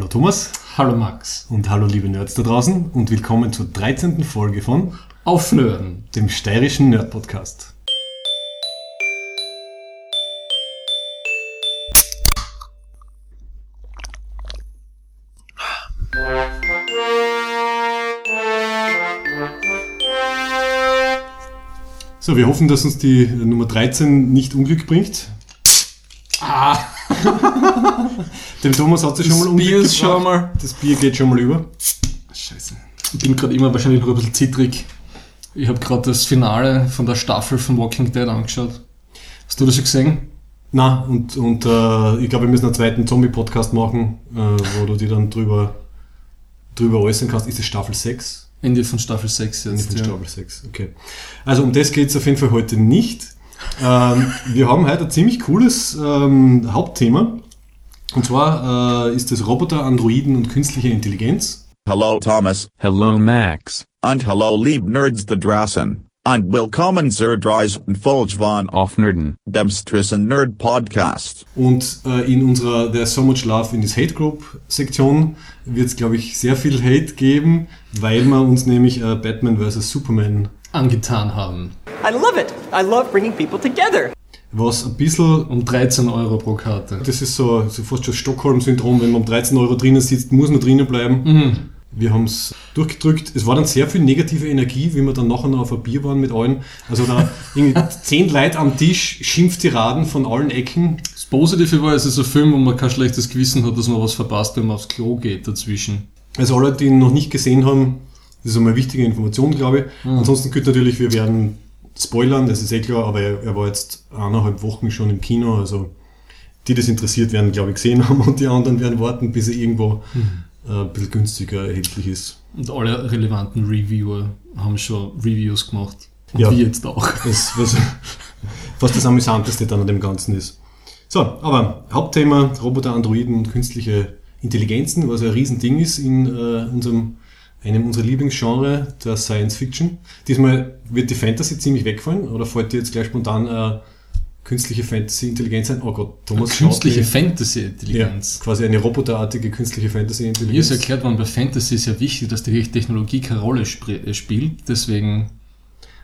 Hallo Thomas. Hallo Max. Und hallo liebe Nerds da draußen und willkommen zur 13. Folge von Auf Nörden, dem steirischen Nerd-Podcast. So, wir hoffen, dass uns die Nummer 13 nicht Unglück bringt. Dem Thomas hat sie schon mal das Bier schon mal. Das Bier geht schon mal über. Scheiße. Ich bin gerade immer wahrscheinlich noch ein bisschen zittrig. Ich habe gerade das Finale von der Staffel von Walking Dead angeschaut. Hast du das schon gesehen? Na, und, und äh, ich glaube, wir müssen einen zweiten Zombie-Podcast machen, äh, wo du dir dann drüber, drüber äußern kannst. Ist es Staffel 6? Ende von Staffel 6 Nicht jetzt. von Ja. Staffel 6, okay. Also um das geht es auf jeden Fall heute nicht. Ähm, wir haben heute ein ziemlich cooles ähm, Hauptthema. Und zwar äh, ist es Roboter, Androiden und künstliche Intelligenz. Hello Thomas, Hello Max. and hello lieb Nerds da draußen. Und willkommen zur dreisten Folge von Auf Nerden. dem Strissen Nerd Podcast. Und äh, in unserer There's So Much Love in this Hate Group Sektion wird es, glaube ich, sehr viel Hate geben, weil wir uns nämlich äh, Batman vs. Superman, Angetan haben. I love it. I love bringing people together. was ein bisschen Um 13 Euro pro Karte. Das ist so, so fast schon Stockholm-Syndrom, wenn man um 13 Euro drinnen sitzt, muss man drinnen bleiben. Wir haben es durchgedrückt. Es war dann sehr viel negative Energie, wie wir dann nachher noch auf ein Bier waren mit allen. Also da irgendwie zehn Leute am Tisch, Schimpftiraden von allen Ecken. Das Positive war, es ist ein Film, wo man kein schlechtes Gewissen hat, dass man was verpasst, wenn man aufs Klo geht dazwischen. Also alle, die ihn noch nicht gesehen haben, das ist einmal eine wichtige Information, glaube ich. Ansonsten gilt natürlich, wir werden spoilern, das ist eh klar, aber er, er war jetzt eineinhalb Wochen schon im Kino, also die das interessiert werden, glaube ich, gesehen haben und die anderen werden warten, bis er irgendwo äh, ein bisschen günstiger erhältlich ist. Und alle relevanten Reviewer haben schon Reviews gemacht. Und Ja. wir jetzt auch. Das, was, was das Amüsanteste dann an dem Ganzen ist. So, aber Hauptthema Roboter, Androiden und künstliche Intelligenzen, was ein Riesending ist in äh, unserem, einem unserer Lieblingsgenre, der Science Fiction. Diesmal wird die Fantasy ziemlich wegfallen, oder fällt dir jetzt gleich spontan äh, künstliche Fantasy-Intelligenz ein? Oh Gott, Thomas Künstliche schaut wie- ja, Fantasy-Intelligenz. quasi eine roboterartige künstliche Mir ist Fantasy-Intelligenz. erklärt worden, bei Fantasy ist ja wichtig, dass die Technologie keine Rolle äh, spielt. Deswegen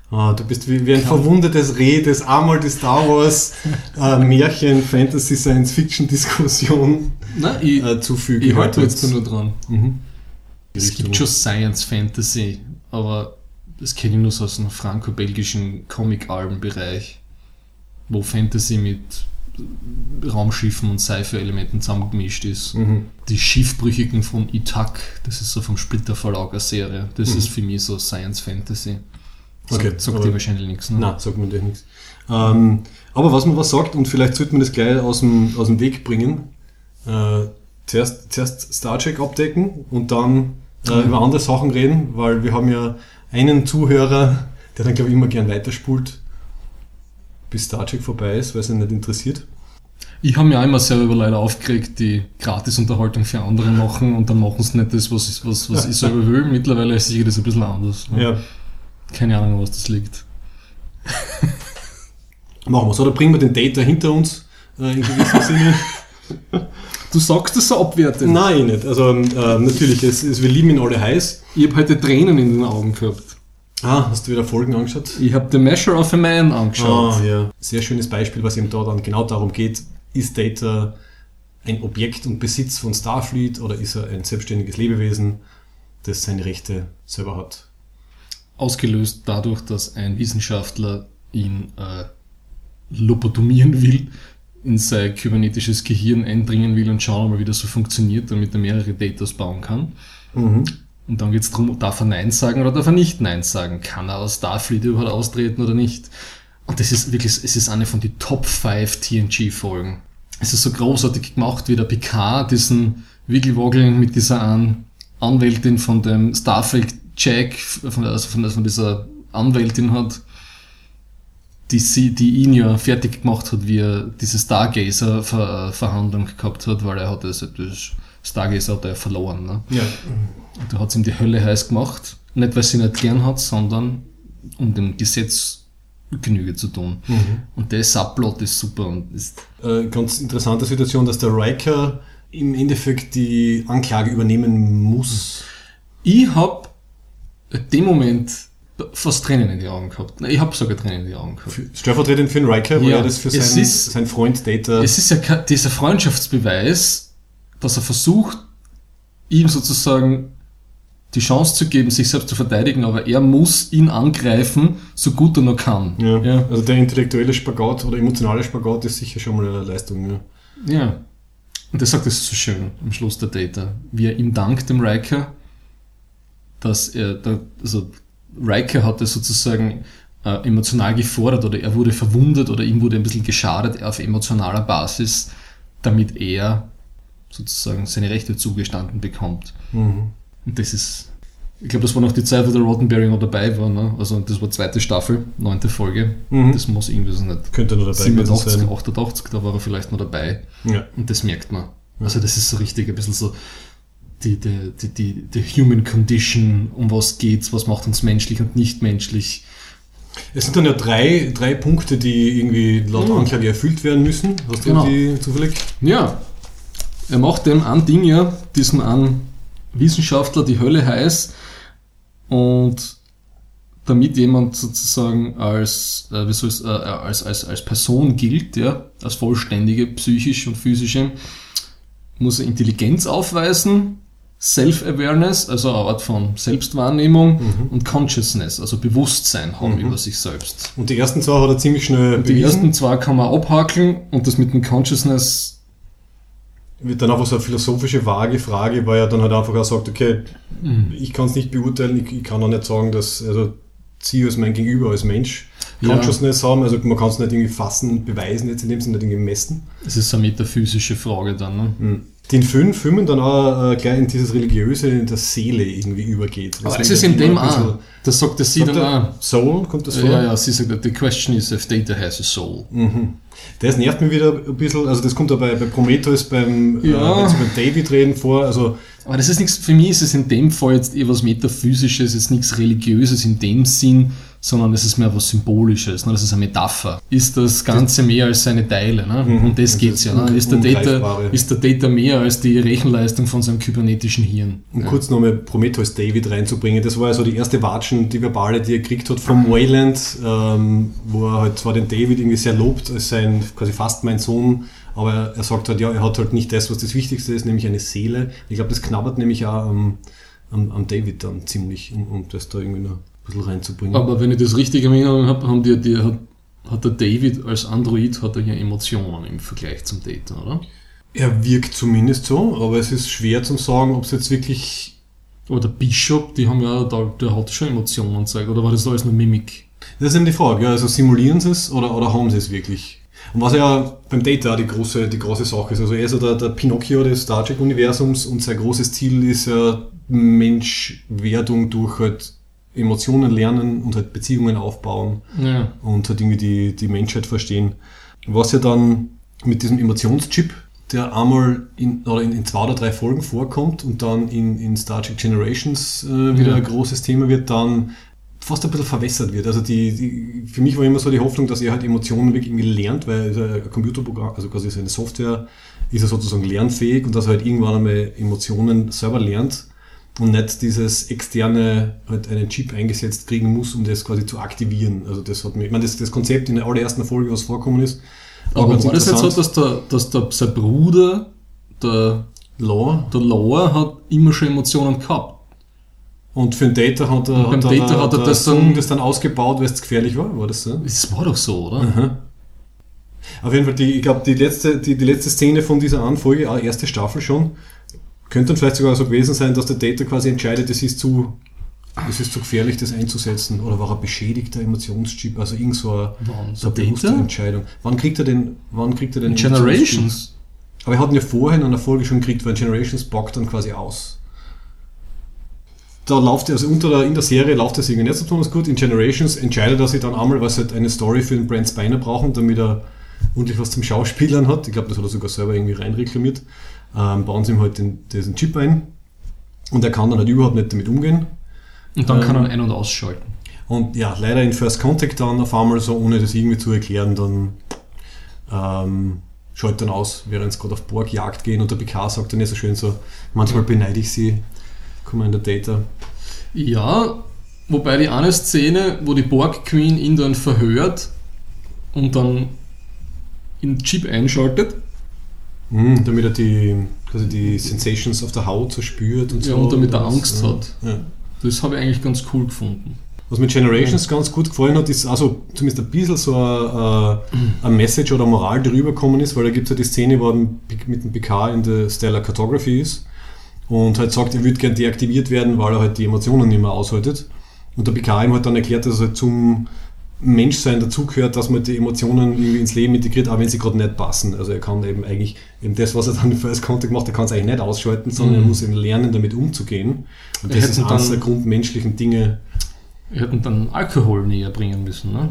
Ah, du bist wie, wie ein verwundetes Reh, das einmal die Star Wars äh, Märchen, Fantasy, Science Fiction Diskussion Nein, ich, äh, zufügen. ich halte jetzt nur dran. Mhm. Es gibt schon Science Fantasy, aber das kenne ich nur so aus dem franco-belgischen Comic-Alben-Bereich, wo Fantasy mit Raumschiffen und Sci-Fi-Elementen zusammengemischt ist. Mhm. Die Schiffbrüchigen von Itak, das ist so vom Splitter Verlag eine Serie, das Mhm. ist für mich so Science Fantasy. Okay, Sagt, sagt dir wahrscheinlich nichts. Ne? Nein, sagt man dir nichts. Ähm, aber was man was sagt, und vielleicht sollte man das gleich aus dem, aus dem Weg bringen, äh, zuerst, zuerst Star Trek abdecken und dann äh, über andere Sachen reden, weil wir haben ja einen Zuhörer, der dann, glaube ich, immer gern weiterspult, bis Star Trek vorbei ist, weil es ihn nicht interessiert. Ich habe mich auch immer selber über Leute aufgeregt, die Gratisunterhaltung für andere machen und dann machen sie nicht das, was ich, was, was ich selber will. Mittlerweile ist sicher das ein bisschen anders. ne? Ja. Keine Ahnung, was das liegt. Machen wir so, oder bringen wir den Data hinter uns äh, in gewissem Sinne. Du sagst das so abwertend. Nein, nicht. Also ähm, natürlich, es, es, wir lieben ihn alle heiß. Ich habe heute Tränen in den Augen gehabt. Ah, hast du wieder Folgen angeschaut? Ich habe The Measure of a Man angeschaut. Ah, ja. Sehr schönes Beispiel, was eben da dann genau darum geht. Ist Data ein Objekt und Besitz von Starfleet oder ist er ein selbstständiges Lebewesen, das seine Rechte selber hat? Ausgelöst dadurch, dass ein Wissenschaftler ihn äh, lobotomieren will, in sein kybernetisches Gehirn eindringen will und schauen, ob er wieder so funktioniert, damit er mehrere Datas bauen kann. Und dann geht es darum, darf er Nein sagen oder darf er nicht Nein sagen? Kann er aus Starfleet überhaupt austreten oder nicht? Und das ist wirklich, es ist eine von den Top 5 TNG-Folgen. Es ist so großartig gemacht, wie der Picard diesen Wiggle-Woggle mit dieser An Anwältin von dem Starfleet Jack, von, der- also von, von dieser Anwältin hat, die, sie, die ihn ja fertig gemacht hat, wie er diese Stargazer-Verhandlung gehabt hat, weil er hat das, das Stargazer hat er verloren. Ne? Ja. Und da hat ihm die Hölle heiß gemacht. Nicht, weil sie nicht gern hat, sondern um dem Gesetz Genüge zu tun. Und der Subplot ist super und ist Äh, ganz interessante Situation, dass der Riker im Endeffekt die Anklage übernehmen muss. Ich habe in dem Moment fast Tränen in die Augen gehabt. Ich habe sogar Tränen in die Augen gehabt. Stellvertretend für den Riker, weil Ja, er das für seinen, ist- seinen Freund Data. Es ist ja dieser Freundschaftsbeweis, dass er versucht, ihm sozusagen die Chance zu geben, sich selbst zu verteidigen, aber er muss ihn angreifen, so gut er nur kann. ja. ja. Also der intellektuelle Spagat oder emotionale Spagat ist sicher schon mal eine Leistung. Ja. Ja. Und er sagt es so schön am Schluss der Data, wie er ihm dankt, dem Riker, dass er, da, also Riker hat er sozusagen äh, emotional gefordert oder er wurde verwundet oder ihm wurde ein bisschen geschadet auf emotionaler Basis, damit er sozusagen seine Rechte zugestanden bekommt. Mhm. Und das ist, ich glaube, das war noch die Zeit, wo der Roddenberry noch dabei war, ne? also das war zweite Staffel, neunte Folge, Mhm. das muss irgendwie so nicht Könnte nur dabei gewesen 87, sein. 88, da war er vielleicht noch dabei. Ja. Und das merkt man. Also das ist so richtig ein bisschen so die, die, die, die, die Human Condition, um was geht's, was macht uns menschlich und nicht menschlich. Es sind dann ja drei, drei Punkte, die irgendwie laut Anklage erfüllt werden müssen. Hast du Genau. die zufällig? Ja, er macht dem ein Ding ja, diesem einen Wissenschaftler die Hölle heiß und damit jemand sozusagen als, äh, wie soll es, äh, als, als, als Person gilt, ja, als vollständige psychisch und physische, muss er Intelligenz aufweisen, Self-Awareness, also eine Art von Selbstwahrnehmung und Consciousness, also Bewusstsein haben über sich selbst. Und die ersten zwei hat er ziemlich schnell Die ersten zwei kann man abhakeln und das mit dem Consciousness wird dann einfach so eine philosophische, vage Frage, weil er dann halt einfach auch sagt, okay, Mhm. ich kann es nicht beurteilen, ich, ich kann auch nicht sagen, dass also sie als mein Gegenüber, als Mensch Ja. Consciousness haben, also man kann es nicht irgendwie fassen und beweisen, jetzt in dem Sinne nicht irgendwie messen. Es ist eine metaphysische Frage dann. Ne? Den Film Filmen dann auch äh, gleich in dieses Religiöse in der Seele irgendwie übergeht. Aber das mir ist in dem auch. Das sagt der sie dann auch. Soul, kommt das vor? Ja, ja, sie sagt, the question is if data has a soul. Das nervt mich wieder ein bisschen, also das kommt ja bei, bei Prometheus beim, Ja. äh, wenn sie beim David reden vor, also Aber das ist nichts, für mich ist es in dem Fall jetzt eher was Metaphysisches, jetzt nichts Religiöses in dem Sinn, sondern es ist mehr was Symbolisches, ne? das ist eine Metapher. Ist das Ganze mehr als seine Teile? Ne? Um das Das geht's ist ja. Ne? Ist, der Data, ist der Data mehr als die Rechenleistung von seinem kybernetischen Hirn? um kurz nochmal Prometheus David reinzubringen, das war ja so die erste Watschen, die Verbale, die er gekriegt hat vom Wayland, ähm, wo er halt zwar den David irgendwie sehr lobt, als sein, quasi fast mein Sohn, aber er, sagt halt, ja, er hat halt nicht das, was das Wichtigste ist, nämlich eine Seele. Ich glaube, das knabbert nämlich auch am, am, am David dann ziemlich, um, um das da irgendwie noch bisschen reinzubringen. Aber wenn ich das richtig in Erinnerung habe, haben die, die hat, hat der David als Android hat er ja Emotionen im Vergleich zum Data, oder? er wirkt zumindest so, aber es ist schwer zu sagen, ob es jetzt wirklich Aber der Bishop, die haben ja, da, der hat schon Emotionen gezeigt, oder war das alles nur Mimik? Das ist eben die Frage, ja, also simulieren sie es oder, oder haben sie es wirklich? Und was ja beim Data die große, die große Sache ist, also er ist ja der, der Pinocchio des Star Trek-Universums und sein großes Ziel ist ja Menschwerdung durch halt Emotionen lernen und halt Beziehungen aufbauen Ja. und halt irgendwie die, die Menschheit verstehen. Was ja dann mit diesem Emotionschip, der einmal in, oder in, in zwei oder drei Folgen vorkommt und dann in, in Star Trek Generations äh, wieder Ja. ein großes Thema wird, dann fast ein bisschen verwässert wird. Also die, die, für mich war immer so die Hoffnung, dass er halt Emotionen wirklich irgendwie lernt, weil ein Computerprogramm, also quasi seine Software ist er sozusagen lernfähig und dass er halt irgendwann einmal Emotionen selber lernt und nicht dieses externe halt einen Chip eingesetzt kriegen muss, um das quasi zu aktivieren. Also das hat mir, ich meine, das, das Konzept in der allerersten Folge, was vorkommen ist, Aber war das jetzt so, dass, der, dass der, sein Bruder, der, Law. der Lore, hat immer schon Emotionen gehabt? Und für den Data hat er, hat Data hat er das dann- das dann ausgebaut, weil es gefährlich war, war das so? Das war doch so, oder? Auf jeden Fall, die, ich glaube, die letzte, die, die letzte Szene von dieser Anfolge, auch erste Staffel schon, könnte dann vielleicht sogar so gewesen sein, dass der Data quasi entscheidet, es ist zu, es ist zu gefährlich, das einzusetzen. Oder war er beschädigter Emotionschip? Also irgend so eine, Wann? so eine Der bewusste? Entscheidung. Wann kriegt er den, wann kriegt er den? Generations. Aber er hat ihn ja vorher in einer Folge schon gekriegt, weil Generations bockt dann quasi aus. Da läuft also unter der, in der Serie läuft das irgendwie nicht so besonders gut. In Generations entscheidet er sich dann einmal, weil sie halt eine Story für den Brent Spiner brauchen, damit er ordentlich was zum Schauspielern hat. Ich glaube, das hat er sogar selber irgendwie reinreklamiert. Ähm, bauen sie ihm halt den, diesen Chip ein. Und er kann dann halt überhaupt nicht damit umgehen. Und dann kann Ähm, er ein- und ausschalten. Und ja, leider in First Contact dann auf einmal so, ohne das irgendwie zu erklären, dann ähm, schaut dann aus, während sie gerade auf Borgjagd gehen und der PK sagt dann ja so schön so, manchmal beneide ich sie, Commander Data. Ja, wobei die eine Szene, wo die Borg Queen ihn dann verhört und dann in den Chip einschaltet, Mhm, damit er die, quasi die Sensations auf der Haut so spürt und ja, so. und damit er Angst ja. hat. Ja. Das habe ich eigentlich ganz cool gefunden. Was mir Generations ganz gut gefallen hat, ist also zumindest ein bisschen so ein, äh, ein Message oder Moral, die rübergekommen ist, weil da gibt es ja die Szene, wo er mit dem PK in der Stellar Cartography ist und halt sagt, er würde gern deaktiviert werden, weil er halt die Emotionen nicht mehr aushaltet. Und der PK ihm halt dann erklärt, dass es halt zum Menschsein dazugehört, dass man die Emotionen irgendwie ins Leben integriert, auch wenn sie gerade nicht passen. Also er kann eben eigentlich eben das, was er dann für als Contact macht, er kann es eigentlich nicht ausschalten, sondern er muss eben lernen, damit umzugehen. Und Er das ist eines dann- der grundmenschlichen Dinge, Wir hätten dann Alkohol näher bringen müssen. Ne?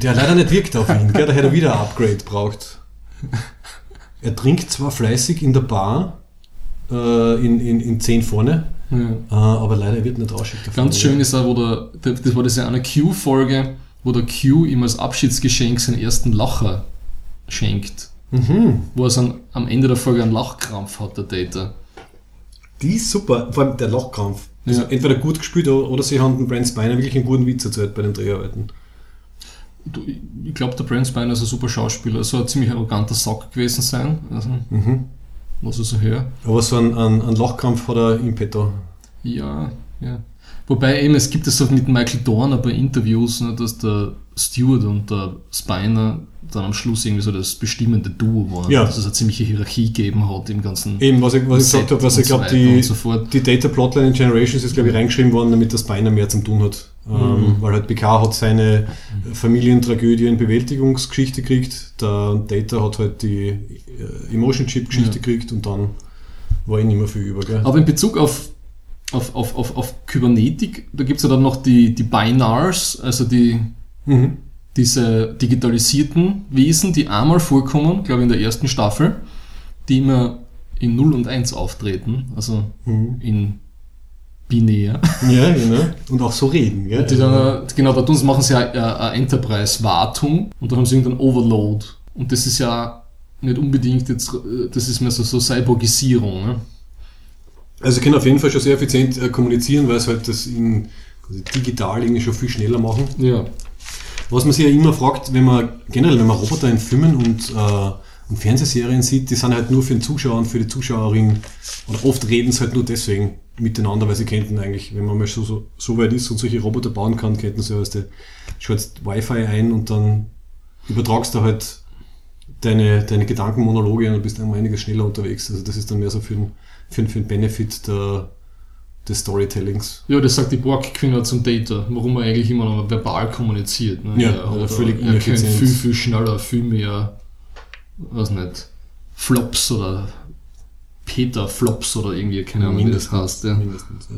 Der leider nicht wirkt auf ihn, gell? da hätte er wieder ein Upgrade braucht. Er trinkt zwar fleißig in der Bar, äh, in, in, in 10 vorne, Ja. äh, aber leider wird nicht rausschickt davon. Ganz schön ist auch, wo der, das war das ja eine Q-Folge, wo der Q ihm als Abschiedsgeschenk seinen ersten Lacher schenkt. Mhm. Wo er dann am Ende der Folge einen Lachkrampf hat, der Data. Die ist super, vor allem der Lachkampf. Also Ja. entweder gut gespielt oder, sie haben den Brent Spiner wirklich einen guten Witz erzählt bei den Dreharbeiten. Du, ich glaube, der Brent Spiner ist ein super Schauspieler. Soll ein ziemlich arroganter Sack gewesen sein. Also, Mhm. Was ich so höre. Aber so einen, einen, einen Lachkampf hat er im Petto. Ja, ja. Wobei eben, es gibt es so mit Michael Dorn ein paar Interviews, ne, dass der Stewart und der Spiner dann am Schluss irgendwie so das bestimmende Duo waren. Ja. Dass es eine ziemliche Hierarchie gegeben hat im ganzen Eben, was ich, was ich gesagt habe, was ich glaube, die, so die Data Plotline in Generations ist, glaube ich, reingeschrieben worden, damit der Spiner mehr zum tun hat. Mhm. Ähm, weil halt PK hat seine Familientragödien Bewältigungsgeschichte gekriegt, der Data hat halt die äh, Emotion Chip Geschichte Ja. gekriegt und dann war eh nicht mehr viel über. Gell? Aber in Bezug auf, auf, auf, auf, auf Kybernetik, da gibt es ja dann noch die, die Binars, also die, Mhm. diese digitalisierten Wesen, die einmal vorkommen, glaube ich in der ersten Staffel, die immer in 0 und 1 auftreten, also Mhm. in binär. Ja, genau. Und auch so reden. Gell? Die dann, äh, genau, da tun sie, machen sie ja äh, eine Enterprise-Wartung und dann haben sie irgendeinen Overload. Und das ist ja nicht unbedingt jetzt, äh, das ist mehr so, so Cyborgisierung. Ne? Also sie können auf jeden Fall schon sehr effizient äh, kommunizieren, weil es halt das in digital irgendwie schon viel schneller machen. Ja. Was man sich ja immer fragt, wenn man generell, wenn man Roboter in Filmen und, äh, und Fernsehserien sieht, die sind halt nur für den Zuschauer und für die Zuschauerin, oder oft reden sie halt nur deswegen miteinander, weil sie könnten eigentlich, wenn man mal so, so, so weit ist und solche Roboter bauen kann, könnten sie ja du schaltest Wi-Fi ein und dann übertragst du halt deine, deine Gedankenmonologe und bist dann um einiges schneller unterwegs. Also das ist dann mehr so für den, für den, für den Benefit der, des Storytellings. Ja, das sagt die Borg Queen auch zum Data, warum er eigentlich immer noch verbal kommuniziert. Ne? Ja, er, ja, hat, völlig er kennt ineffizient. viel, viel schneller, viel mehr, weiß nicht, Flops oder Peter Flops oder irgendwie, keine Ahnung, wie das heißt. Ja. Mindestens, ja.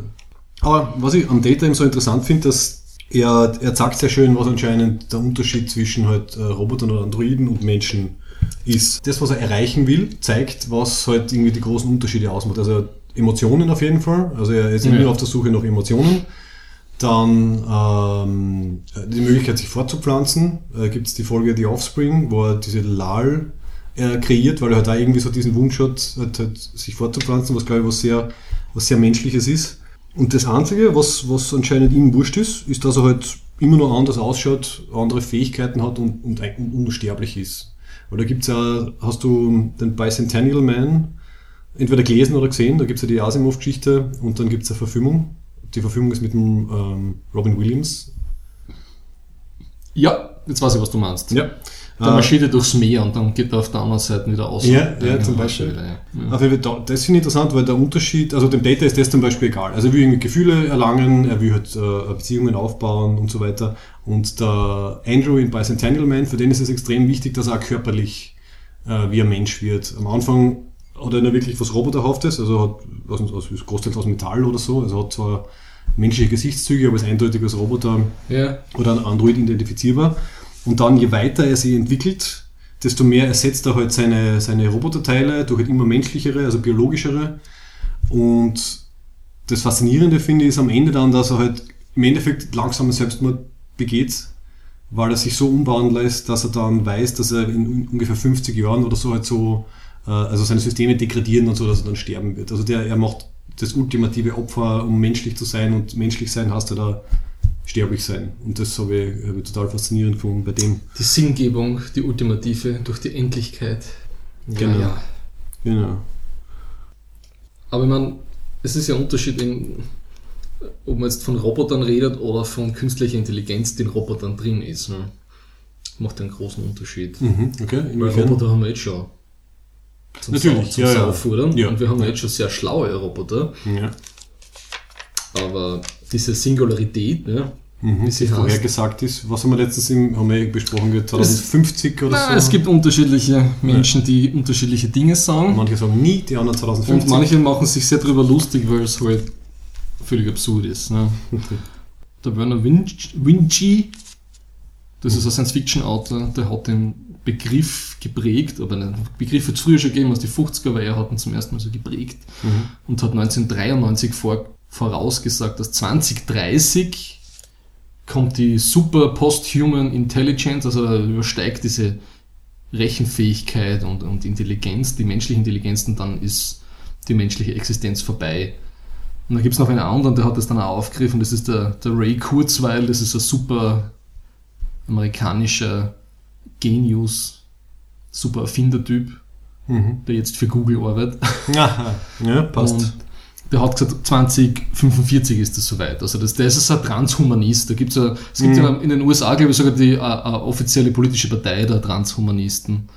Aber was ich am Data eben so interessant finde, dass er, er sagt sehr schön, was anscheinend der Unterschied zwischen halt äh, Robotern oder Androiden und Menschen ist. Das, was er erreichen will, zeigt, was halt irgendwie die großen Unterschiede ausmacht. Also Emotionen auf jeden Fall. Also er ist immer Ja. auf der Suche nach Emotionen. Dann ähm, die Möglichkeit, sich fortzupflanzen. Äh, Gibt es die Folge The Offspring, wo er diese Lal äh, kreiert, weil er halt da irgendwie so diesen Wunsch hat, halt, halt, sich fortzupflanzen, was glaube ich was sehr, was sehr Menschliches ist. Und das Einzige, was, was anscheinend ihm wurscht ist, ist, dass er halt immer noch anders ausschaut, andere Fähigkeiten hat und, und eigentlich unsterblich ist. Weil da gibt's ja, hast du den Bicentennial Man entweder gelesen oder gesehen, da gibt's ja die Asimov-Geschichte und dann gibt's eine Verfilmung. Die Verfilmung ist mit dem ähm, Robin Williams. ja, jetzt weiß ich, was du meinst. Ja. Da marschiert er durchs Meer und dann geht er auf der anderen Seite wieder aus. Ja, ja, zum Beispiel. Ja. Da- das finde ich interessant, weil der Unterschied, also dem Data ist das zum Beispiel egal. Also er will irgendwie Gefühle erlangen, er will halt äh, Beziehungen aufbauen und so weiter. Und der Andrew in Bicentennial Man, für den ist es extrem wichtig, dass er auch körperlich äh, wie ein Mensch wird. Am Anfang hat er nicht wirklich was Roboterhaftes, also hat was, was ist großteils aus Metall oder so, also hat zwar menschliche Gesichtszüge, aber ist eindeutig als Roboter Ja. oder ein Android identifizierbar. Und dann, je weiter er sich entwickelt, desto mehr ersetzt er halt seine, seine Roboterteile durch halt immer menschlichere, also biologischere. Und das Faszinierende finde ich ist am Ende dann, dass er halt im Endeffekt langsam Selbstmord begeht, weil er sich so umbauen lässt, dass er dann weiß, dass er in ungefähr 50 Jahren oder so halt so, äh, also seine Systeme degradieren und so, dass er dann sterben wird. Also der, er macht das ultimative Opfer, um menschlich zu sein und menschlich sein heißt ja da sterblich sein. Und das habe ich, hab ich total faszinierend gefunden bei dem. Die Sinngebung, die ultimative durch die Endlichkeit. Genau. Ja, ja. Genau. Aber ich meine, es ist ja ein Unterschied, in, ob man jetzt von Robotern redet oder von künstlicher Intelligenz, die in Robotern drin ist. Ne? Macht einen großen Unterschied. Mhm, okay, Weil? Roboter haben wir jetzt schon. Zum Natürlich, Sau, zum ja, ja. Ja. Und wir haben ja jetzt schon sehr schlaue Roboter. Ja. Aber diese Singularität, ne, Mhm, wie die vorhergesagt ist. Was haben wir letztens im, haben wir besprochen, 2050 oder Na, so? es gibt unterschiedliche Menschen, die unterschiedliche Dinge sagen. Manche sagen nie, die anderen 2050. Und manche machen sich sehr darüber lustig, weil es halt völlig absurd ist. Ne? Der Werner Winch- Vinci, das ist ein Science-Fiction-Autor, der hat den Begriff geprägt, aber den Begriff hat es früher schon gegeben aus den 50er, aber er hat ihn zum ersten Mal so geprägt und hat 1993 vor, vorausgesagt, dass 2030 kommt die Super Posthuman Intelligence, also er übersteigt diese Rechenfähigkeit und, und Intelligenz, die menschliche Intelligenz, und dann ist die menschliche Existenz vorbei. Und dann gibt es noch einen anderen, der hat das dann auch aufgegriffen, das ist der, der Ray Kurzweil, das ist ein super amerikanischer Genius, super Erfindertyp, Mhm. der jetzt für Google arbeitet. Aha, ja, passt. Und der hat gesagt, 2045 ist das soweit. Also das, der ist ein Transhumanist. Da gibt's ja, es gibt ja in den USA, glaube ich, sogar die äh, äh, offizielle politische Partei der Transhumanisten.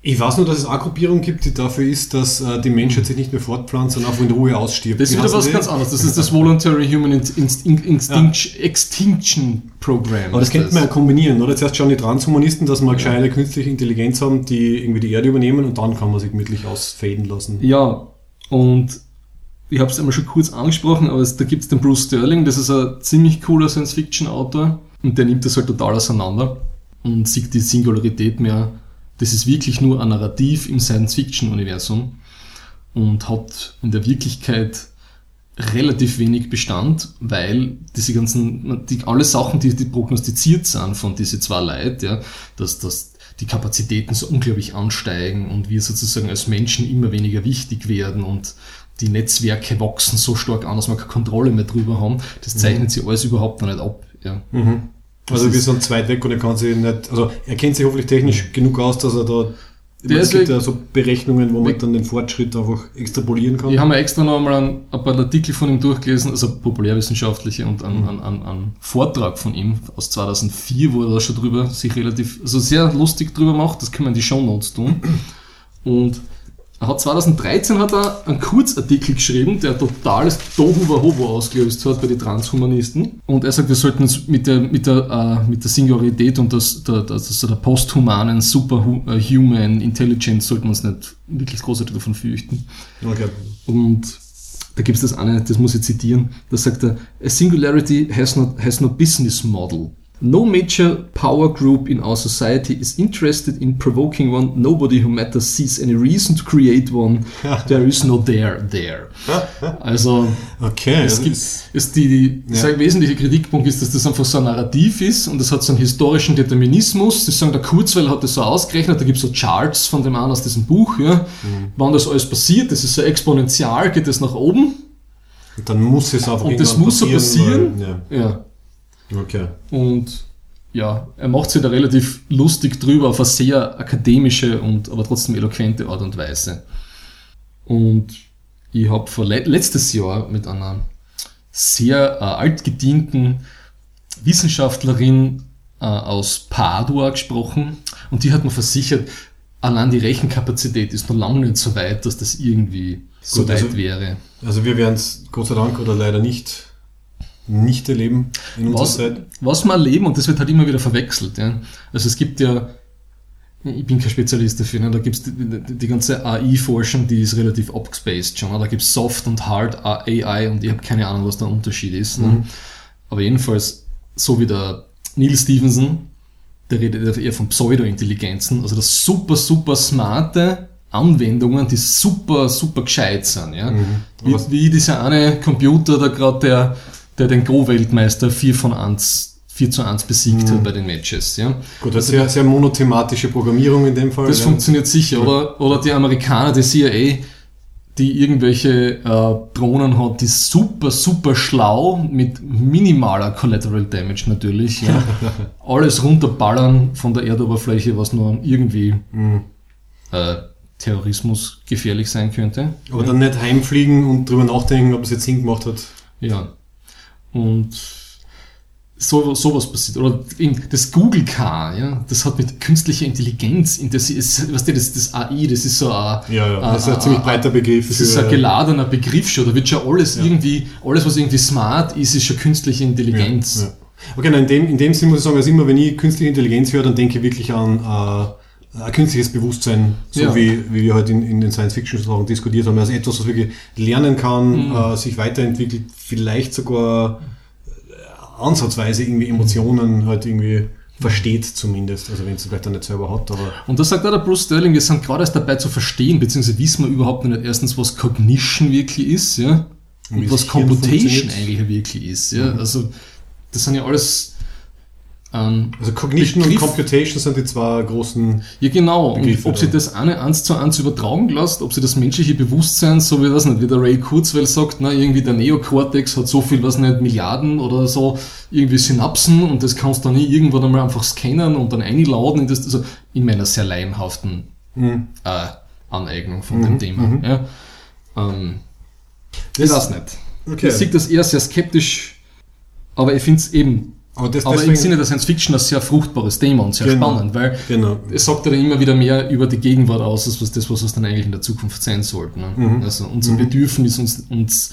Ich weiß nur, dass es eine Gruppierung gibt, die dafür ist, dass äh, die Menschheit sich nicht mehr fortpflanzt, sondern einfach in Ruhe ausstirbt. Das ist Wie wieder was ganz anderes. Das ist das Voluntary Human Inst Inst Extinction, Extinction Program. Aber das könnte man ja kombinieren, oder? Zuerst schauen die Transhumanisten, dass wir eine gescheite künstliche Intelligenz haben, die irgendwie die Erde übernehmen und dann kann man sich gemütlich ausfaden lassen. Ja, und ich habe es einmal schon kurz angesprochen, aber da gibt es den Bruce Sterling, das ist ein ziemlich cooler Science-Fiction-Autor und der nimmt das halt total auseinander und sieht die Singularität mehr. Das ist wirklich nur ein Narrativ im Science-Fiction-Universum und hat in der Wirklichkeit relativ wenig Bestand, weil diese ganzen, die, alle Sachen, die, die prognostiziert sind von diese zwei Leuten, ja, dass, dass die Kapazitäten so unglaublich ansteigen und wir sozusagen als Menschen immer weniger wichtig werden und die Netzwerke wachsen so stark an, dass wir keine Kontrolle mehr drüber haben, das zeichnet sie alles überhaupt noch nicht ab. Ja. Also Das wir sind weit weg und er kann sich nicht, also er kennt sich hoffentlich technisch genug aus, dass er da, Der es gibt ja so Berechnungen, wo man dann den Fortschritt einfach extrapolieren kann. Ich habe mir extra noch einmal ein, ein paar Artikel von ihm durchgelesen, also populärwissenschaftliche und einen, einen, einen, einen Vortrag von ihm aus 2004, wo er da schon drüber sich relativ, also sehr lustig drüber macht, das kann man in die Shownotes tun. Und er hat 2013 hat er einen Kurzartikel geschrieben, der totales Tohuwabohu ausgelöst hat bei den Transhumanisten. Und er sagt, wir sollten uns mit der, mit der, äh, mit der Singularität und das, der, das, also der posthumanen, superhuman Intelligence sollten wir uns nicht wirklich großartig davon fürchten. Okay. Und da gibt es das eine, das muss ich zitieren, da sagt er, a singularity has not, has no business model. No major power group in our society is interested in provoking one. Nobody who matters sees any reason to create one. There is no there there. Also Okay, es gibt, es die, die Ja. der wesentliche Kritikpunkt ist, dass das einfach so ein Narrativ ist und es hat so einen historischen Determinismus. Sie sagen, der Kurzweil hat das so ausgerechnet, da gibt es so Charts von dem einen aus diesem Buch, ja. Mhm. Wann das alles passiert, das ist so exponentiell, geht das nach oben dann muss es einfach und das muss so passieren. Weil, Ja. ja, okay. Und ja, er macht sich da relativ lustig drüber auf eine sehr akademische und aber trotzdem eloquente Art und Weise. Und ich habe vor le letztes Jahr mit einer sehr äh, altgedienten Wissenschaftlerin äh, aus Padua gesprochen und die hat mir versichert, allein die Rechenkapazität ist noch lange nicht so weit, dass das irgendwie so Gut, weit also- wäre. Also wir werden es Gott sei Dank oder leider nicht, nicht erleben in unserer was, Zeit. was wir erleben, und das wird halt immer wieder verwechselt. Ja. Also es gibt ja, ich bin kein Spezialist dafür, ne. da gibt es die, die, die ganze AI-Forschung, die ist relativ abgespaced schon. Ne. Da gibt es Soft und Hard AI und ich habe keine Ahnung, was der Unterschied ist. Ne. Aber jedenfalls, so wie der Neil Stevenson, der redet eher von Pseudo-Intelligenzen, also das super, super smarte Anwendungen, die super, super gescheit sind. Ja? Wie, Was- wie dieser eine Computer, da gerade der, der den Go-Weltmeister 4 von 1 4 zu 1 besiegt hat bei den Matches. Ja. Gut, das ist sehr, sehr monothematische Programmierung in dem Fall. Das ja. funktioniert sicher. Oder, oder die Amerikaner, die CIA, die irgendwelche äh, Drohnen hat, die super, super schlau mit minimaler Collateral Damage natürlich. Ja. Alles runterballern von der Erdoberfläche, was nur irgendwie äh, Terrorismus gefährlich sein könnte. Aber dann nicht heimfliegen und drüber nachdenken, ob es jetzt Sinn gemacht hat. Ja. Und so, sowas passiert. Oder eben das Google Car, ja, das hat mit künstlicher Intelligenz, in das ist, du, das, das AI, das ist so ein, Ja, ja, das ist ein- ein ziemlich breiter Begriff. Das ist ein geladener Begriff schon. Da wird schon alles irgendwie, alles was irgendwie smart ist, ist schon künstliche Intelligenz. Ja. Okay, nein, in dem, in dem Sinn muss ich sagen, also immer wenn ich künstliche Intelligenz höre, dann denke ich wirklich an äh, ein künstliches Bewusstsein, so Ja. wie, wie wir heute in, in den Science-Fiction-Sachen diskutiert haben. Also etwas, was wirklich lernen kann, Mhm. äh, sich weiterentwickelt, vielleicht sogar äh, ansatzweise irgendwie Emotionen halt irgendwie versteht zumindest. Also wenn es vielleicht dann nicht selber hat, aber Und da sagt auch der Bruce Sterling, wir sind gerade erst dabei zu verstehen, beziehungsweise wissen wir überhaupt nicht erstens, was Cognition wirklich ist, ja, Und und was das Computation eigentlich wirklich ist, ja. Also, das sind ja alles, ähm, also Cognition Begriff- und Computation sind die zwei großen Ja, genau. Und ob sie das eine eins zu eins übertragen lässt, ob sie das menschliche Bewusstsein, so wie das nicht, wie der Ray Kurzweil sagt, na, irgendwie der Neokortex hat so viel, was nicht, Milliarden oder so, irgendwie Synapsen und das kannst du dann nie irgendwann einmal einfach scannen und dann einladen in das, also in meiner sehr laienhaften Mhm. äh, Aneignung von dem Thema. Ja. Ähm, ich weiß nicht. Okay. Ich sehe das eher sehr skeptisch, aber ich finde es eben, Aber das aber im Sinne der Science Fiction ein sehr fruchtbares Thema und sehr Genau. spannend, weil Genau. es sagt ja dann immer wieder mehr über die Gegenwart aus, als was das, was es dann eigentlich in der Zukunft sein sollte. Ne? Mhm. Also unser Bedürfnis, uns, uns,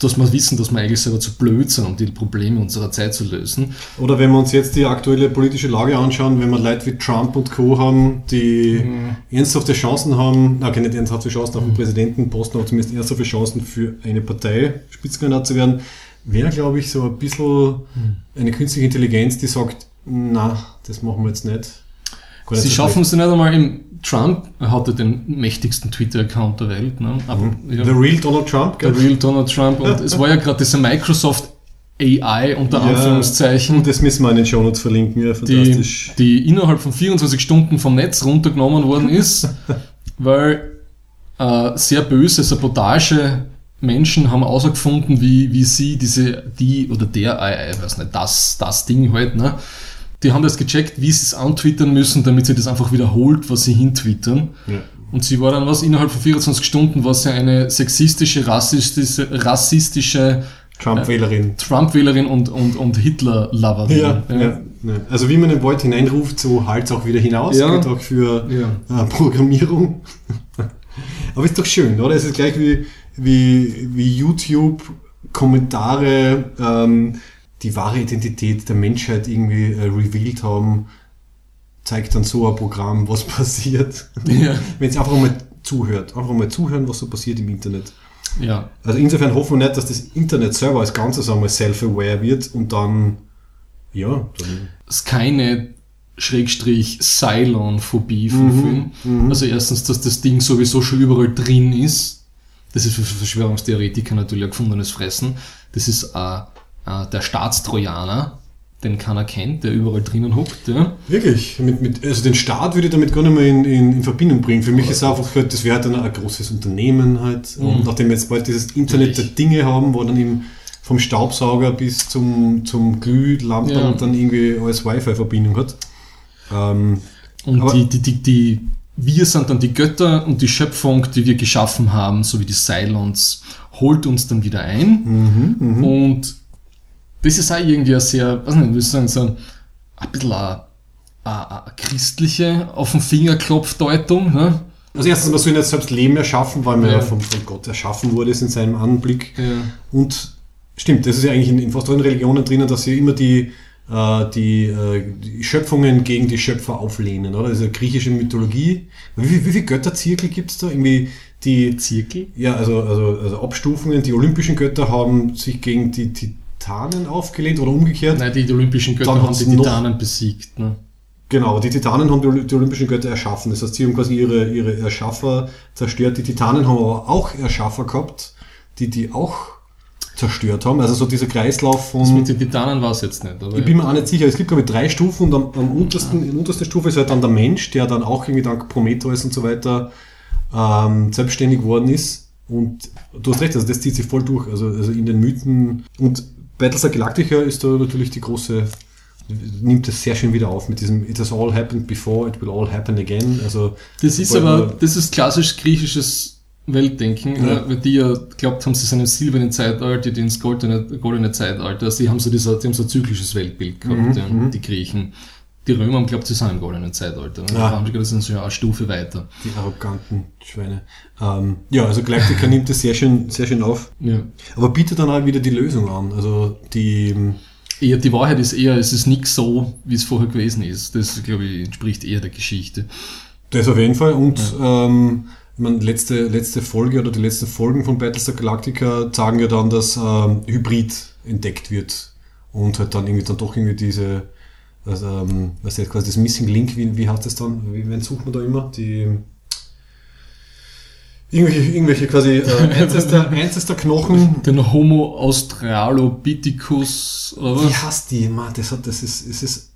dass wir wissen, dass wir eigentlich selber zu blöd sind, um die Probleme unserer Zeit zu lösen. Oder wenn wir uns jetzt die aktuelle politische Lage anschauen, wenn wir Leute wie Trump und Co. haben, die Mhm. ernsthafte Chancen haben, okay, nicht ernsthafte Chancen auf den Präsidentenposten, aber zumindest ernsthafte Chancen für eine Partei Spitzenkandidat zu werden, wäre, glaube ich, so ein bisschen Mhm. eine künstliche Intelligenz, die sagt, na, das machen wir jetzt nicht. Gar Sie schaffen es nicht einmal im Trump hatte den mächtigsten Twitter-Account der Welt. Ne? Aber, ja, The real Donald Trump, gell? Real Donald Trump. Und es war ja gerade dieser Microsoft AI unter Ja, Anführungszeichen. Und das müssen wir in den Shownotes verlinken, ja, die, fantastisch. die innerhalb von 24 Stunden vom Netz runtergenommen worden ist, weil äh, sehr böse Sabotage Menschen haben herausgefunden, wie, wie sie diese, die oder der, äh, ich weiß nicht, das, das Ding halt, ne? Die haben das gecheckt, wie sie es antwittern müssen, damit sie das einfach wiederholt, was sie hintwittern. Ja. Und sie war dann was, innerhalb von 24 Stunden war sie eine sexistische, rassistische, rassistische Trump-Wählerin. Trump-Wählerin und, und, und Hitler-Loverin. Ja, ja, ja. Also wie man den Wort hineinruft, so halt es auch wieder hinaus. Ja. Geht auch für äh, Programmierung. Aber ist doch schön, oder? Es ist gleich wie, wie, wie YouTube-Kommentare ähm, die wahre Identität der Menschheit irgendwie äh, revealed haben. Zeigt dann so ein Programm, was passiert. Ja. Wenn es einfach mal zuhört. Einfach mal zuhören, was so passiert im Internet. ja. Also insofern hoffen wir nicht, dass das Internet selber als Ganzes einmal self-aware wird und dann, ja, dann Skynet Schrägstrich Cylon-Phobie Mhm, verfügen. Also erstens, dass das Ding sowieso schon überall drin ist. Das ist für Verschwörungstheoretiker natürlich ein gefundenes Fressen. Das ist äh, äh, der Staatstrojaner, den keiner kennt, der überall drinnen hockt. Ja. Wirklich, mit, mit, also den Staat würde ich damit gar nicht mehr in, in, in Verbindung bringen. Für mich ist einfach halt, das wäre dann ein großes Unternehmen halt. Und nachdem wir jetzt bald dieses Internet der Natürlich. Dinge haben, wo dann eben vom Staubsauger bis zum, zum Glühlampen Ja. dann irgendwie alles Wi-Fi-Verbindung hat. Ähm, Und die, die, die, die, wir sind dann die Götter und die Schöpfung, die wir geschaffen haben, so wie die Cylons, holt uns dann wieder ein. Und das ist auch irgendwie ein sehr, weiß nicht, ich sagen, ein bisschen eine, eine, eine christliche auf den Fingerklopfdeutung. Ne? also erstens, man soll nicht selbst Leben erschaffen, weil man Ja. vom, von Gott erschaffen wurde, ist in seinem Anblick. Ja. Und stimmt, das ist ja eigentlich in, in fast allen Religionen drinnen, dass sie immer die, die, äh, die Schöpfungen gegen die Schöpfer auflehnen, oder? Das ist ja griechische Mythologie. Wie, viel- wie viele Götterzirkel gibt es da? Irgendwie die, Zirkel? ja, also, also, also Abstufungen. Die olympischen Götter haben sich gegen die Titanen aufgelehnt oder umgekehrt. Nein, die, olympischen Götter Dann haben die Titanen besiegt. Ne? Genau, die Titanen haben die olympischen Götter erschaffen. Das heißt, sie haben quasi ihre, ihre Erschaffer zerstört. Die Titanen haben aber auch Erschaffer gehabt, die die auch zerstört haben. Also so dieser Kreislauf von... Das mit den Titanen war es jetzt nicht. Aber Ich bin mir auch nicht sicher. Es gibt, glaube ich, drei Stufen und am, am untersten, in der untersten Stufe ist halt dann der Mensch, der dann auch irgendwie dank Prometheus und so weiter ähm, selbstständig geworden ist. Und du hast recht, also das zieht sich voll durch. Also, also in den Mythen. Und Battlestar Galactica ist da natürlich die große, nimmt das sehr schön wieder auf mit diesem It has all happened before, it will all happen again. Also Das ist aber, das ist klassisch griechisches Weltdenken, Ja. weil die ja glaubt haben, sie sind im silbernen Zeitalter, die ins goldene, goldene Zeitalter. Also die haben so dieser, die haben so ein zyklisches Weltbild gehabt, ja, die Griechen. Die Römer haben glaubt, sie sind im goldenen Zeitalter. Die Ja. haben das sind so eine Stufe weiter. die arroganten Schweine. Ähm, ja, also Galactica nimmt das sehr schön, sehr schön auf. Ja. Aber bietet dann auch wieder die Lösung an. Also die, Eher, die Wahrheit ist eher, es ist nicht so, wie es vorher gewesen ist. Das, glaube ich, entspricht eher der Geschichte. Das auf jeden Fall. Und ähm, ich meine, letzte, letzte Folge oder die letzten Folgen von Battlestar Galactica sagen ja dann, dass ähm, Hybrid entdeckt wird. Und halt dann irgendwie dann doch irgendwie diese, also, ähm, was ist quasi das Missing Link, wie, wie heißt das dann? Wie, wen sucht man da immer? Die irgendwelche, irgendwelche quasi äh, Ancestor, Ancestor Knochen. Den Homo australopithecus, oder Wie was? heißt die? Man, das hat, das ist, es ist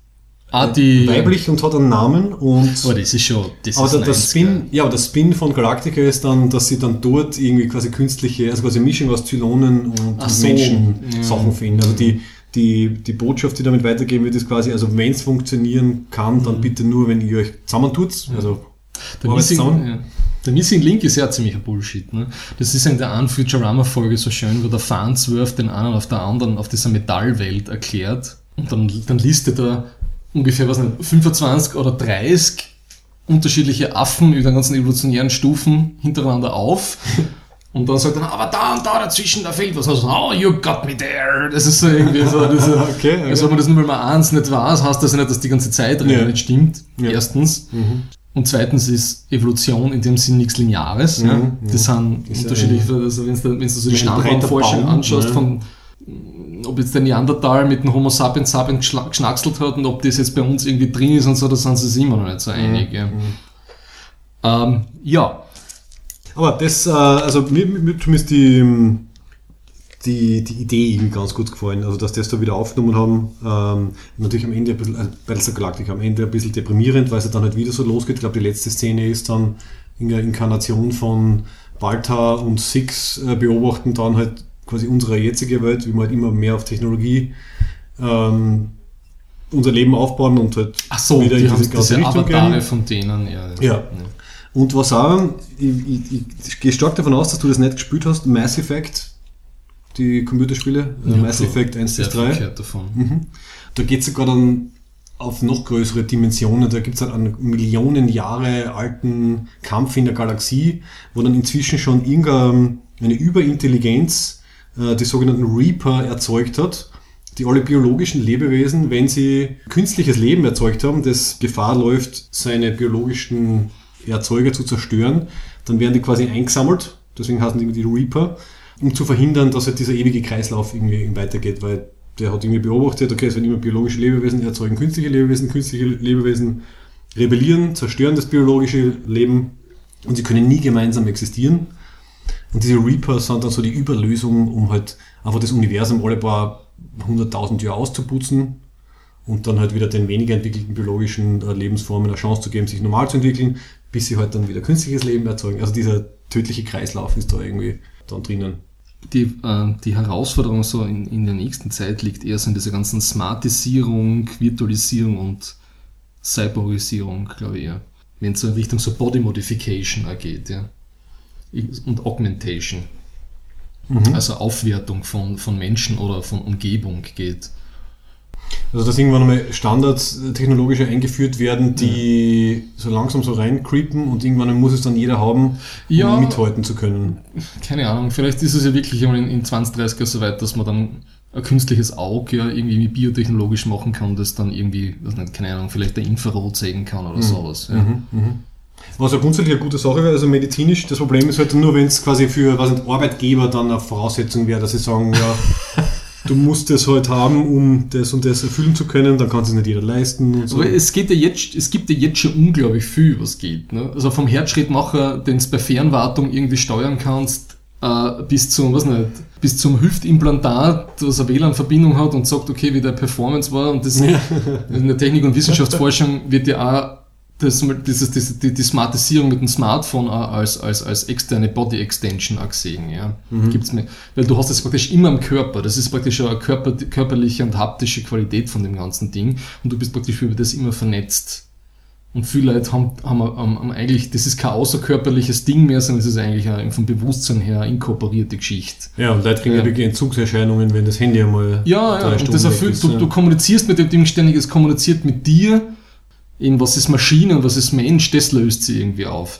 Ah, die, weiblich und hat einen Namen und Oh, das ist schon, das Aber ist der, Spin, ja, aber der Spin von Galactica ist dann, dass sie dann dort irgendwie quasi künstliche, also quasi Mischung aus Zylonen und so. Menschen Ja. Sachen finden. Also die, die, die Botschaft, die damit weitergeben wird, ist quasi, also wenn es funktionieren kann, dann bitte nur, wenn ihr euch zusammentut. Also Der Missing, zusammen. ja. der Missing Link ist ja ziemlicher Bullshit. Ne? Das ist in der einen Futurama-Folge so schön, wo der Farnsworth den einen auf der anderen, auf dieser Metallwelt erklärt. Und dann, dann listet er ungefähr, was nicht, 25 oder 30 unterschiedliche Affen über den ganzen evolutionären Stufen hintereinander auf. Und dann sagt er, aber da und da dazwischen, da fehlt was. Und so, oh, you got me there. Das ist so irgendwie so, diese, Okay, okay. also wenn man das nur mal eins nicht weiß, heißt das ja nicht, dass die ganze Zeit Ja. nicht stimmt. Ja. Erstens. Und zweitens ist Evolution in dem Sinn nichts Lineares. ja. Mhm, Das sind Ist unterschiedliche, also wenn du, wenn du so die Stammbaumforschung Baum, anschaust, ja. von ob jetzt der Neandertal mit dem Homo sapiens sapiens geschnackselt hat und ob das jetzt bei uns irgendwie drin ist und so, da sind sie sich immer noch nicht so einig. Ja. Ähm, ja, Aber das, äh, also mir, mir zumindest die, die, die Idee irgendwie ganz gut gefallen. Also, dass das da wieder aufgenommen haben. Ähm, natürlich am Ende ein bisschen, also Battlestar Galactica am Ende ein bisschen deprimierend, weil es ja dann halt wieder so losgeht. Ich glaube, die letzte Szene ist dann in der Inkarnation von Baltar und Six äh, beobachten dann halt quasi unsere jetzige Welt, wie wir halt immer mehr auf Technologie ähm, unser Leben aufbauen und halt ach so, wieder die in diese ganze diese Richtung Avatare gehen. von denen. Ja. Ja. Und was auch, ich, ich, ich gehe stark davon aus, dass du das nicht gespielt hast, Mass Effect, die Computerspiele, äh, Mass so Effect 1 sehr bis 3. verkehrt davon. Mhm. Da geht es sogar dann auf noch größere Dimensionen. Da gibt es halt einen Millionen Jahre alten Kampf in der Galaxie, wo dann inzwischen schon irgendeine Überintelligenz äh, die sogenannten Reaper erzeugt hat, die alle biologischen Lebewesen, wenn sie künstliches Leben erzeugt haben, das Gefahr läuft, seine biologischen Erzeuger zu zerstören, dann werden die quasi eingesammelt, deswegen heißen die irgendwie die Reaper, um zu verhindern, dass halt dieser ewige Kreislauf irgendwie weitergeht, weil der hat irgendwie beobachtet, okay, es werden immer biologische Lebewesen erzeugen künstliche Lebewesen, künstliche Lebewesen rebellieren, zerstören das biologische Leben und sie können nie gemeinsam existieren. Und diese Reaper sind dann so die Überlösung, um halt einfach das Universum alle paar hunderttausend Jahre auszuputzen und dann halt wieder den weniger entwickelten biologischen äh, Lebensformen eine Chance zu geben, sich normal zu entwickeln, bis sie halt dann wieder künstliches Leben erzeugen. Also dieser tödliche Kreislauf ist da irgendwie dann drinnen. Die, äh, die Herausforderung so in, in der nächsten Zeit liegt eher so in dieser ganzen Smartisierung, Virtualisierung und Cyberisierung, glaube ich eher. Wenn es so in Richtung so Body Modification geht, ja. Und Augmentation. Also Aufwertung von, von Menschen oder von Umgebung geht. Also dass irgendwann einmal Standards äh, technologische eingeführt werden, die so langsam so reincreepen und irgendwann muss es dann jeder haben, Ja. um mithalten zu können. Keine Ahnung, vielleicht ist es ja wirklich in, in 20, 30 Jahren so weit, dass man dann ein künstliches Auge ja irgendwie biotechnologisch machen kann, das dann irgendwie, was nicht, keine Ahnung, vielleicht der Infrarot sehen kann oder sowas. Ja. Was ja grundsätzlich eine gute Sache wäre, also medizinisch, das Problem ist halt nur, wenn es quasi für was nicht, Arbeitgeber dann eine Voraussetzung wäre, dass sie sagen, ja, du musst das halt haben, um das und das erfüllen zu können, dann kann es nicht jeder leisten so. Aber es geht ja jetzt, es gibt ja jetzt schon unglaublich viel, was geht. Ne? Also vom Herzschrittmacher, den du bei Fernwartung irgendwie steuern kannst, äh, bis zum, was nicht, bis zum Hüftimplantat, was eine WLAN-Verbindung hat und sagt, okay, wie der Performance war und das in der Technik- und Wissenschaftsforschung wird ja auch das, dieses, diese, die, die Smartisierung mit dem Smartphone auch als, als, als externe Body Extension auch gesehen, ja. Gibt's mir, weil du hast das praktisch immer am Körper. Das ist praktisch eine körper, körperliche und haptische Qualität von dem ganzen Ding. Und du bist praktisch über das immer vernetzt. Und viele Leute haben, haben, haben, haben eigentlich, das ist kein außerkörperliches Ding mehr, sondern es ist eigentlich eine, vom Bewusstsein her inkorporierte Geschichte. Ja, und Leute kriegen ja wirklich Entzugserscheinungen, wenn das Handy einmal Ja, ja, und das erfüllt, ist, du, ja. du kommunizierst mit dem Ding ständig, es kommuniziert mit dir, in was ist Maschine und was ist Mensch, das löst sie irgendwie auf.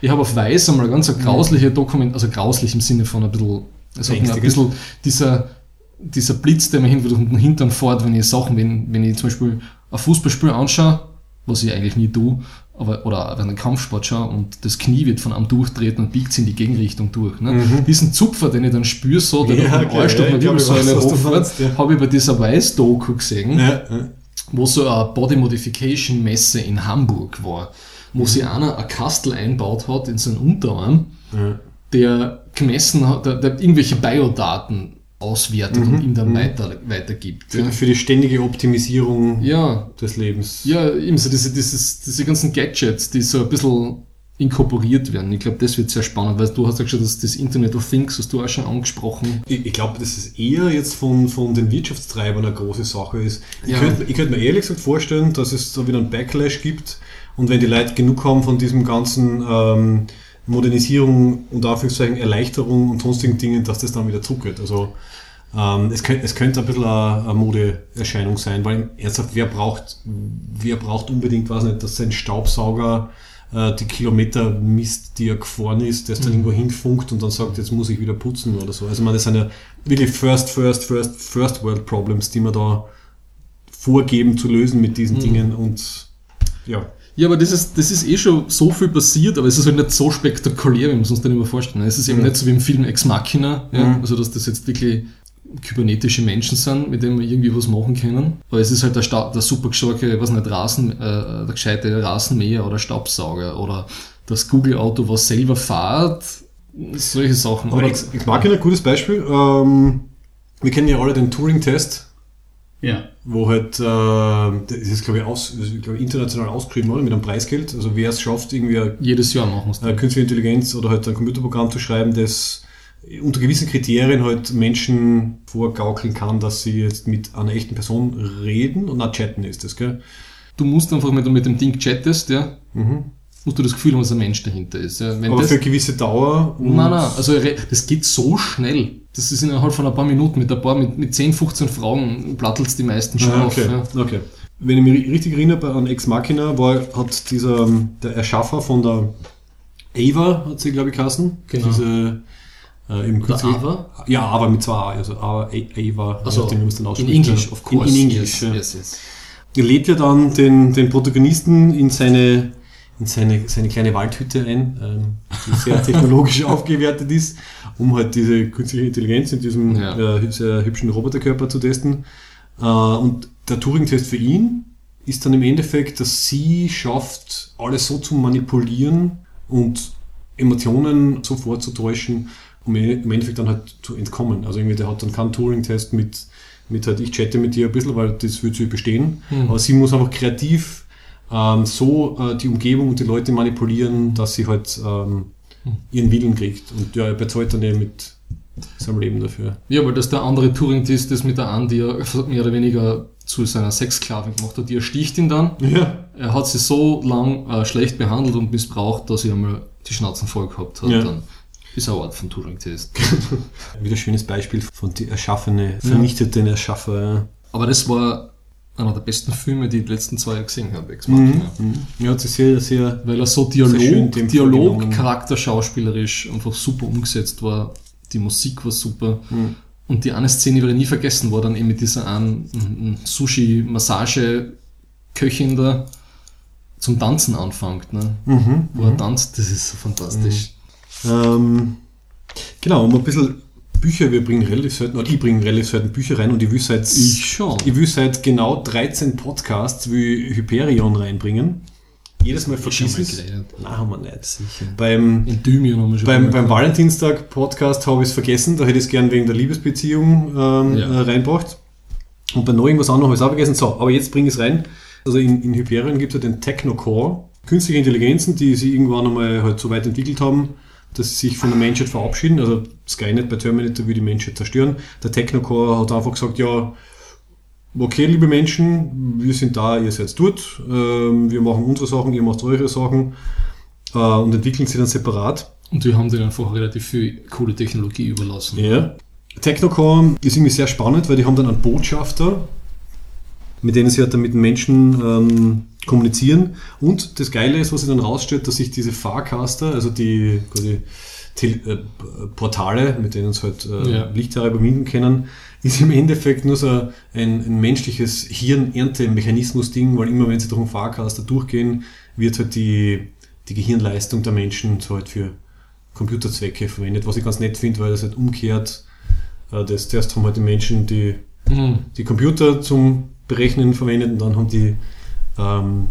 Ich habe auf Weiß einmal ganz eine grausliche Dokument, also grauslich im Sinne von ein bisschen, es mir ein bisschen dieser, dieser Blitz, der mir hin durch den Hintern fährt, wenn ich Sachen, wenn, wenn ich zum Beispiel ein Fußballspiel anschaue, was ich eigentlich nie tue, aber, oder wenn ich einen Kampfsport schaue und das Knie wird von einem durchtreten und biegt in die Gegenrichtung durch. Ne? Diesen Zupfer, den ich dann spüre, so, der Mhm. Ja, durch den okay, Arsch durch ja, meine Wirbelsäule hochfährt, ja. habe ich bei dieser Weiß-Doku gesehen, Ja, ja. Wo so eine Body Modification Messe in Hamburg war, wo Mhm. sich einer ein Kastel einbaut hat in seinen Unterarm, Ja. der gemessen hat, der, der irgendwelche Biodaten auswertet Mhm. und ihm dann weiter, weitergibt. Für, Ja. für die ständige Optimisierung ja, des Lebens. ja, eben so diese, dieses, diese ganzen Gadgets, die so ein bisschen inkorporiert werden. Ich glaube, das wird sehr spannend, weil du hast ja schon das, das Internet of Things, hast du auch schon angesprochen. Ich, ich glaube, dass es eher jetzt von, von den Wirtschaftstreibern eine große Sache ist. Ich, Ja. könnte, ich könnte mir ehrlich gesagt vorstellen, dass es da wieder einen Backlash gibt und wenn die Leute genug haben von diesem ganzen ähm, Modernisierung und Anführungszeichen Erleichterung und sonstigen Dingen, dass das dann wieder zurückgeht. Also ähm, es, könnte, es könnte ein bisschen eine, eine Modeerscheinung sein, weil ernsthaft, wer braucht, wer braucht unbedingt, weiß nicht, dass sein Staubsauger äh, die Kilometer misst, die er gefahren ist, der es dann irgendwo hinfunkt und dann sagt, jetzt muss ich wieder putzen oder so. Also man, das sind ja wirklich first, first, first, first world problems, die man da vorgeben zu lösen mit diesen Dingen und ja. Ja, aber das ist, das ist eh schon so viel passiert, aber es ist halt nicht so spektakulär, wie man es uns dann immer vorstellen. Es ist eben nicht so wie im Film Ex Machina, ja, also dass das jetzt wirklich kybernetische Menschen sind, mit denen wir irgendwie was machen können. Aber es ist halt der, Sta der super starke, was nicht, Rasen, äh, der gescheite Rasenmäher oder Staubsauger oder das Google-Auto, was selber fährt, solche Sachen. Aber Ex, Ex Machina, ein gutes Beispiel. Ähm, wir kennen ja alle den Turing-Test, ja. wo halt, äh, das ist glaube ich, aus, glaub ich international ausgeschrieben, oder? Mit einem Preisgeld. Also wer es schafft, irgendwie Jedes Jahr machen sie äh, künstliche Intelligenz oder halt ein Computerprogramm zu schreiben, das unter gewissen Kriterien halt Menschen vorgaukeln kann, dass sie jetzt mit einer echten Person reden und nicht chatten ist das, gell? Du musst einfach, wenn du mit dem Ding chattest, ja, musst du das Gefühl haben, dass ein Mensch dahinter ist. Ja. Wenn Aber das, für eine gewisse Dauer. und- Nein, nein, also das geht so schnell. Das ist innerhalb von ein paar Minuten mit ein paar, mit, mit 10, 15 Fragen plattelt's die meisten schon Ah, auf. okay. Ja. okay. Wenn ich mich richtig erinnere bei- an Ex Machina, war, hat dieser, ähm, der Erschaffer von der Ava, hat sie glaube ich geheißen. Genau. Diese, äh, im Der Ava? Ja, aber mit zwei A, also Ava, Ava, Also, nachdem, man es dann in ausspricht. English, Ja. of course. In, in English, yes, ja. yes, yes. Er lädt ja dann den, den Protagonisten in seine, in seine, seine kleine Waldhütte ein, ähm, die sehr technologisch aufgewertet ist, um halt diese künstliche Intelligenz in diesem Ja. äh, sehr hübschen Roboterkörper zu testen. Äh, und der Turing-Test für ihn ist dann im Endeffekt, dass sie schafft, alles so zu manipulieren und Emotionen so vorzutäuschen, um im Endeffekt dann halt zu entkommen. Also irgendwie, der hat dann keinen Turing-Test mit, mit halt, ich chatte mit dir ein bisschen, weil das wird sie bestehen. Aber sie muss einfach kreativ ähm, so äh, die Umgebung und die Leute manipulieren, dass sie halt ähm, ihren Willen kriegt. Und ja, er bezahlt dann eben mit seinem Leben dafür. Ja, weil das der andere Turing-Test ist mit der An, die er mehr oder weniger zu seiner Sexsklavin gemacht hat. Die ersticht ihn dann. Ja. Er hat sie so lang äh, schlecht behandelt und missbraucht, dass sie einmal die Schnauzen voll gehabt hat. Ja. Dann ist eine Art von Turing-Test. Wieder ein schönes Beispiel von die erschaffene, vernichteten Erschaffer. Aber das war einer der besten Filme, die ich die letzten zwei Jahre gesehen habe, Ex Machina. Ja, das ist sehr, sehr Weil er so Dialog, Dialog, charakterschauspielerisch einfach super umgesetzt war. Die Musik war super. Mhm. Und die eine Szene, die werde ich nie vergessen, war dann eben mit dieser einen Sushi-Massage-Köchin da zum Tanzen anfängt. Ne? Mhm. Wo er tanzt, das ist so fantastisch. Ähm, genau, um ein bisschen Bücher, wir bringen relativ selten, oder ich bringe relativ selten Bücher rein und ich will seit, Ich schon. ich will seit genau 13 Podcasts wie Hyperion reinbringen. jedes Mal es. geredet. Nein, haben wir nicht. Sicher. Beim, Endymion haben wir schon beim, beim. Valentinstag-Podcast habe ich es vergessen, da hätte ich es gern wegen der Liebesbeziehung ähm, Ja. äh, reinbracht. Und bei noch irgendwas anderem habe ich es auch vergessen. So, aber jetzt bringe ich es rein. Also in, in Hyperion gibt es ja den Technocore. Künstliche Intelligenzen, die sich irgendwann einmal halt so weit entwickelt haben, dass sie sich von der Menschheit verabschieden. Also Skynet bei Terminator will die Menschheit zerstören. Der Technocore hat einfach gesagt, ja, okay, liebe Menschen, wir sind da, ihr seid dort, ähm, wir machen unsere Sachen, ihr macht eure Sachen äh, und entwickeln sie dann separat. Und wir haben denen einfach relativ viel coole Technologie überlassen. Ja. Technocore ist irgendwie sehr spannend, weil die haben dann einen Botschafter, mit denen sie halt dann mit den Menschen ähm, kommunizieren. Und das Geile ist, was sich dann rausstellt, dass sich diese Farcaster, also die quasi Tele äh, Portale, mit denen sie halt äh, Ja. Lichtjahre überwinden können, ist im Endeffekt nur so ein, ein menschliches Hirn-Ernte-Mechanismus-Ding, weil immer wenn sie durch einen Farcaster durchgehen, wird halt die, die Gehirnleistung der Menschen so halt für Computerzwecke verwendet, was ich ganz nett finde, weil das halt umkehrt. Äh, Das, zuerst haben halt die Menschen die, Mhm. die Computer zum Berechnen verwendet und dann haben die ähm,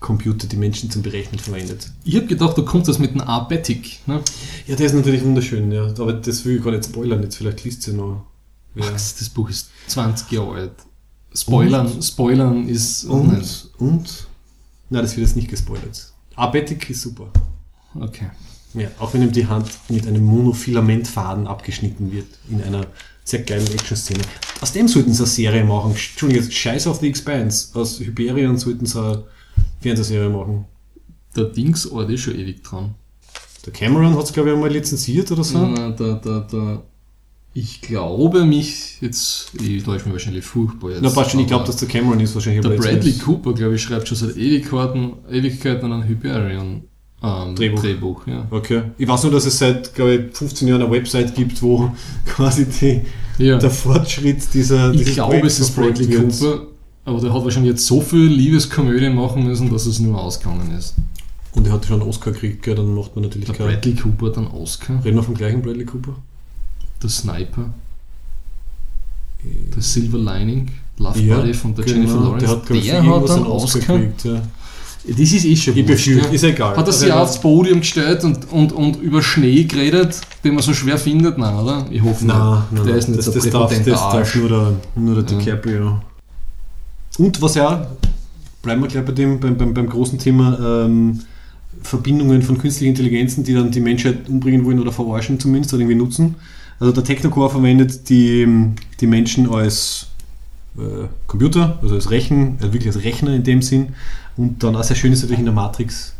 Computer die Menschen zum Berechnen verwendet. Ich habe gedacht, da kommt das mit einem Abetic. Ne? Ja, der ist natürlich wunderschön, ja. Aber das will ich gar nicht spoilern, jetzt vielleicht liest sie noch. Ja. Max, das Buch ist 20 Jahre alt. Spoilern, Spoilern ist Und, und? Nein, das wird jetzt nicht gespoilert. Abetic ist super. Okay. Ja, auch wenn ihm die Hand mit einem Monofilamentfaden abgeschnitten wird in einer sehr geilen Action-Szene. Aus dem sollten sie eine Serie machen. Entschuldigung, jetzt Scheiß auf the Expanse. Aus Hyperion sollten sie eine Fernsehserie machen. Der Dings arbeitet schon ewig dran. Der Cameron hat es, glaube ich, einmal lizenziert oder so. Na, da, da, da, ich glaube mich, jetzt, ich täusche mich wahrscheinlich furchtbar jetzt. Na, passt schon, ich glaube, dass der Cameron ist wahrscheinlich der Bradley. Cooper, glaube ich, schreibt schon seit Ewigkeiten, Ewigkeiten an Hyperion ähm, Drehbuch. Drehbuch ja. Okay. Ich weiß nur, dass es seit, glaube ich, 15 Jahren eine Website gibt, wo quasi die, ja. der Fortschritt dieser. Ich glaube, es ist Bradley wird. Cooper, aber der hat wahrscheinlich jetzt so viel Liebeskomödien machen müssen, dass es nur ausgegangen ist. Und er hat schon einen Oscar gekriegt, gell, dann macht man natürlich Der keinen. Bradley Cooper einen Oscar, Reden wir vom gleichen Bradley Cooper? der Sniper, der Silver Lining, Love Ja, Buddy von der genau, Jennifer Lawrence, Der hat, ich, der irgendwas hat einen Oscar. gekriegt. Ja. Das ist eh schon Ich wurscht, ja. ist egal. Hat er sich Also, aufs Podium gestellt und, und, und über Schnee geredet, den man so schwer findet? Nein, oder? Ich hoffe Nein, nicht. nein, der nein, ist nicht das, so das, darf, das darf nur der, nur der Ja. DiCaprio. Und was ja, bleiben wir gleich bei dem, beim, beim, beim großen Thema ähm, Verbindungen von künstlichen Intelligenzen, die dann die Menschheit umbringen wollen oder verarschen zumindest oder irgendwie nutzen. Also der Technocore verwendet die, die Menschen als äh, Computer, also als Rechen, also wirklich als Rechner in dem Sinn. Und dann auch sehr schön ist natürlich in der Matrix,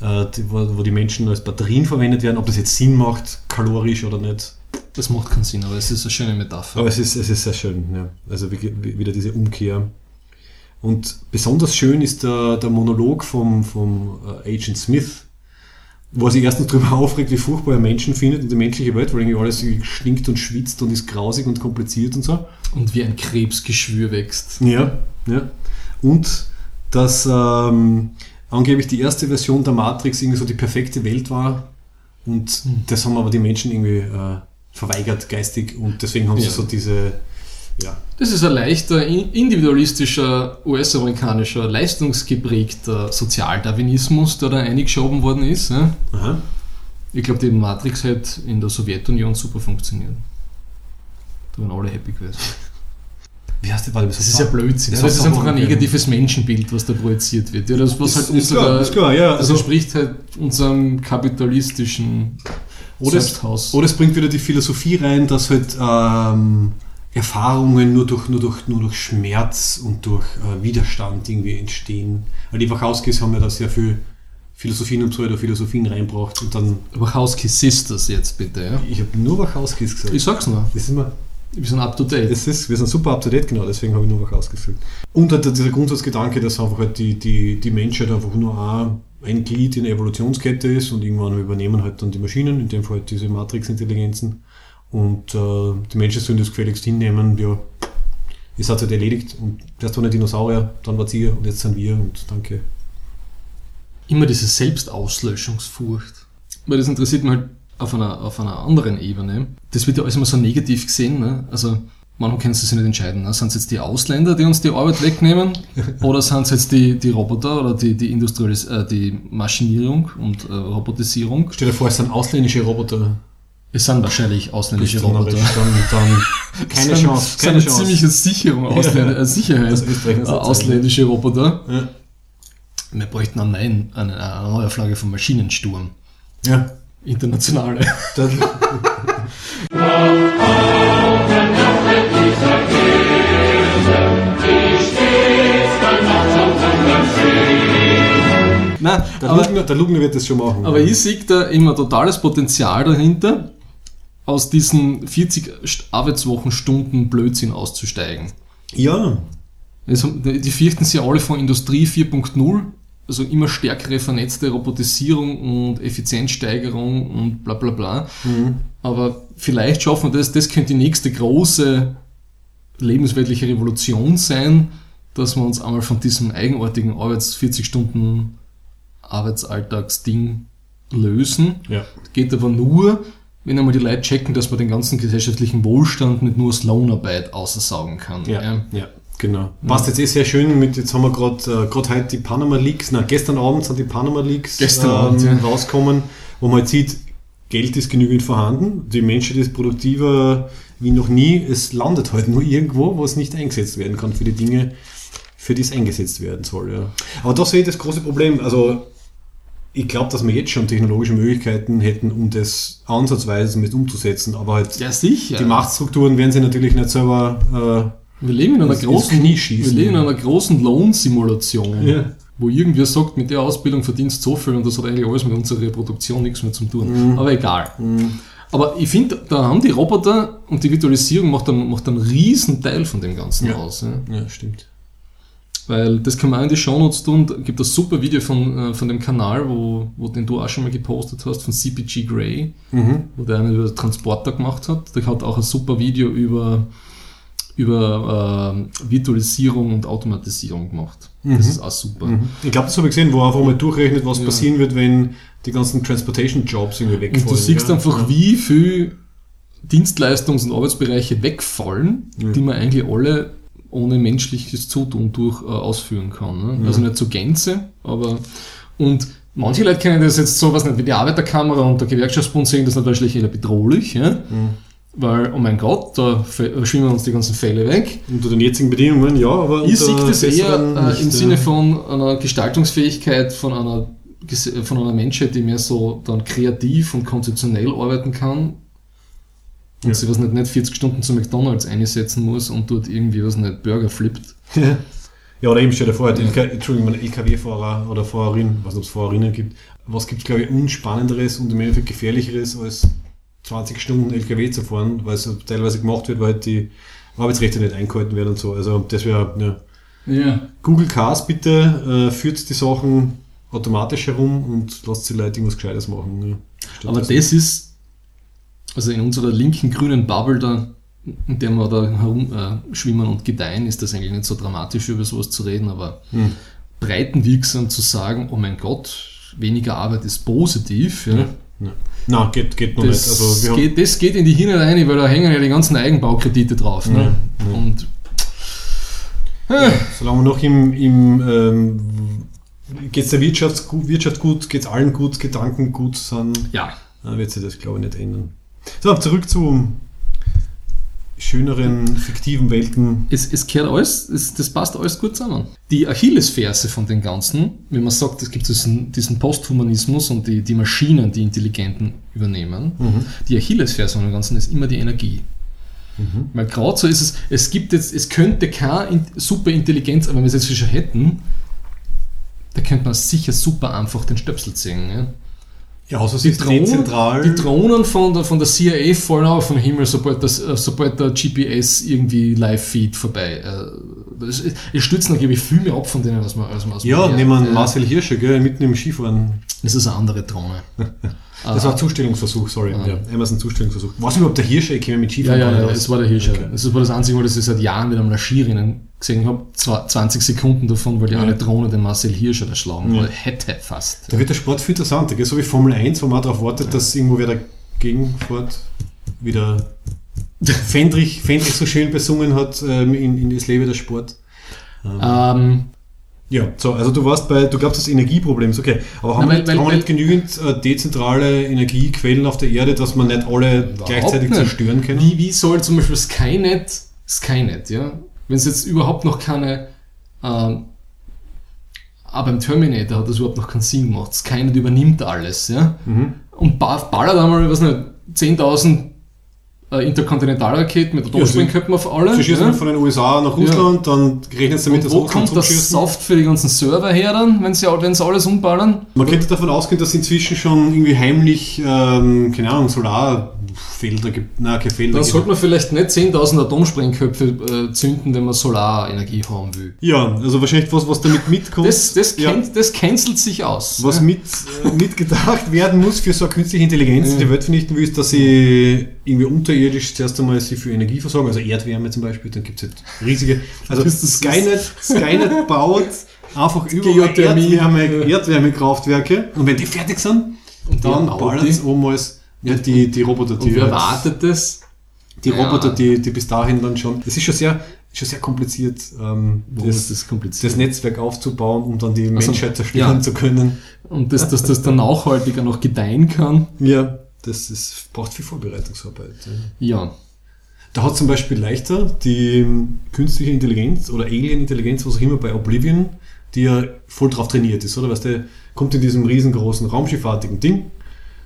äh, die, wo, wo die Menschen als Batterien verwendet werden, ob das jetzt Sinn macht, kalorisch oder nicht. Das macht keinen Sinn, aber es ist eine schöne Metapher. Aber es ist, es ist sehr schön, ja. Also wie- wie- wieder diese Umkehr. Und besonders schön ist der, der Monolog vom, vom äh, Agent Smith, wo er sich erstens darüber aufregt, wie furchtbar er Menschen findet und die menschliche Welt, weil irgendwie alles stinkt und schwitzt und ist grausig und kompliziert und so. Und wie ein Krebsgeschwür wächst. Ja, ja. Und dass ähm, angeblich die erste Version der Matrix irgendwie so die perfekte Welt war und das haben aber die Menschen irgendwie äh, verweigert geistig und deswegen haben sie Ja. so diese, ja, Das ist ein leichter, in- individualistischer, US-amerikanischer, leistungsgeprägter Sozialdarwinismus, der da eingeschoben worden ist. Ja? Ich glaube, die Matrix hätte in der Sowjetunion super funktioniert. Da waren alle happy gewesen. Wie heißt? Warte, Das ist ja Blödsinn. Das Das, ist einfach ein negatives Menschenbild, was da projiziert wird. Ja, das, was Ist- halt ist unserer, klar, ist klar, ja, das also- entspricht halt unserem kapitalistischen Oder es, oder es bringt wieder die Philosophie rein, dass halt ähm, Erfahrungen nur durch, nur, durch, nur durch Schmerz und durch äh, Widerstand irgendwie entstehen. Weil die Wachowskis haben ja da sehr viel Philosophien und Pseudophilosophien reinbracht und dann, Wachowski Sisters jetzt bitte, ja? ich habe nur Wachowskis gesagt. Ich sag's nur. das ist immer, Wir sind up to date. es ist, wir sind super up to date, genau, deswegen habe ich nur Wachowskis gesagt. Und halt dieser Grundsatzgedanke, dass einfach halt die, die, die Menschheit einfach nur ein, ein Glied in der Evolutionskette ist und irgendwann übernehmen halt dann die Maschinen, in dem Fall halt diese Matrix-Intelligenzen. Und äh, die Menschen sollen das gefälligst hinnehmen, ja, es hat halt erledigt. Und erst waren die Dinosaurier, dann war ihr und jetzt sind wir und danke. Immer diese Selbstauslöschungsfurcht. Weil das interessiert mich halt auf einer, auf einer anderen Ebene. Das wird ja alles immer so negativ gesehen. Ne? Also manchmal können sie sich nicht entscheiden. Ne? Sind es jetzt die Ausländer, die uns die Arbeit wegnehmen? oder sind es jetzt die, die Roboter oder die, die, Industrialis äh, die Maschinierung und äh, Robotisierung? Stell dir vor, es sind ausländische Roboter. Es sind wahrscheinlich ausländische Dann, Roboter. dann keine Das sind- Chance. Keine sind eine ziemliche. Sicherung, Ausländer, äh, Sicherheit. Äh, ausländische Roboter. Ja. Wir bräuchten eine, neuen, eine, eine neue Flagge vom Maschinensturm. ja. Internationale. Nein, der, aber, Lugner, der Lugner wird das schon machen. aber ich sehe da immer totales Potenzial dahinter, aus diesen 40 St- Arbeitswochenstunden Blödsinn auszusteigen. ja, haben- Die fürchten sich alle von Industrie 4.0, also immer stärkere vernetzte Robotisierung und Effizienzsteigerung und bla bla bla. Aber vielleicht schaffen wir das, das könnte die nächste große lebensweltliche Revolution sein, dass wir uns einmal von diesem eigenartigen Arbeits 40 Stunden Arbeitsalltagsding lösen. ja. Geht aber nur, wenn einmal die Leute checken, dass man den ganzen gesellschaftlichen Wohlstand nicht nur aus Lohnarbeit aussaugen kann. Ja, ja, genau. Passt jetzt eh sehr schön mit, jetzt haben wir gerade äh, gerade heute die Panama Leaks, na gestern Abend sind die Panama Leaks Gestern Abend, ja. rausgekommen, wo man jetzt sieht, Geld ist genügend vorhanden, die Menschheit ist produktiver wie noch nie, es landet halt nur irgendwo, wo es nicht eingesetzt werden kann für die Dinge, für die es eingesetzt werden soll. Ja. Aber da sehe ich das große Problem, also ich glaube, dass wir jetzt schon technologische Möglichkeiten hätten, um das ansatzweise mit umzusetzen, aber halt Ja, sicher. die Machtstrukturen werden sie natürlich nicht selber äh, Wir leben in einer ins großen, wir leben in einer großen Lohnsimulation, Ja. wo irgendwer sagt, mit der Ausbildung verdienst du so viel und das hat eigentlich alles mit unserer Reproduktion nichts mehr zu tun. Mhm. Aber egal. Aber ich finde, da haben die Roboter und die Virtualisierung macht einen, macht einen riesen Teil von dem Ganzen Ja. aus. Ja. Ja, stimmt. Weil das kann man auch in die Shownotes tun. Da gibt es ein super Video von, äh, von dem Kanal, wo, wo den du auch schon mal gepostet hast, von CPG Grey, wo der einen über Transporter gemacht hat. Der hat auch ein super Video über, über äh, Virtualisierung und Automatisierung gemacht. Das ist auch super. Ich glaube, das habe ich gesehen, wo er einfach mal durchrechnet, was Ja. passieren wird, wenn die ganzen Transportation Jobs irgendwie wegfallen. Und du siehst ja. einfach, wie viel Dienstleistungs- und Arbeitsbereiche wegfallen, die man eigentlich alle ohne menschliches Zutun durch äh, ausführen kann. Ne? Also nicht zur Gänze, aber und manche Leute kennen das jetzt so was nicht wie die Arbeiterkammer und der Gewerkschaftsbund sehen das natürlich eher bedrohlich, ja? Weil, oh mein Gott, da schwimmen uns die ganzen Fälle weg. Unter den jetzigen Bedingungen, ja, aber Ich sehe unter das eher äh, nicht, im ja. Sinne von einer Gestaltungsfähigkeit von einer, von einer Menschheit, die mehr so dann kreativ und konzeptionell arbeiten kann und Ja. sie was nicht, nicht 40 Stunden zu McDonalds einsetzen muss und dort irgendwie was nicht Burger flippt. Ja, oder eben stell dir vor, LK, Entschuldigung, ein LKW-Fahrer oder Fahrerin, ob es Fahrerinnen gibt, was gibt es, glaube ich, unspannenderes und im Endeffekt gefährlicheres als 20 Stunden LKW zu fahren, weil es teilweise gemacht wird, weil halt die Arbeitsrechte nicht eingehalten werden und so. Also das wäre, ja. Ja. Google Cars bitte, äh, führt die Sachen automatisch herum und lasst die Leute irgendwas Gescheites machen. Ja. Statt Aber das ist, also in unserer linken grünen Bubble da, in der wir da herumschwimmen äh, schwimmen und gedeihen, ist das eigentlich nicht so dramatisch, über sowas zu reden, aber Hm. breitenwirksam zu sagen, oh mein Gott, weniger Arbeit ist positiv, ja. Ja. Nein, geht, geht noch Das, nicht. Also geht, das geht in die Hirne rein, weil da hängen ja die ganzen Eigenbaukredite drauf. Ne? Ja, ja. Und solange wir noch im, im ähm, geht es der Wirtschaft gut, Wirtschaft gut, geht es allen gut, Gedanken gut sind, ja, dann wird sich das, glaube ich, nicht ändern. So, zurück zu schöneren, fiktiven Welten. es, es kehrt alles, es, das passt alles gut zusammen. Die Achillesferse von den Ganzen, wenn man sagt, es gibt diesen, diesen Posthumanismus und die, die Maschinen, die Intelligenten übernehmen, die Achillesferse von dem Ganzen ist immer die Energie. Weil gerade so ist es, es gibt jetzt, es könnte keine in- Superintelligenz, aber wenn wir es jetzt schon hätten, da könnte man sicher super einfach den Stöpsel ziehen. Ja? Ja, also Die Drohnen, die Drohnen von der, von der CIA fallen auch vom Himmel, sobald, das, äh, sobald der GPS irgendwie Live-Feed vorbei. Äh, das, es stützen natürlich viel mehr ab von denen, als man, als man, als ja, nehmen wir Ja, Marcel Hirscher, gell, mitten im Skifahren. Das ist eine andere Drohne. Das war ein Zustellungsversuch, sorry. Ja, Amazon Zustellungsversuch. Was überhaupt der Hirscher, ich kenne mich mit Ja, Skifahren ja, ja, nicht es war der Hirscher. Okay. Das war das einzige Mal, dass ich seit Jahren mit einem Skirennen gesehen habe. Zwar 20 Sekunden davon, weil die eine Drohne den Marcel Hirscher erschlagen oder hätte fast. Da wird der Sport viel interessanter, gell? so wie Formel 1, wo man darauf wartet, dass irgendwo wer dagegen fährt, wieder Fendrich, Fendrich so schön besungen hat ähm, in, in Das Leben der Sport. Ähm, Ja, so, also du warst bei, du glaubst das Energieproblem ist okay, aber haben, Na, weil- wir- weil- haben nicht genügend äh, dezentrale Energiequellen auf der Erde, dass man nicht alle gleichzeitig nicht. zerstören können? Wie, wie soll zum Beispiel Skynet, Skynet, ja, wenn es jetzt überhaupt noch keine, ähm, aber beim Terminator hat das überhaupt noch keinen Sinn gemacht. Skynet übernimmt alles, ja, Mhm. und ba- ballert einmal, was nicht, 10.000 äh, Interkontinentalraketen mit Atomsprengköpfen auf alle. Sie schießen ja. von den USA nach Russland, dann rechnen sie damit, dass wo Russland kommt das. Saft für die ganzen Server her dann, wenn sie, wenn sie alles umballern? Man könnte davon ausgehen, dass inzwischen schon irgendwie heimlich, ähm, keine Ahnung, Solarfelder gibt. Nein, keine Felder Dann sollte man vielleicht nicht 10.000 Atomsprengköpfe äh, zünden, wenn man Solarenergie haben will. Ja, also wahrscheinlich was, was damit mitkommt. Das, das, ja, can, das cancelt sich aus. was mit, äh, mitgedacht werden muss für so eine künstliche Intelligenz, die die Welt vernichten will, ist, dass sie irgendwie unterirdisch zuerst einmal sie für Energie versorgen, also Erdwärme zum Beispiel, dann gibt es halt riesige, also Skynet, Skynet baut einfach überall. Erdwärme, Erdwärmekraftwerke und wenn die fertig sind, Und dann ballert es oben als ja, die, die Roboter, die Und wer wartet das? die Ja. Roboter, die, die bis dahin dann schon. Das ist schon sehr, schon sehr kompliziert, ähm, das, das kompliziert? das Netzwerk aufzubauen, um dann die Also, Menschheit zerstören ja. zu können. Und dass das, das dann nachhaltiger noch gedeihen kann? Ja, das ist, braucht viel Vorbereitungsarbeit. Ja. Ja. Da hat zum Beispiel leichter die ähm, künstliche Intelligenz oder Alien-Intelligenz, was auch immer bei Oblivion, die ja voll drauf trainiert ist, oder? Weißt du, kommt in diesem riesengroßen raumschiffartigen Ding,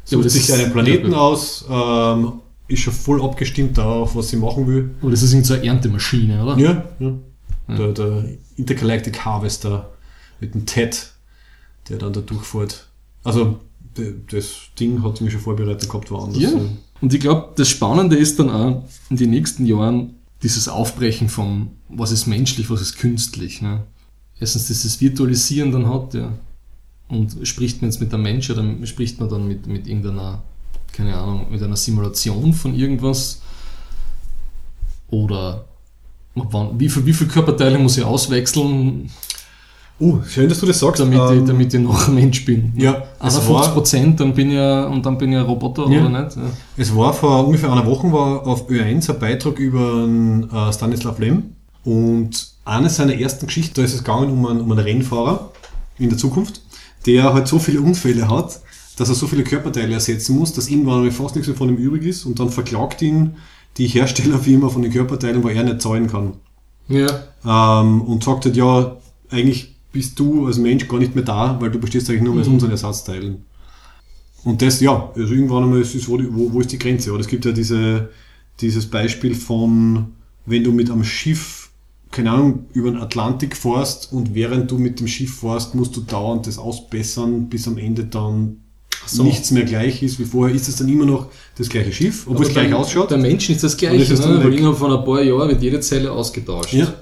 sucht das sich einen Planeten ja, aus, ähm, ist schon voll abgestimmt darauf, was sie machen will. Aber das ist irgendeine so eine Erntemaschine, oder? Ja, ja. Der, der Intergalactic Harvester mit dem Ted, der dann da durchfährt. Also, das Ding hat mich schon vorbereitet gehabt, woanders. Ja. Und ich glaube, das Spannende ist dann auch in den nächsten Jahren dieses Aufbrechen vom, was ist menschlich, was ist künstlich. Ne? Erstens dieses Virtualisieren dann hat, ja. Und spricht man jetzt mit einem Mensch oder spricht man dann mit, mit irgendeiner, keine Ahnung, mit einer Simulation von irgendwas? Oder wann, wie viel, wie viel Körperteile muss ich auswechseln, Oh, schön, dass du das sagst. damit, Ähm, ich, damit ich noch ein Mensch bin? Ja, es 51 war, Prozent, dann bin ich ja, und dann bin ich ein Roboter Ja. oder nicht? Ja. es war vor ungefähr einer Woche war auf Ö1 ein Beitrag über äh, Stanislav Lem und eine seiner ersten Geschichten, da ist es gegangen um einen, um einen Rennfahrer in der Zukunft, der halt so viele Unfälle hat, dass er so viele Körperteile ersetzen muss, dass irgendwann fast nichts mehr von ihm übrig ist und dann verklagt ihn die Herstellerfirma von den Körperteilen, wo er nicht zahlen kann. Ja. Ähm, und sagt halt, ja, eigentlich bist du als Mensch gar nicht mehr da, weil du bestehst eigentlich nur mehr aus unseren Ersatzteilen. Und das, ja, also irgendwann einmal ist es, wo, wo, wo ist die Grenze? Oder es gibt ja diese, dieses Beispiel von, wenn du mit einem Schiff, keine Ahnung, über den Atlantik fährst und während du mit dem Schiff fährst, musst du dauernd das ausbessern, bis am Ende dann so. nichts mehr gleich ist wie vorher. Ist es dann immer noch das gleiche Schiff, obwohl es gleich ausschaut? Beim Menschen ist das gleiche, das ist ne? weil innerhalb von ein paar Jahren wird jede Zelle ausgetauscht. Ja.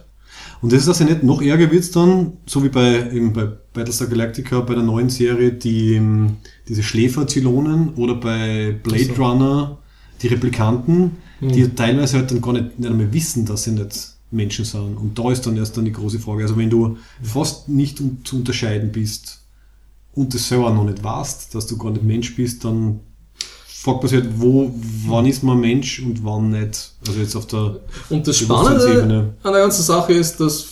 Und das ist ja nicht, noch ärger wird's dann, so wie bei, eben bei Battlestar Galactica, bei der neuen Serie, die, ähm, diese Schläfer-Zylonen oder bei Blade Ach so. Runner, die Replikanten, die Hm. teilweise halt dann gar nicht, nicht einmal wissen, dass sie nicht Menschen sind. Und da ist dann erst dann die große Frage. Also wenn du fast nicht zu unterscheiden bist und das selber noch nicht weißt, dass du gar nicht Mensch bist, dann fragt man sich halt, wo, wann ist man Mensch und wann nicht. Also jetzt auf der Und das. Spannende an der ganzen Sache ist, dass,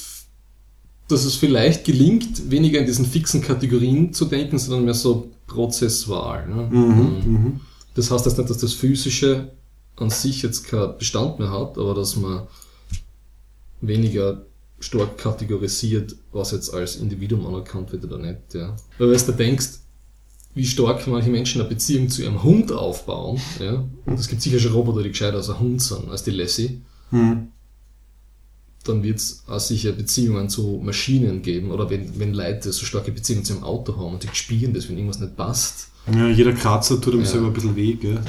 dass es vielleicht gelingt, weniger in diesen fixen Kategorien zu denken, sondern mehr so prozessual. Ne? Mhm. Das heißt jetzt nicht, dass das Physische an sich jetzt keinen Bestand mehr hat, aber dass man weniger stark kategorisiert, was jetzt als Individuum anerkannt wird oder nicht. Ja. Weil wenn du denkst, wie stark manche Menschen eine Beziehung zu ihrem Hund aufbauen, ja, und es gibt sicher schon Roboter, die gescheiter als ein Hund sind, als die Lassie, Mhm. dann wird es auch sicher Beziehungen zu Maschinen geben, oder wenn, wenn Leute so starke Beziehungen zu ihrem Auto haben und die spielen das, wenn irgendwas nicht passt. Ja, jeder Kratzer tut ihm Ja. selber ein bisschen weh. Gell?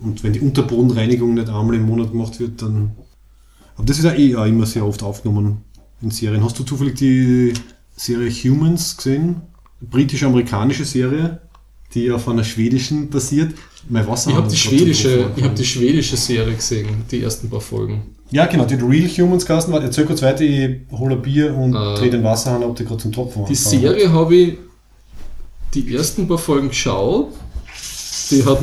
Und wenn die Unterbodenreinigung nicht einmal im Monat gemacht wird, dann. Aber das ist ja eh auch immer sehr oft aufgenommen in Serien. Hast du zufällig die Serie Humans gesehen? Britisch-amerikanische Serie, die auf einer schwedischen basiert. Mein Wasser Ich habe die schwedische, ich habe die schwedische Serie gesehen, die ersten paar Folgen. Ja, genau, die Real Humans Kasten war. Erzähl kurz weiter, ich hole ein Bier und Äh, dreh den Wasserhahn, ob die gerade zum Topf Die Serie habe ich die ersten paar Folgen geschaut. Die hat,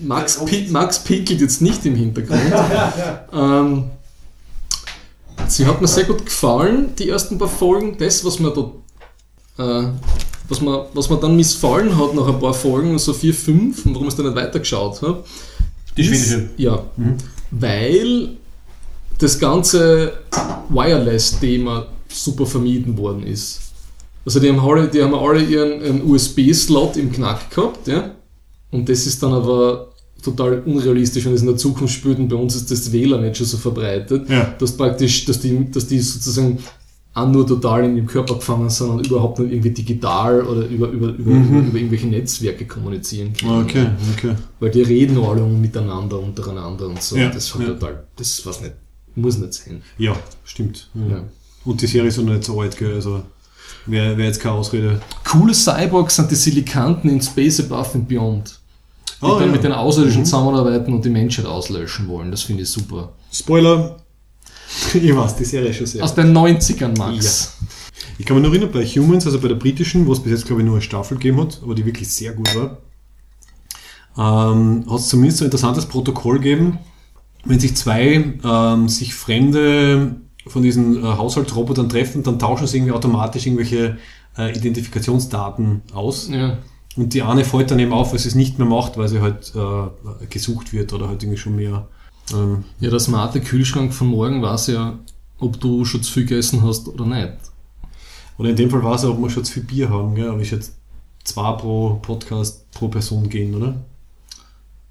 Max, Pi Max pinkelt jetzt nicht im Hintergrund. ähm, sie hat mir sehr gut gefallen, die ersten paar Folgen. Das, was mir da, äh, was mir, was mir dann missfallen hat nach ein paar Folgen, so vier, fünf, und warum ich es dann nicht weitergeschaut habe. Die schwedische. Ja, weil das ganze Wireless-Thema super vermieden worden ist. Also die haben alle, die haben alle ihren einen USB-Slot im Knack gehabt, ja. Und das ist dann aber total unrealistisch, wenn es in der Zukunft spielt und bei uns ist das WLAN nicht schon so verbreitet, Ja. dass praktisch, dass die, dass die sozusagen auch nur total in dem Körper gefangen sind und überhaupt nicht irgendwie digital oder über, über, über, über, über irgendwelche Netzwerke kommunizieren können. Okay, okay. Weil die reden alle miteinander, untereinander und so. Ja, das ja. total, das was nicht, muss nicht sein. Ja, stimmt. Ja. Und die Serie ist noch nicht so alt, gell? Also wäre wär jetzt keine Ausrede. Coole Cyborgs sind die Silikanten in Space Above and Beyond. Die Ah, dann ja. mit den Außerirdischen zusammenarbeiten und die Menschheit auslöschen wollen. Das finde ich super. Spoiler! ich weiß, die Serie ist schon sehr. Aus den 90ern, Max. Ich kann mich noch erinnern, bei Humans, also bei der britischen, wo es bis jetzt, glaube ich, nur eine Staffel gegeben hat, aber die wirklich sehr gut war, ähm, hat es zumindest so ein interessantes Protokoll gegeben, wenn sich zwei ähm, sich Fremde von diesen äh, Haushaltsrobotern treffen, dann tauschen sie irgendwie automatisch irgendwelche äh, Identifikationsdaten aus. Ja. Und die eine fällt dann eben auf, weil sie es nicht mehr macht, weil sie halt äh, gesucht wird oder halt irgendwie schon mehr. Ähm, ja, der smarte Kühlschrank von morgen weiß ja, ob du schon zu viel gegessen hast oder nicht. Oder in dem Fall war es, ob wir schon zu viel Bier haben, gell? aber ich jetzt zwei pro Podcast pro Person gehen, oder?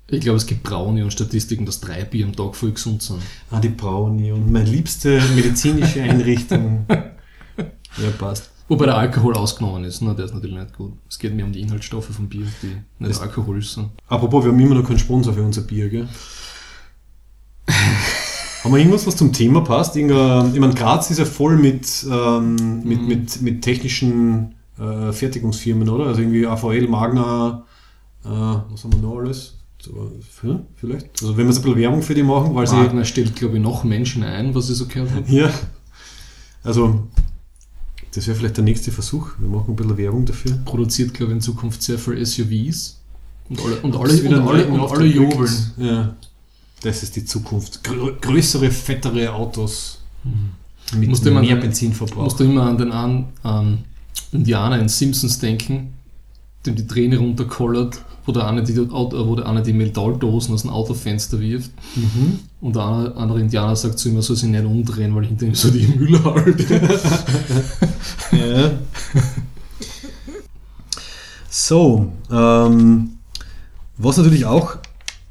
Ich glaube, es gibt Braune und Statistiken, dass drei Bier am Tag voll gesund sind. Ah, die Brauni und meine liebste medizinische Einrichtung. ja, passt. Wobei der Alkohol ausgenommen ist, ne? der ist natürlich nicht gut. Es geht mir um die Inhaltsstoffe vom Bier, die nicht alkoholisch sind. Apropos, wir haben immer noch keinen Sponsor für unser Bier, gell? haben wir irgendwas, was zum Thema passt? Irgendein, ich meine, Graz ist ja voll mit, ähm, mit, mit, mit technischen äh, Fertigungsfirmen, oder? Also irgendwie AVL, Magna, äh, was haben wir noch alles? Ja, vielleicht? Also wenn wir so ein bisschen Werbung für die machen, weil sie... Wagner stellt, glaube ich, noch Menschen ein, was ich so gehört habe. Ja. Also, das wäre vielleicht der nächste Versuch. Wir machen ein bisschen Werbung dafür. Produziert, glaube ich, in Zukunft sehr viel SUVs. Und alle, und Das alle, und alle, und alle jubeln. Ja. Das ist die Zukunft. Grö größere, fettere Autos mit Musst du immer mehr an- Benzinverbrauch. Musst du immer an den an, an Indianer in Simpsons denken, dem die Träne runterkollert, wo der eine die, Auto- wo der eine die Metalldosen aus dem Autofenster wirft. Mhm. Und der andere, andere Indianer sagt zu ihm, er soll sich nicht umdrehen, weil hinter ihm so die Müllhalde. Ja. So, ähm, was natürlich auch,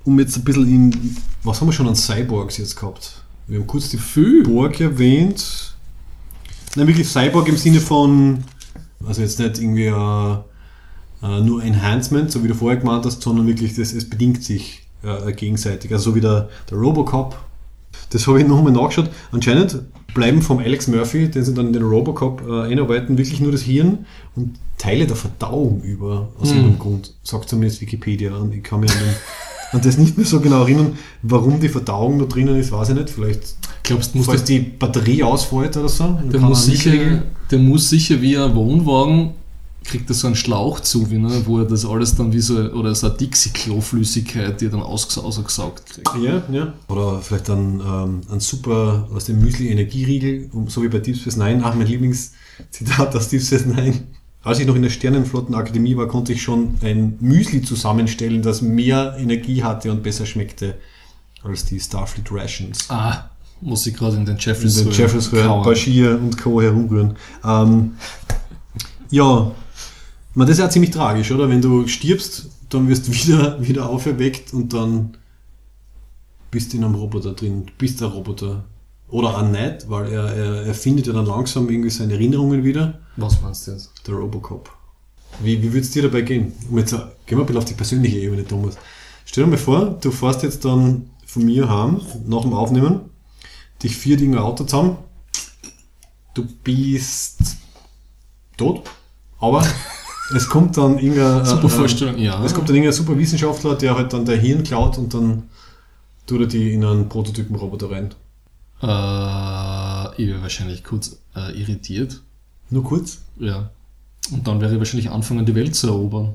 um jetzt ein bisschen in, was haben wir schon an Cyborgs jetzt gehabt? Wir haben kurz die Viel. Borg erwähnt. Nein, wirklich Cyborg im Sinne von, also jetzt nicht irgendwie äh, äh, nur Enhancement, so wie du vorher gemeint hast, sondern wirklich, das, es bedingt sich äh, gegenseitig. Also so wie der, der Robocop. Das habe ich nochmal nachgeschaut. Anscheinend bleiben vom Alex Murphy, den sie dann in den Robocop äh, einarbeiten, wirklich nur das Hirn und Teile der Verdauung über, aus Mhm. irgendeinem Grund, sagt zumindest Wikipedia. Und ich kann mich an, den, an das nicht mehr so genau erinnern, warum die Verdauung da drinnen ist, weiß ich nicht. Vielleicht, Glaubst du, muss falls das, die Batterie ausfällt oder so. der, muss er sicher, der muss sicher wie ein Wohnwagen, kriegt er so einen Schlauch zu, wie, ne, wo er das alles dann wie so, oder so eine Dixie-Klo-Flüssigkeit, die er dann ausges ausgesaugt kriegt. Ja, ja. Oder vielleicht ein, ähm, ein super, aus dem Müsli-Energieriegel, um- so wie bei Deep Space Nine. Ach, mein Lieblingszitat aus Deep Space Nine. Als ich noch in der Sternenflottenakademie war, konnte ich schon ein Müsli zusammenstellen, das mehr Energie hatte und besser schmeckte als die Starfleet Rations. Ah, muss ich gerade in den In Jeffries den Jeffers Röhren, Bashir und Co. herumrühren. Ähm, ja, meine, das ist ja ziemlich tragisch, oder? Wenn du stirbst, dann wirst du wieder, wieder auferweckt und dann bist du in einem Roboter drin, bist der Roboter. Oder auch nicht, weil er, er, er findet ja dann langsam irgendwie seine Erinnerungen wieder, Was meinst du jetzt? der Robocop. Wie, wie würde es dir dabei gehen? Um jetzt, gehen wir ein bisschen auf die persönliche Ebene, Thomas. Stell dir mal vor, du fährst jetzt dann von mir heim, nach dem Aufnehmen, dich vier Dinge Auto zusammen, du bist tot, aber es kommt dann irgendein... Super äh, Vorstellung, ja. Es kommt dann irgendein super Wissenschaftler, der halt dann der Hirn klaut und dann tut er die in einen Prototypen-Roboter rein. Äh, ich wäre wahrscheinlich kurz äh, irritiert. Nur kurz. Ja. Und dann wäre ich wahrscheinlich anfangen, die Welt zu erobern.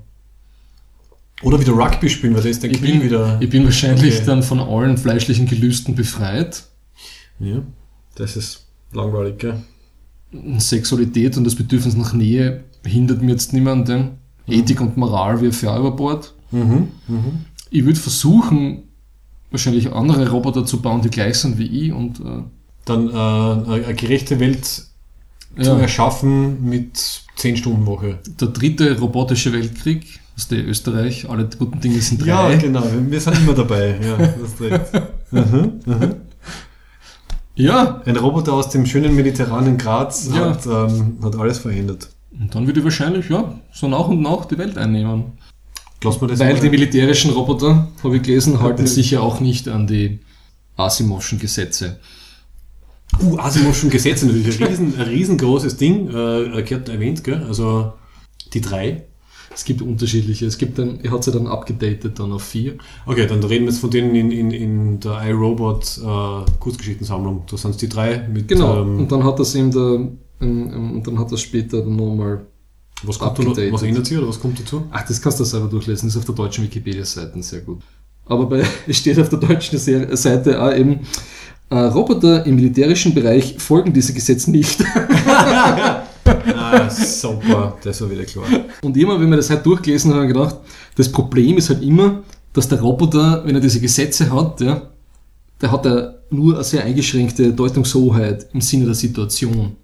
Oder wieder Rugby spielen, weil da ist der Ich bin, wieder. ich bin wahrscheinlich Okay. dann von allen fleischlichen Gelüsten befreit. Ja, das ist langweilig, gell? Sexualität und das Bedürfnis nach Nähe hindert mir jetzt niemanden. Ethik und Moral wirf ja über Bord. Mhm. Ich würde versuchen, wahrscheinlich andere Roboter zu bauen, die gleich sind wie ich und äh, Dann äh, eine gerechte Welt zu ja, erschaffen mit 10-Stunden-Woche. der dritte robotische Weltkrieg, das ist der Österreich, alle guten Dinge sind Ja, drei. genau, wir sind immer dabei. Ja, das recht. Ja, Ein Roboter aus dem schönen mediterranen Graz Ja. hat, ähm, hat alles verändert. Und dann würde ich wahrscheinlich, ja, so nach und nach die Welt einnehmen. Das Weil die militärischen Roboter, habe ich gelesen, halten sich ja auch nicht an die Asimovschen Gesetze. Uh, Asimovschen Gesetze natürlich, ein, riesen, ein riesengroßes Ding, äh, gehört erwähnt, gell? Also die drei. Es gibt unterschiedliche. Es gibt dann, er hat sie dann abgedatet dann auf vier. Okay, dann reden wir jetzt von denen in, in, in der iRobot äh, Kurzgeschichtensammlung. Da sind es die drei mit Genau. ähm, und dann hat das ähm, ähm, und dann hat das später dann nochmal. was, kommt da was ändert sich oder was kommt dazu? Ach, das kannst du selber durchlesen. Das ist auf der deutschen Wikipedia-Seite sehr gut. Aber bei, es steht auf der deutschen Seite auch eben, äh, Roboter im militärischen Bereich folgen diese Gesetze nicht. Ah, super, das war wieder klar. Und immer, wenn wir das halt durchgelesen haben, gedacht, das Problem ist halt immer, dass der Roboter, wenn er diese Gesetze hat, ja, der hat ja nur eine sehr eingeschränkte Deutungshoheit im Sinne der Situation.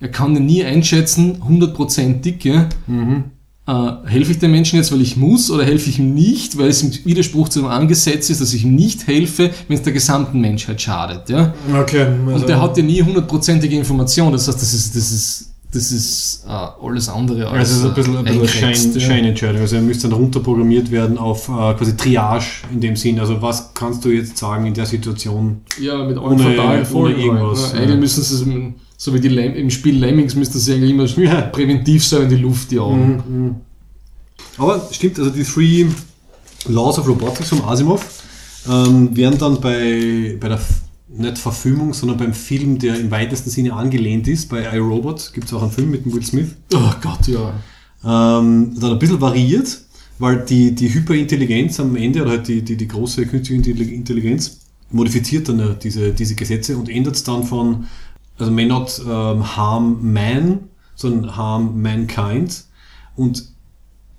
Er kann ja nie einschätzen, hundertprozentig, ja, äh, helfe ich dem Menschen jetzt, weil ich muss, oder helfe ich ihm nicht, weil es im Widerspruch zu dem Angesetz ist, dass ich ihm nicht helfe, wenn es der gesamten Menschheit schadet. Ja? Okay, also, Und der hat ja nie hundertprozentige Information. Das heißt, das ist, das ist, das ist äh, alles andere als also es ist ein bisschen, ein bisschen Schein, ja. Scheinentscheidung. Also er müsste dann runterprogrammiert werden auf äh, quasi Triage in dem Sinn. Also was kannst du jetzt sagen in der Situation? Ja, mit allen Ohne- ohne irgendwas, ja. Eigentlich müssen sie es, so wie die Lem im Spiel Lemmings, müssten sie eigentlich immer Ja. präventiv sein in die Luft, die Augen. Aber stimmt, also die Three Laws of Robotics von Asimov ähm, werden dann bei, bei der nicht Verfilmung, sondern beim Film, der im weitesten Sinne angelehnt ist, bei iRobot, gibt es auch einen Film mit dem Will Smith, Oh Gott, ja. ähm, dann ein bisschen variiert, weil die, die Hyperintelligenz am Ende, oder halt die, die, die große künstliche Intelli- Intelligenz, modifiziert dann ja diese, diese Gesetze und ändert es dann von, also may not ähm, harm man, sondern harm mankind und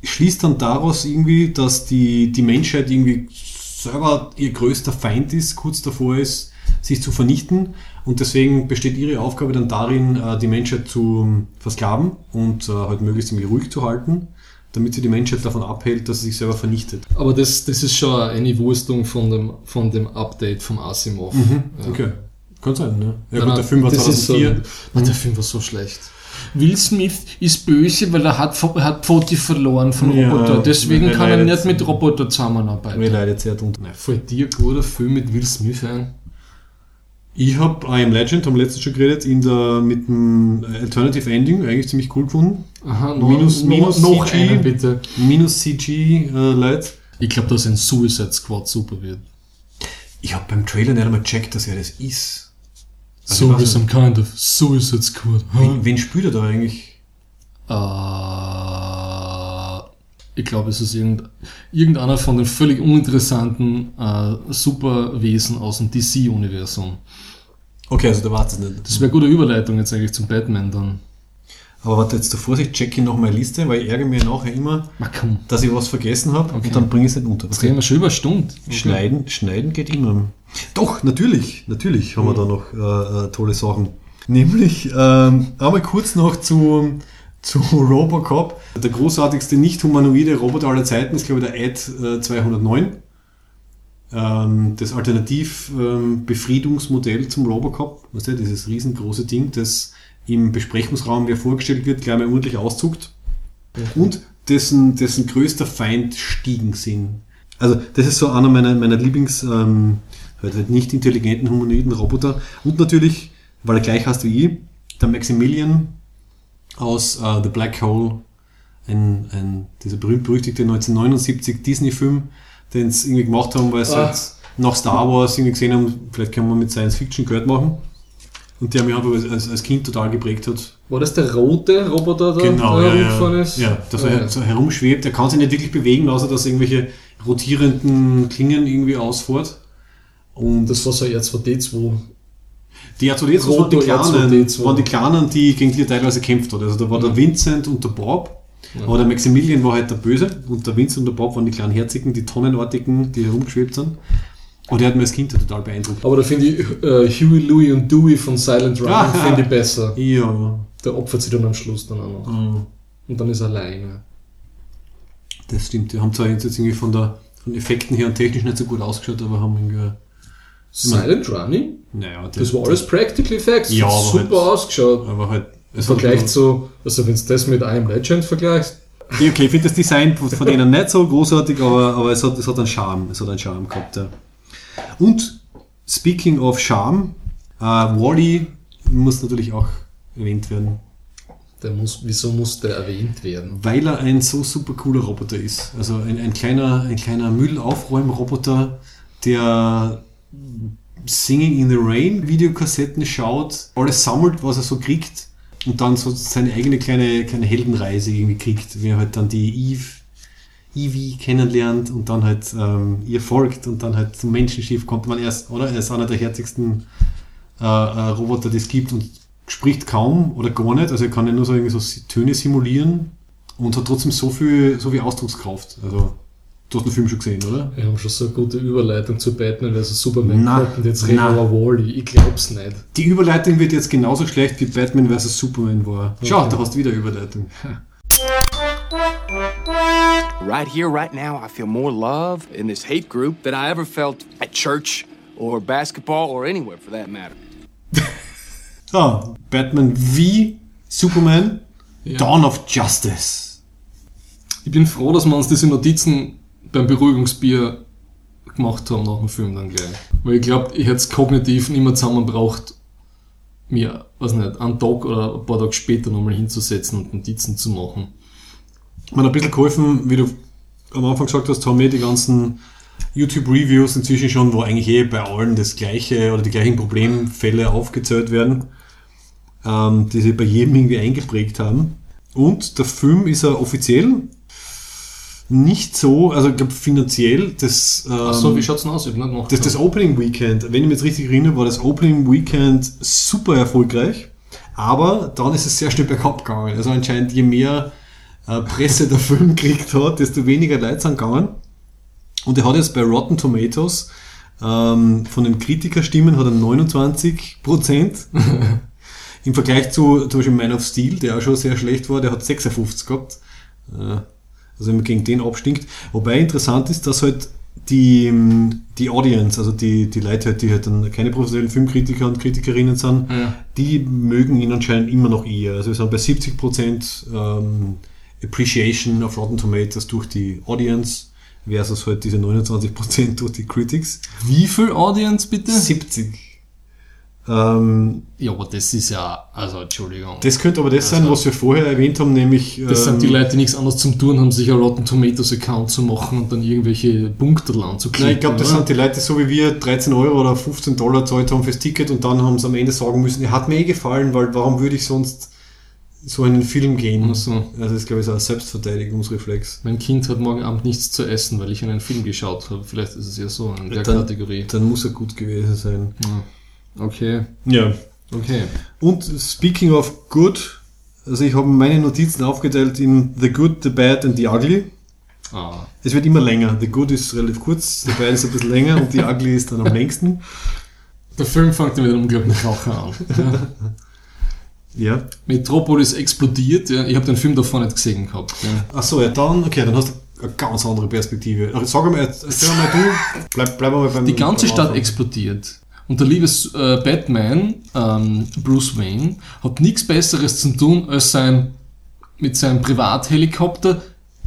schließt dann daraus irgendwie, dass die, die Menschheit irgendwie selber ihr größter Feind ist, kurz davor ist, sich zu vernichten. Und deswegen besteht ihre Aufgabe dann darin, äh, die Menschheit zu versklaven und äh, halt möglichst irgendwie ruhig zu halten, damit sie die Menschheit davon abhält, dass sie sich selber vernichtet. Aber das, das ist schon eine Niveaustung von dem, von dem Update vom Asimov. Ja. Mhm. Okay. Kann sein, ne? Ja, Nein, gut, der Film war das ist 2004. So, der Film war so schlecht. Will Smith ist böse, weil er hat, er hat Pfoti verloren von Ja, Roboter. Deswegen kann er nicht mit Roboter zusammenarbeiten. Mir leidet sehr drunter. Fällt dir guter Film mit Will Smith ein? Ich habe I Am Legend, haben wir letztens schon geredet, in der, mit dem Alternative Ending eigentlich ziemlich cool gefunden. Aha, noch, Minus- noch, minus noch CG. einen bitte. Minus CG, äh, Leute. Ich glaube, dass ein Suicide Squad super wird. Ich habe beim Trailer nicht einmal gecheckt, dass er das ist. Also So wie some kind of Suicide Squad. Wen, wen spielt er da eigentlich? Äh, ich glaube, es ist irgend, irgendeiner von den völlig uninteressanten äh, Superwesen aus dem DC-Universum. Okay, also da war es nicht. Das wäre eine gute Überleitung jetzt eigentlich zum Batman dann. Aber warte, jetzt zur Vorsicht, check ich noch meine Liste, weil ich ärgere mich nachher immer, dass ich was vergessen habe Okay. und dann bringe ich es nicht unter. jetzt reden wir schon über eine Stunde. Schneiden, schneiden geht immer. Doch, natürlich, natürlich haben wir da noch äh, äh, tolle Sachen. Nämlich ähm, einmal kurz noch zu, zu Robocop. Der großartigste nicht-humanoide Roboter aller Zeiten ist, glaube ich, der Ad äh, 209. Ähm, das Alternativ-Befriedungsmodell zum Robocop. Weißt du, dieses riesengroße Ding, das im Besprechungsraum, wer vorgestellt wird, gleich mal ordentlich auszuckt. Und dessen, dessen größter Feind Stiegensinn. Also das ist so einer meiner, meiner Lieblings, ähm, halt, halt nicht intelligenten humanoiden Roboter. Und natürlich, weil er gleich heißt wie ich, der Maximilian aus äh, The Black Hole, ein, ein, dieser berühmt-berüchtigte 1979 Disney-Film, den sie irgendwie gemacht haben, weil sie Ah. jetzt nach Star Wars irgendwie gesehen haben, vielleicht können wir mit Science Fiction Geld machen. Und der mich einfach als, als Kind total geprägt hat. War das der rote Roboter da, Genau, der ja, herumgefahren ja. ist? ja, dass er ja. so herumschwebt. Er kann sich nicht wirklich bewegen, außer dass er irgendwelche rotierenden Klingen irgendwie ausfährt. Und Das war so R2D2. die R2D2 waren die Roto Kleinen, R2D2. waren die Kleinen, die gegen die er teilweise kämpft hat. Also da war der Vincent und der Bob. Aber der Maximilian war halt der Böse und der Vincent und der Bob waren die kleinen Herzigen, die Tonnenartigen, die herumgeschwebt sind. Und der hat mir als Kind total beeindruckt. Aber da finde ich äh, Huey, Louie und Dewey von Silent Run Ah. finde ich besser. Ja, Der opfert sich dann am Schluss dann auch noch. Mhm. Und dann ist er alleine. das stimmt. Die haben zwar jetzt irgendwie von der von Effekten her und technisch nicht so gut ausgeschaut, aber haben irgendwie. Silent Running? Naja, Das war alles Practical Effects. Ja, aber super halt- ausgeschaut. Aber halt. Im Vergleich zu, also wenn du das mit Am Legend vergleichst, okay, ich finde das Design von von denen nicht so großartig, aber, aber es, hat, es hat einen Charme. Es hat einen Charme gehabt, ja. Und speaking of Charme, äh, Wally muss natürlich auch erwähnt werden, der muss, wieso muss der erwähnt werden? weil er ein so super cooler Roboter ist. Also ein, ein kleiner, ein kleiner Müllaufräumroboter, der Singing in the Rain Videokassetten schaut, alles sammelt, was er so kriegt und dann so seine eigene kleine, kleine Heldenreise irgendwie kriegt, wie er halt dann die Eve, Evie kennenlernt und dann halt ähm, ihr folgt und dann halt zum Menschenschiff kommt man erst, oder? Er ist einer der herzigsten äh, äh, Roboter, die es gibt und spricht kaum oder gar nicht, also er kann ja nur so, irgendwie so Töne simulieren und hat trotzdem so viel, so viel Ausdruckskraft. Also, du hast den Film schon gesehen, oder? Wir haben schon so eine gute Überleitung zu Batman vs. Superman Na, und jetzt reden wir Wally. Ich glaub's nicht. Die Überleitung wird jetzt genauso schlecht wie Batman vs. Superman war. Schau, Okay. da hast du wieder Überleitung. Right here, right now, I feel more love in this hate group than I ever felt at church or basketball or anywhere for that matter. So, Batman wie Superman, Ja. Dawn of Justice. Ich bin froh, dass wir uns diese Notizen beim Beruhigungsbier gemacht haben nach dem Film dann gleich. Weil ich glaube, ich hätte es kognitiv nicht mehr zusammengebracht, mir, weiß nicht, einen Tag oder ein paar Tage später nochmal hinzusetzen und Notizen zu machen. Man hat ein bisschen geholfen, wie du am Anfang gesagt hast, haben wir die ganzen YouTube-Reviews inzwischen schon, wo eigentlich eh bei allen das gleiche oder die gleichen Problemfälle aufgezählt werden, ähm, die sich bei jedem irgendwie eingeprägt haben. Und der Film ist ja offiziell nicht so, also ich glaube finanziell, das, ähm, Achso, wie schaut's denn aus? Ich nicht das, das Opening Weekend, wenn ich mich jetzt richtig erinnere, war das Opening Weekend super erfolgreich, aber dann ist es sehr schnell bergab gegangen. Also anscheinend, je mehr äh, Presse der Film gekriegt hat, desto weniger Leute sind gegangen. Und er hat jetzt bei Rotten Tomatoes ähm, von den Kritikerstimmen hat er 29 Prozent. Im Vergleich zu zum Beispiel Man of Steel, der auch schon sehr schlecht war, der hat 56 gehabt. Äh, also wenn man gegen den abstinkt. Wobei interessant ist, dass halt die, ähm, die Audience, also die, die Leute, die halt dann keine professionellen Filmkritiker und Kritikerinnen sind, Ja. die mögen ihn anscheinend immer noch eher. Also wir sind bei 70% ähm, Appreciation auf Rotten Tomatoes durch die Audience versus halt diese 29% durch die Critics. Wie viel Audience bitte? 70. Ähm, Ja, aber das ist ja, also Entschuldigung. das könnte aber das sein, was wir vorher erwähnt haben, nämlich Das sind die ähm, Leute, die nichts anderes zum tun haben, sich ein Rotten Tomatoes Account zu machen und dann irgendwelche Punkte anzuklicken. Nein, ich glaube, das oder? sind die Leute, so wie wir 13 Euro oder 15 Dollar zahlt haben fürs Ticket und dann haben sie am Ende sagen müssen, er hat mir eh gefallen, weil warum würde ich sonst so einen Film gehen? Ach so. Also das ist, glaube ich, so ein Selbstverteidigungsreflex. Mein Kind hat morgen Abend nichts zu essen, weil ich einen Film geschaut habe. Vielleicht ist es ja so in der Dann- Kategorie. Dann muss er gut gewesen sein. Okay, Ja. okay. Und speaking of good, also ich habe meine Notizen aufgeteilt in The Good, The Bad and The Ugly. Ah, Es wird immer länger. The Good ist relativ kurz, The Bad ist ein bisschen länger und The Ugly ist dann am längsten. der Film fängt mit einem unglaublichen Raucher an. Ja. Metropolis explodiert. Ja. Ich habe den Film davor nicht gesehen gehabt. Ja. Ach so, ja, dann, okay, dann hast du eine ganz andere Perspektive. Ach, Sag mal, erzähl mal du, bleib, bleib mal beim Die ganze beim Stadt explodiert. Und der liebe äh, Batman, ähm, Bruce Wayne, hat nichts Besseres zu tun, als sein, mit seinem Privathelikopter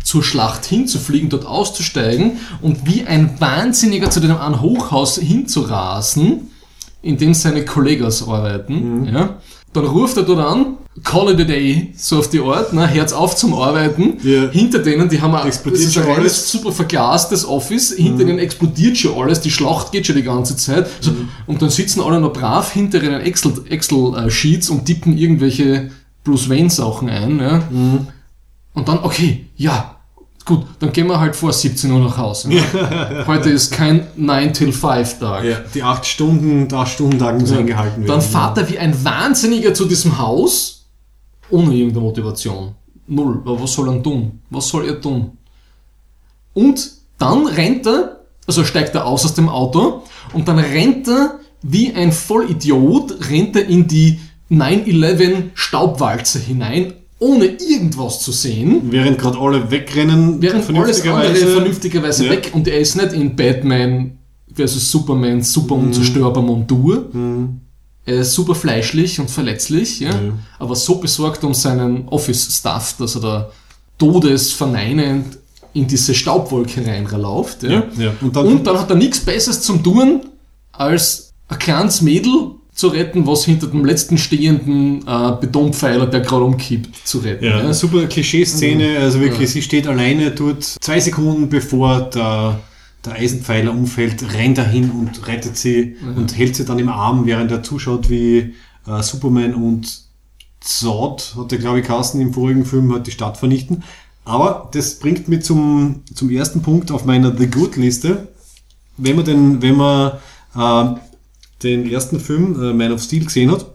zur Schlacht hinzufliegen, dort auszusteigen und wie ein Wahnsinniger zu dem einen Hochhaus hinzurasen, in dem seine Kollegas arbeiten. Ja. Dann ruft er dort an, Call it a day, so auf die Art, ne, Herz auf zum Arbeiten. Ja. Hinter denen, die haben ein, Explodiert das ist ein schon alles. Mhm. super verglastes Office, hinter ihnen explodiert schon alles, die Schlacht geht schon die ganze Zeit. So, Mhm. Und dann sitzen alle noch brav hinter ihren Excel- Excel-Sheets und tippen irgendwelche Bruce Wayne-Sachen ein. Ja. Mhm. Und dann, okay, ja, gut, dann gehen wir halt vor 17 Uhr nach Hause. Ne? Heute ist kein 9-till-5-Tag. Ja, die 8 Stunden, der 8 Stunden Tag muss eingehalten werden. Dann fahrt er wie ein Wahnsinniger zu diesem Haus, ohne irgendeine Motivation. Null. Aber was soll er tun? Was soll er tun? Und dann rennt er, also steigt er aus aus dem Auto und dann rennt er wie ein Vollidiot, rennt er in die 9-11 Staubwalze hinein, ohne irgendwas zu sehen. Während gerade alle wegrennen, Während alles andere vernünftigerweise- Ja. weg und er ist nicht in Batman versus Superman super Mhm. unzerstörbar Montur. Er ist super fleischlich und verletzlich, ja, aber so besorgt um seinen Office-Stuff, dass er da todesverneinend in diese Staubwolke reinläuft. Ja. Ja, ja. Und dann- und dann hat er nichts Besseres zum tun, als ein kleines Mädel zu retten, was hinter dem letzten stehenden äh, Betonpfeiler, der gerade umkippt, zu retten. Ja, eine super Klischee-Szene, also wirklich, Ja. sie steht alleine dort, zwei Sekunden bevor der, der Eisenpfeiler umfällt, rennt er hin und rettet sie und hält sie dann im Arm, während er zuschaut, wie äh, Superman und Zod, hat der glaube ich Carsten im vorigen Film, hat die Stadt vernichten. Aber das bringt mich zum, zum ersten Punkt auf meiner The Good-Liste. Wenn man den, wenn man äh, den ersten Film, äh, Man of Steel, gesehen hat,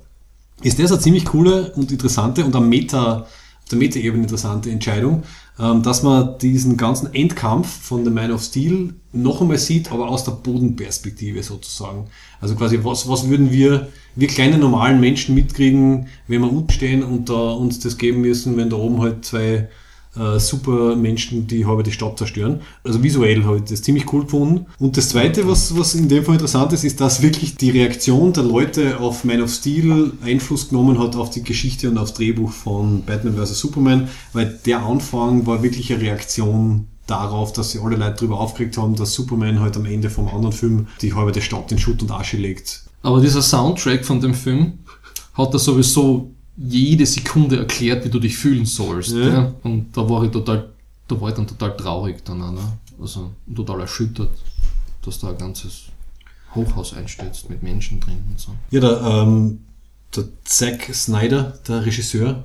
ist das eine ziemlich coole und interessante und am Meta, auf der Meta-Ebene interessante Entscheidung, ähm, dass man diesen ganzen Endkampf von The Man of Steel noch einmal sieht, aber aus der Bodenperspektive sozusagen. Also quasi, was, was würden wir, wir kleine normalen Menschen mitkriegen, wenn wir unten stehen und da uns das geben müssen, wenn da oben halt zwei äh, super Menschen, die halbe die Stadt zerstören. Also visuell habe ich das ziemlich cool gefunden. Und das Zweite, was, was in dem Fall interessant ist, ist, dass wirklich die Reaktion der Leute auf Man of Steel Einfluss genommen hat auf die Geschichte und aufs Drehbuch von Batman vs. Superman, weil der Anfang war wirklich eine Reaktion darauf, dass sie alle Leute darüber aufgeregt haben, dass Superman halt am Ende vom anderen Film die halbe Stadt in Schutt und Asche legt. Aber dieser Soundtrack von dem Film hat da sowieso jede Sekunde erklärt, wie du dich fühlen sollst. Ja. Ja. Und da war ich total, da war ich dann total traurig dann auch, ne? Also total erschüttert, dass da ein ganzes Hochhaus einstürzt mit Menschen drin und so. Ja, der, ähm, der Zack Snyder, der Regisseur,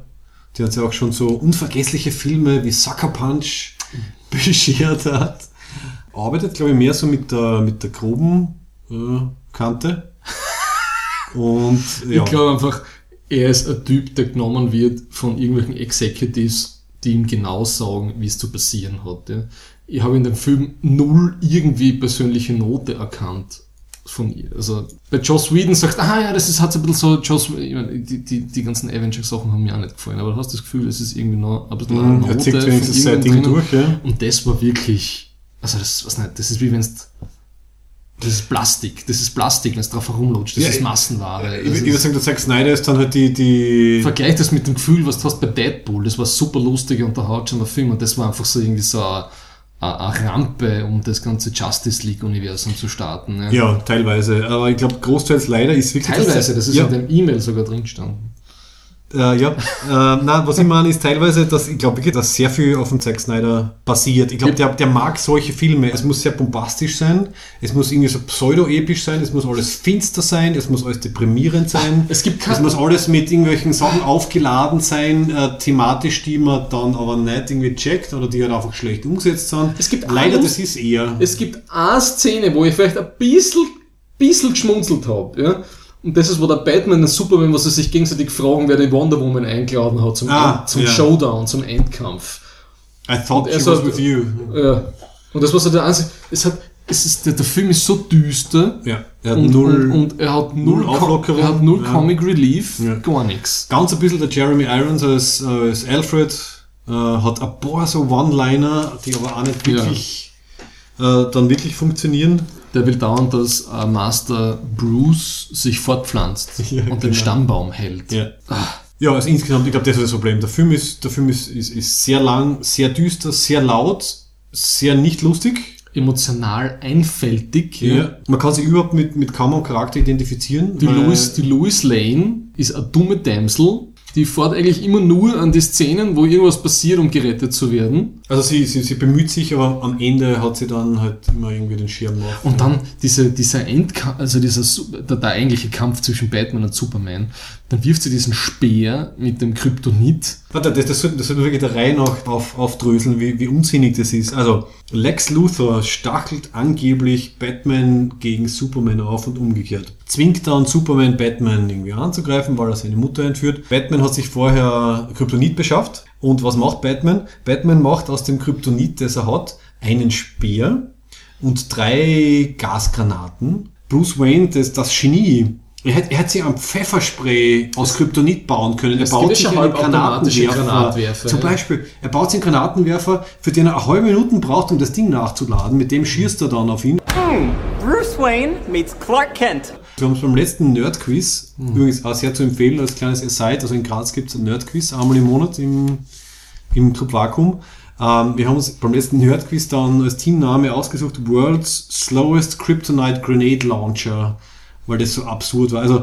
der uns ja auch schon so unvergessliche Filme wie Sucker Punch beschert hat, arbeitet, glaube ich, mehr so mit der, mit der groben äh, Kante. Und ja, Ich glaube einfach, er ist ein Typ, der genommen wird von irgendwelchen Executives, die ihm genau sagen, wie es zu passieren hat. Ja. Ich habe in dem Film null irgendwie persönliche Note erkannt von ihr. Also bei Joss Whedon sagt, ah ja, das ist halt so ein bisschen so, Joss, ich meine, die, die, die ganzen Avengers-Sachen haben mir auch nicht gefallen, aber du hast das Gefühl, es ist irgendwie noch ein bisschen eine Mhm, er zieht wenigstens sein Ding durch, ja. Und das war wirklich, also das, was nicht, das ist wie wenn es das ist Plastik, das ist Plastik, wenn es drauf herumlutscht, das Ja, ist Massenware. ich, Das ich würde sagen, der Zack Snyder ist dann halt die, die Vergleich das mit dem Gefühl, was du hast bei Deadpool. Das war super lustig und unterhaltsamer Film und das war einfach so irgendwie so eine, eine Rampe, um das ganze Justice League-Universum zu starten. Ja. ja, teilweise. Aber ich glaube, großteils leider ist wirklich Teilweise, das ist ja. in dem E-Mail sogar drin gestanden. Äh, ja, äh, nein, was ich meine ist teilweise, dass ich glaube wirklich, dass sehr viel auf dem Zack Snyder basiert. Ich glaube, der, der mag solche Filme. Es muss sehr bombastisch sein, es muss irgendwie so pseudo-episch sein, es muss alles finster sein, es muss alles deprimierend sein. Es gibt es muss alles mit irgendwelchen Sachen aufgeladen sein, äh, thematisch, die man dann aber nicht irgendwie checkt oder die halt einfach schlecht umgesetzt sind. Es gibt Leider, alles- das ist eher. Es gibt eine Szene, wo ich vielleicht ein bisschen, bisschen geschmunzelt habe. Ja? Und das ist, wo der Batman und Superman, was sie sich gegenseitig fragen, wer die Wonder Woman eingeladen hat zum, Ah, zum ja. Showdown, zum Endkampf. I thought er she so- was with you. Ja. Und das war so der einzige, es hat, es ist, der, der Film ist so düster. Ja, er hat und, null, und, und er hat null, null Auflockerung. er hat null Ja. Comic Relief, Ja. gar nichts. ganz ein bisschen der Jeremy Irons als, als Alfred äh, hat ein paar so One-Liner, die aber auch nicht wirklich äh, dann wirklich funktionieren. Der will dauernd, dass äh, Master Bruce sich fortpflanzt Ja, und den genau. Stammbaum hält. Ja. Ja, also insgesamt, ich glaube, das ist das Problem. Der Film ist, der Film ist, ist, ist sehr lang, sehr düster, sehr laut, sehr nicht lustig. Emotional einfältig. Ja. Man kann sich überhaupt mit, mit kaum einem Charakter identifizieren. Die, Louis, die Louis Lane ist eine dumme Dämsel, die fährt eigentlich immer nur an die Szenen, wo irgendwas passiert, um gerettet zu werden. Also sie, sie, sie bemüht sich, aber am Ende hat sie dann halt immer irgendwie den Schirm auf. Und dann diese, dieser Endkampf, also dieser, der, der eigentliche Kampf zwischen Batman und Superman, dann wirft sie diesen Speer mit dem Kryptonit. Warte, das, das, das sollte wirklich der Reihe nach auf, aufdröseln, wie, wie unsinnig das ist. Also, Lex Luthor stachelt angeblich Batman gegen Superman auf und umgekehrt. Zwingt dann Superman Batman irgendwie anzugreifen, weil er seine Mutter entführt. Batman hat sich vorher Kryptonit beschafft. Und was macht Batman? Batman macht aus dem Kryptonit, das er hat, einen Speer und drei Gasgranaten. Bruce Wayne, das, das Genie, er hätte, er hätte sich ein Pfefferspray aus Kryptonit bauen können. Er Es gibt ja schon halbautomatische Granatwerfer, Zum. Beispiel, er baut sich einen Granatenwerfer, für den er eine halbe Minute braucht, um das Ding nachzuladen. Mit dem schießt er dann auf ihn. Bruce Wayne meets Clark Kent. Wir haben es beim letzten Nerd-Quiz, übrigens auch sehr zu empfehlen als kleines Aside, also in Graz gibt es ein Nerd-Quiz, einmal im Monat im, im Club Vakuum. Ähm, wir haben uns beim letzten Nerd-Quiz dann als Teamname ausgesucht, World's Slowest Kryptonite Grenade Launcher, weil das so absurd war. Also,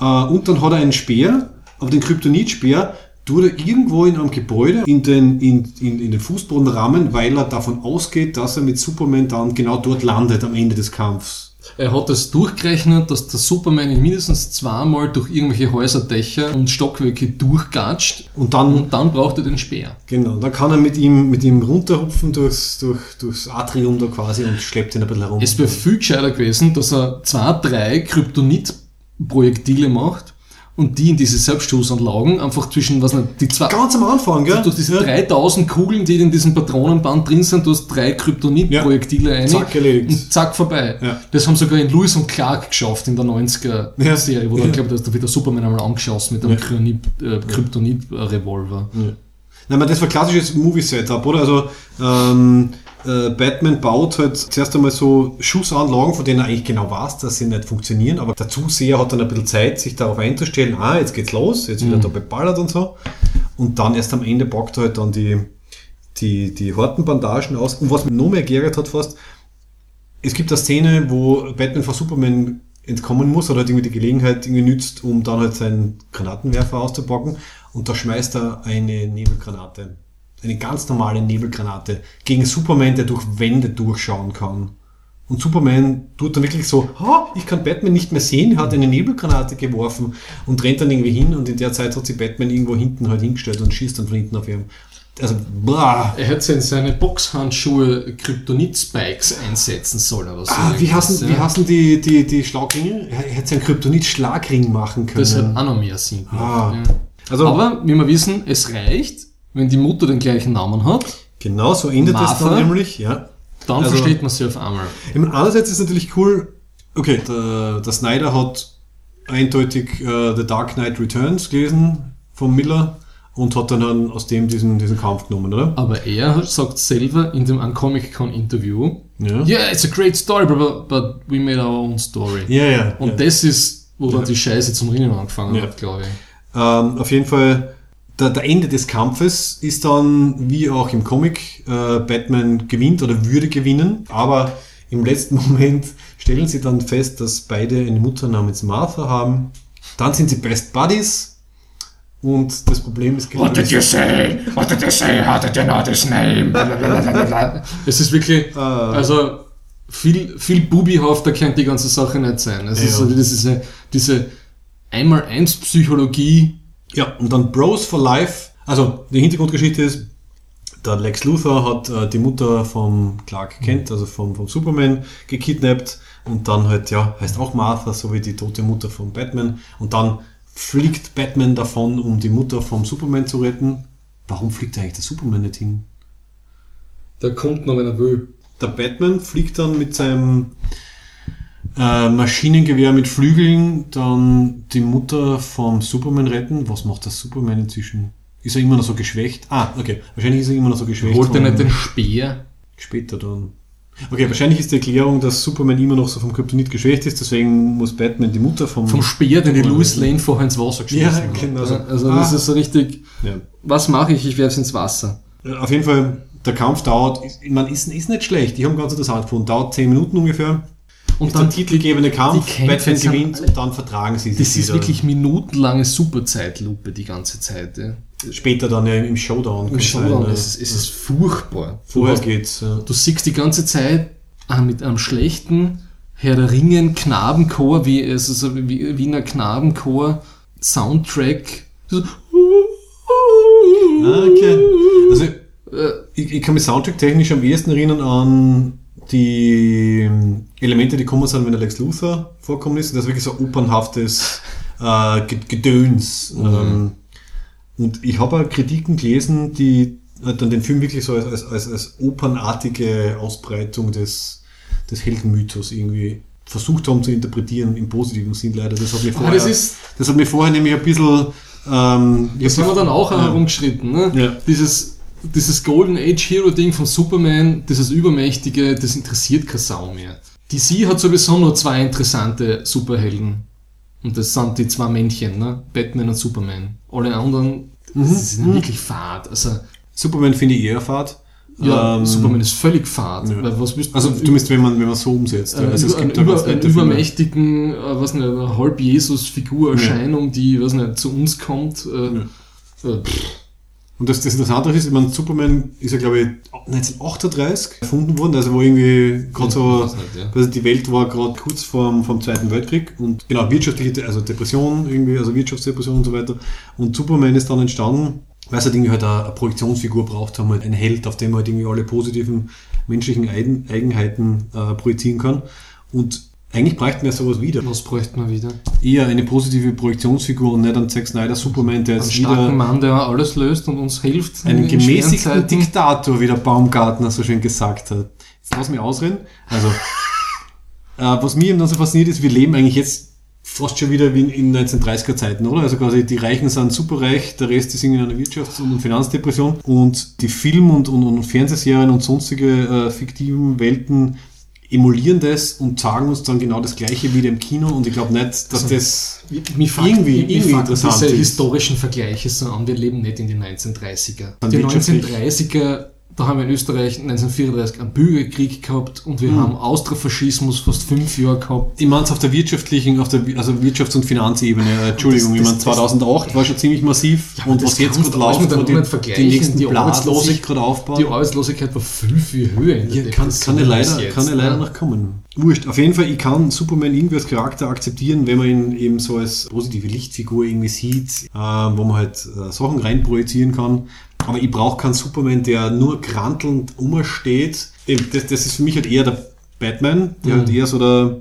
äh, und dann hat er einen Speer, aber den Kryptonit-Speer tut er irgendwo in einem Gebäude in den, in, in, in den Fußboden rammen, weil er davon ausgeht, dass er mit Superman dann genau dort landet am Ende des Kampfs. Er hat es durchgerechnet, dass der Superman ihn mindestens zweimal durch irgendwelche Häuserdächer und Stockwerke durchgatscht Und dann und dann braucht er den Speer. Genau, dann kann er mit ihm, mit ihm runterhupfen durchs, durch, durchs Atrium da quasi und schleppt ihn ein bisschen herum. Es wäre viel gescheiter gewesen, dass er zwei, drei Kryptonit-Projektile macht und die in diese Selbstschussanlagen einfach zwischen, was nicht, die zwei, Ganz am Anfang, gell? du hast diese Ja. 3000 Kugeln, die in diesem Patronenband drin sind, du hast drei Kryptonit-Projektile rein. Zack, erledigt. Und zack, vorbei. Ja. Das haben sogar in Lewis und Clark geschafft in der 90er-Serie, wo Ja. glaube ich, da wird der Superman einmal angeschossen mit einem Kryptonit- äh, Kryptonit-Revolver. Nein, aber das war klassisches Movie-Setup, oder? Also, ähm, äh, Batman baut halt zuerst einmal so Schussanlagen, von denen er eigentlich genau weiß, dass sie nicht funktionieren, aber der Zuseher hat dann ein bisschen Zeit, sich darauf einzustellen, ah, jetzt geht's los, jetzt wird er da beballert und so. Und dann erst am Ende packt er halt dann die, die, die Hortenbandagen aus. Und was mich noch mehr geärgert hat fast, es gibt eine Szene, wo Batman vor Superman entkommen muss oder halt irgendwie die Gelegenheit irgendwie nützt, um dann halt seinen Granatenwerfer auszupacken und da schmeißt er eine Nebelgranate. Eine ganz normale Nebelgranate gegen Superman, der durch Wände durchschauen kann. Und Superman tut dann wirklich so, ha, ich kann Batman nicht mehr sehen, hat eine Nebelgranate geworfen und rennt dann irgendwie hin und in der Zeit hat sich Batman irgendwo hinten halt hingestellt und schießt dann von hinten auf ihn. Also, blah. Er hätte in seine Boxhandschuhe Kryptonit-Spikes einsetzen sollen oder so. Ah, wie hassen, wie ja. hassen die, die, die Schlagringe? Er hätte einen Kryptonit-Schlagring machen können. Das hat auch noch mehr Sinn gemacht. Ah. Ja. Also- Aber, wie wir wissen, es reicht, wenn die Mutter den gleichen Namen hat, Genau, so endet es Martha? dann nämlich, ja. dann Also- versteht man sie auf einmal. Ich meine, einerseits ist es natürlich cool, okay, der, der Snyder hat eindeutig äh, The Dark Knight Returns gelesen von Miller und hat dann, dann aus dem diesen, diesen Kampf genommen, oder? Aber er hat- sagt selber in dem Comic-Con-Interview, Ja. yeah, it's a great story, but, but we made our own story. Ja, ja. Und ja. das ist, wo dann die Scheiße zum Rinnen angefangen Ja. hat, glaube ich. Ähm, auf jeden Fall, der, der Ende des Kampfes ist dann, wie auch im Comic, äh, Batman gewinnt oder würde gewinnen, aber im letzten Moment stellen sie dann fest, dass beide eine Mutter namens Martha haben. Dann sind sie Best Buddies und das Problem ist genau What did you say? What did you say? How did you know this name? es ist wirklich, Ah. also viel, viel bubihafter kann die ganze Sache nicht sein. Es ist Ja. so diese, diese Einmal-Eins-Psychologie. Ja, und dann Bros for Life. Also die Hintergrundgeschichte ist, der Lex Luthor hat äh, die Mutter vom Clark Kent, also vom, vom Superman, gekidnappt und dann halt, ja, heißt auch Martha, so wie die tote Mutter von Batman. Und dann fliegt Batman davon, um die Mutter vom Superman zu retten. Warum fliegt eigentlich der Superman nicht hin? Der kommt noch, wenn er will. Der Batman fliegt dann mit seinem äh, Maschinengewehr mit Flügeln dann die Mutter vom Superman retten. Was macht der Superman inzwischen? Ist er immer noch so geschwächt? Ah, okay. Wahrscheinlich ist er immer noch so geschwächt. Holt er nicht den Speer? Später dann. Okay, wahrscheinlich ist die Erklärung, dass Superman immer noch so vom Kryptonit geschwächt ist, deswegen muss Batman die Mutter vom... Vom Speer, den die Louis Lane vorher ins Wasser geschmissen Ja, hat. genau so. Also Ah. das ist so richtig, Ja. was mache ich? Ich werfe es ins Wasser. Auf jeden Fall, der Kampf dauert, man ist, ist nicht schlecht. Ich habe ganz interessant gefunden. Dauert 10 Minuten ungefähr. Und ist dann der titelgebende Kampf, Batman gewinnt und dann vertragen sie sich Das ist wieder. wirklich minutenlange Superzeitlupe die ganze Zeit. Ja. Später dann ja im Showdown. Im Showdown, sein, es ist, es ist furchtbar. Du, Vorher hast, geht's. Ja. du siehst die ganze Zeit ah, mit einem schlechten Herr der Ringen Knabenchor, wie es ist so wie Wiener Knabenchor Soundtrack. So, Ah, okay. Also, ich, ich kann mich soundtrack-technisch am ehesten erinnern an die ähm, Elemente, die kommen sind, wenn der Lex Luthor vorkommen ist. Das ist wirklich so opernhaftes äh, Ge- Gedöns. Ähm, und ich habe auch Kritiken gelesen, die äh, dann den Film wirklich so als, als, als, opernartige Ausbreitung des, des Heldenmythos irgendwie versucht haben zu interpretieren, im positiven Sinn leider. Das hat mir vorher, das ist- das hat mir vorher nämlich ein bisschen... Ähm, Das haben wir dann auch Ja. herumgeschritten. Ne? Ja. Dieses, dieses Golden Age Hero Ding von Superman, dieses Übermächtige, das interessiert keine Sau mehr. DC hat sowieso nur zwei interessante Superhelden. Und das sind die zwei Männchen, ne? Batman und Superman. Alle anderen, Mhm. das ist wirklich fad. Also, Superman finde ich eher fad. ja, Ähm, Superman ist völlig fad. ja. Weil was Also du müsst, wenn man, wenn man so umsetzt. äh, also einen, da über, einen übermächtigen, äh, was nicht, eine Halb-Jesus-Figur-Erscheinung, die, was nicht, zu uns kommt. Äh, äh, pff, Und das, das Interessante ist, ich meine, Superman ist ja, glaube ich, 1938 erfunden worden, also wo irgendwie gerade so, also die Welt war gerade kurz vorm, vom Zweiten Weltkrieg und genau, wirtschaftliche, also Depression irgendwie, also Wirtschaftsdepression und so weiter. Und Superman ist dann entstanden, weil sie halt irgendwie halt eine, eine Projektionsfigur braucht haben, halt ein Held, auf dem man halt irgendwie alle positiven menschlichen Eigen, Eigenheiten äh, projizieren kann. Und eigentlich bräuchten wir sowas wieder. was bräuchte man wieder? Eher eine positive Projektionsfigur und nicht ein Zack Snyder Superman, der Einen jetzt starken wieder Mann, der alles löst und uns hilft. einen gemäßigten. Diktator, wie der Baumgartner so schön gesagt hat. Jetzt lass mich ausreden. Also, äh, was mir eben dann so fasziniert ist, wir leben eigentlich jetzt fast schon wieder wie in, in 1930er Zeiten, oder? Also quasi die Reichen sind superreich, der Rest ist in einer Wirtschafts- und Finanzdepression und die Film- und, und, und Fernsehserien und sonstige äh, fiktiven Welten emulieren das und sagen uns dann genau das Gleiche wie im Kino und ich glaube nicht, dass das Mich fuckt- irgendwie- mich irgendwie interessant diese ist. historischen Vergleiche so an. Wir leben nicht in den 1930er. Dann Die wirtschaftlich- 1930er, da haben wir in Österreich 1934 einen Bürgerkrieg gehabt und wir Mhm. haben Austrofaschismus fast fünf Jahre gehabt. Ich meine es auf der wirtschaftlichen, auf der also Wirtschafts- und Finanzebene, äh, Entschuldigung, Das- ich meine das- 2008 war schon ziemlich massiv aber und das was jetzt gerade läuft, Umwelt vergleichen, die nächsten die Arbeitslosigkeit- gerade aufbauen. Die Arbeitslosigkeit war viel, viel höher in der ja, kann, kann, ja als leider, jetzt, kann ja leider ne? noch kommen. Wurscht. Auf jeden Fall, ich kann Superman irgendwie als Charakter akzeptieren, wenn man ihn eben so als positive Lichtfigur irgendwie sieht, äh, wo man halt äh, Sachen reinprojizieren kann. Aber ich brauche keinen Superman, der nur krantelnd umsteht. Das, das ist für mich halt eher der Batman, der Mhm. halt eher so der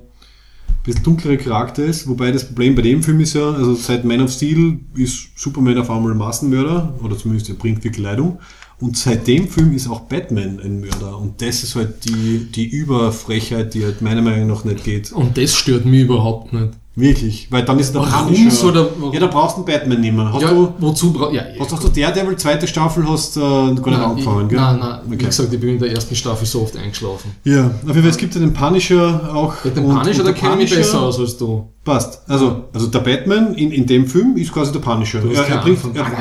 bisschen dunklere Charakter ist, wobei das Problem bei dem Film ist ja, also seit Man of Steel ist Superman auf einmal ein Massenmörder, oder zumindest er bringt wirklich Leidung. Und seit dem Film ist auch Batman ein Mörder. Und das ist halt die, die Überfrechheit, die halt meiner Meinung nach nicht geht. Und das stört mich überhaupt nicht. Wirklich. Weil dann ist der Punisher- soll der- warum- Ja, da brauchst du einen Batman nicht mehr. Hast ja, du, wozu braucht. Ja, hast, hast du Daredevil zweite Staffel hast äh, gar nicht Nein, angefangen, ich, gell? nein, nein. Wie Okay. gesagt, ich bin in der ersten Staffel so oft eingeschlafen. Ja, auf jeden Fall, es gibt ja den Punisher auch. Ja, den und- Punisher, und der kenne ich besser aus als du. Passt. Also, also der Batman in, in dem Film ist quasi der Punisher. Er, er, bringt, er, Ah,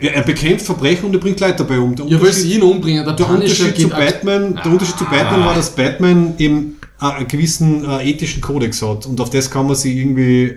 er, er bekämpft Verbrechen und er bringt Leute dabei um. Der Ja, weil sie ihn umbringen. Der, der Punisher Unterschied zu Batman, der Unterschied zu Batman war, dass Batman eben einen gewissen äh, ethischen Kodex hat und auf das kann man sich irgendwie.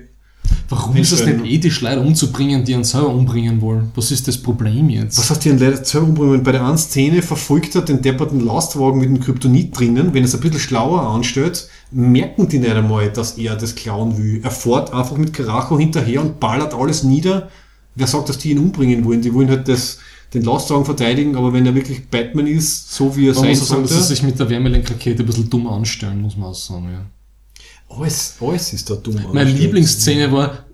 Warum ist es nicht ethisch, Leute umzubringen, die einen selber umbringen wollen? Was ist das Problem jetzt? Was heißt hier ein Leiter selber umbringen? Bei der einen Szene verfolgt er den depperten Lastwagen mit dem Kryptonit drinnen. Wenn er es ein bisschen schlauer anstellt, merken die nicht einmal, dass er das klauen will. Er fährt einfach mit Karacho hinterher und ballert alles nieder. Wer sagt, dass die ihn umbringen wollen? Die wollen halt das, den Lastwagen verteidigen, aber wenn er wirklich Batman ist, so wie er Man sein muss sagen, dass sie sich mit der Wärmelenkrakete ein bisschen dumm anstellen, muss man auch sagen. Ja. alles, alles ist da dumm. Meine. Lieblingsszene war,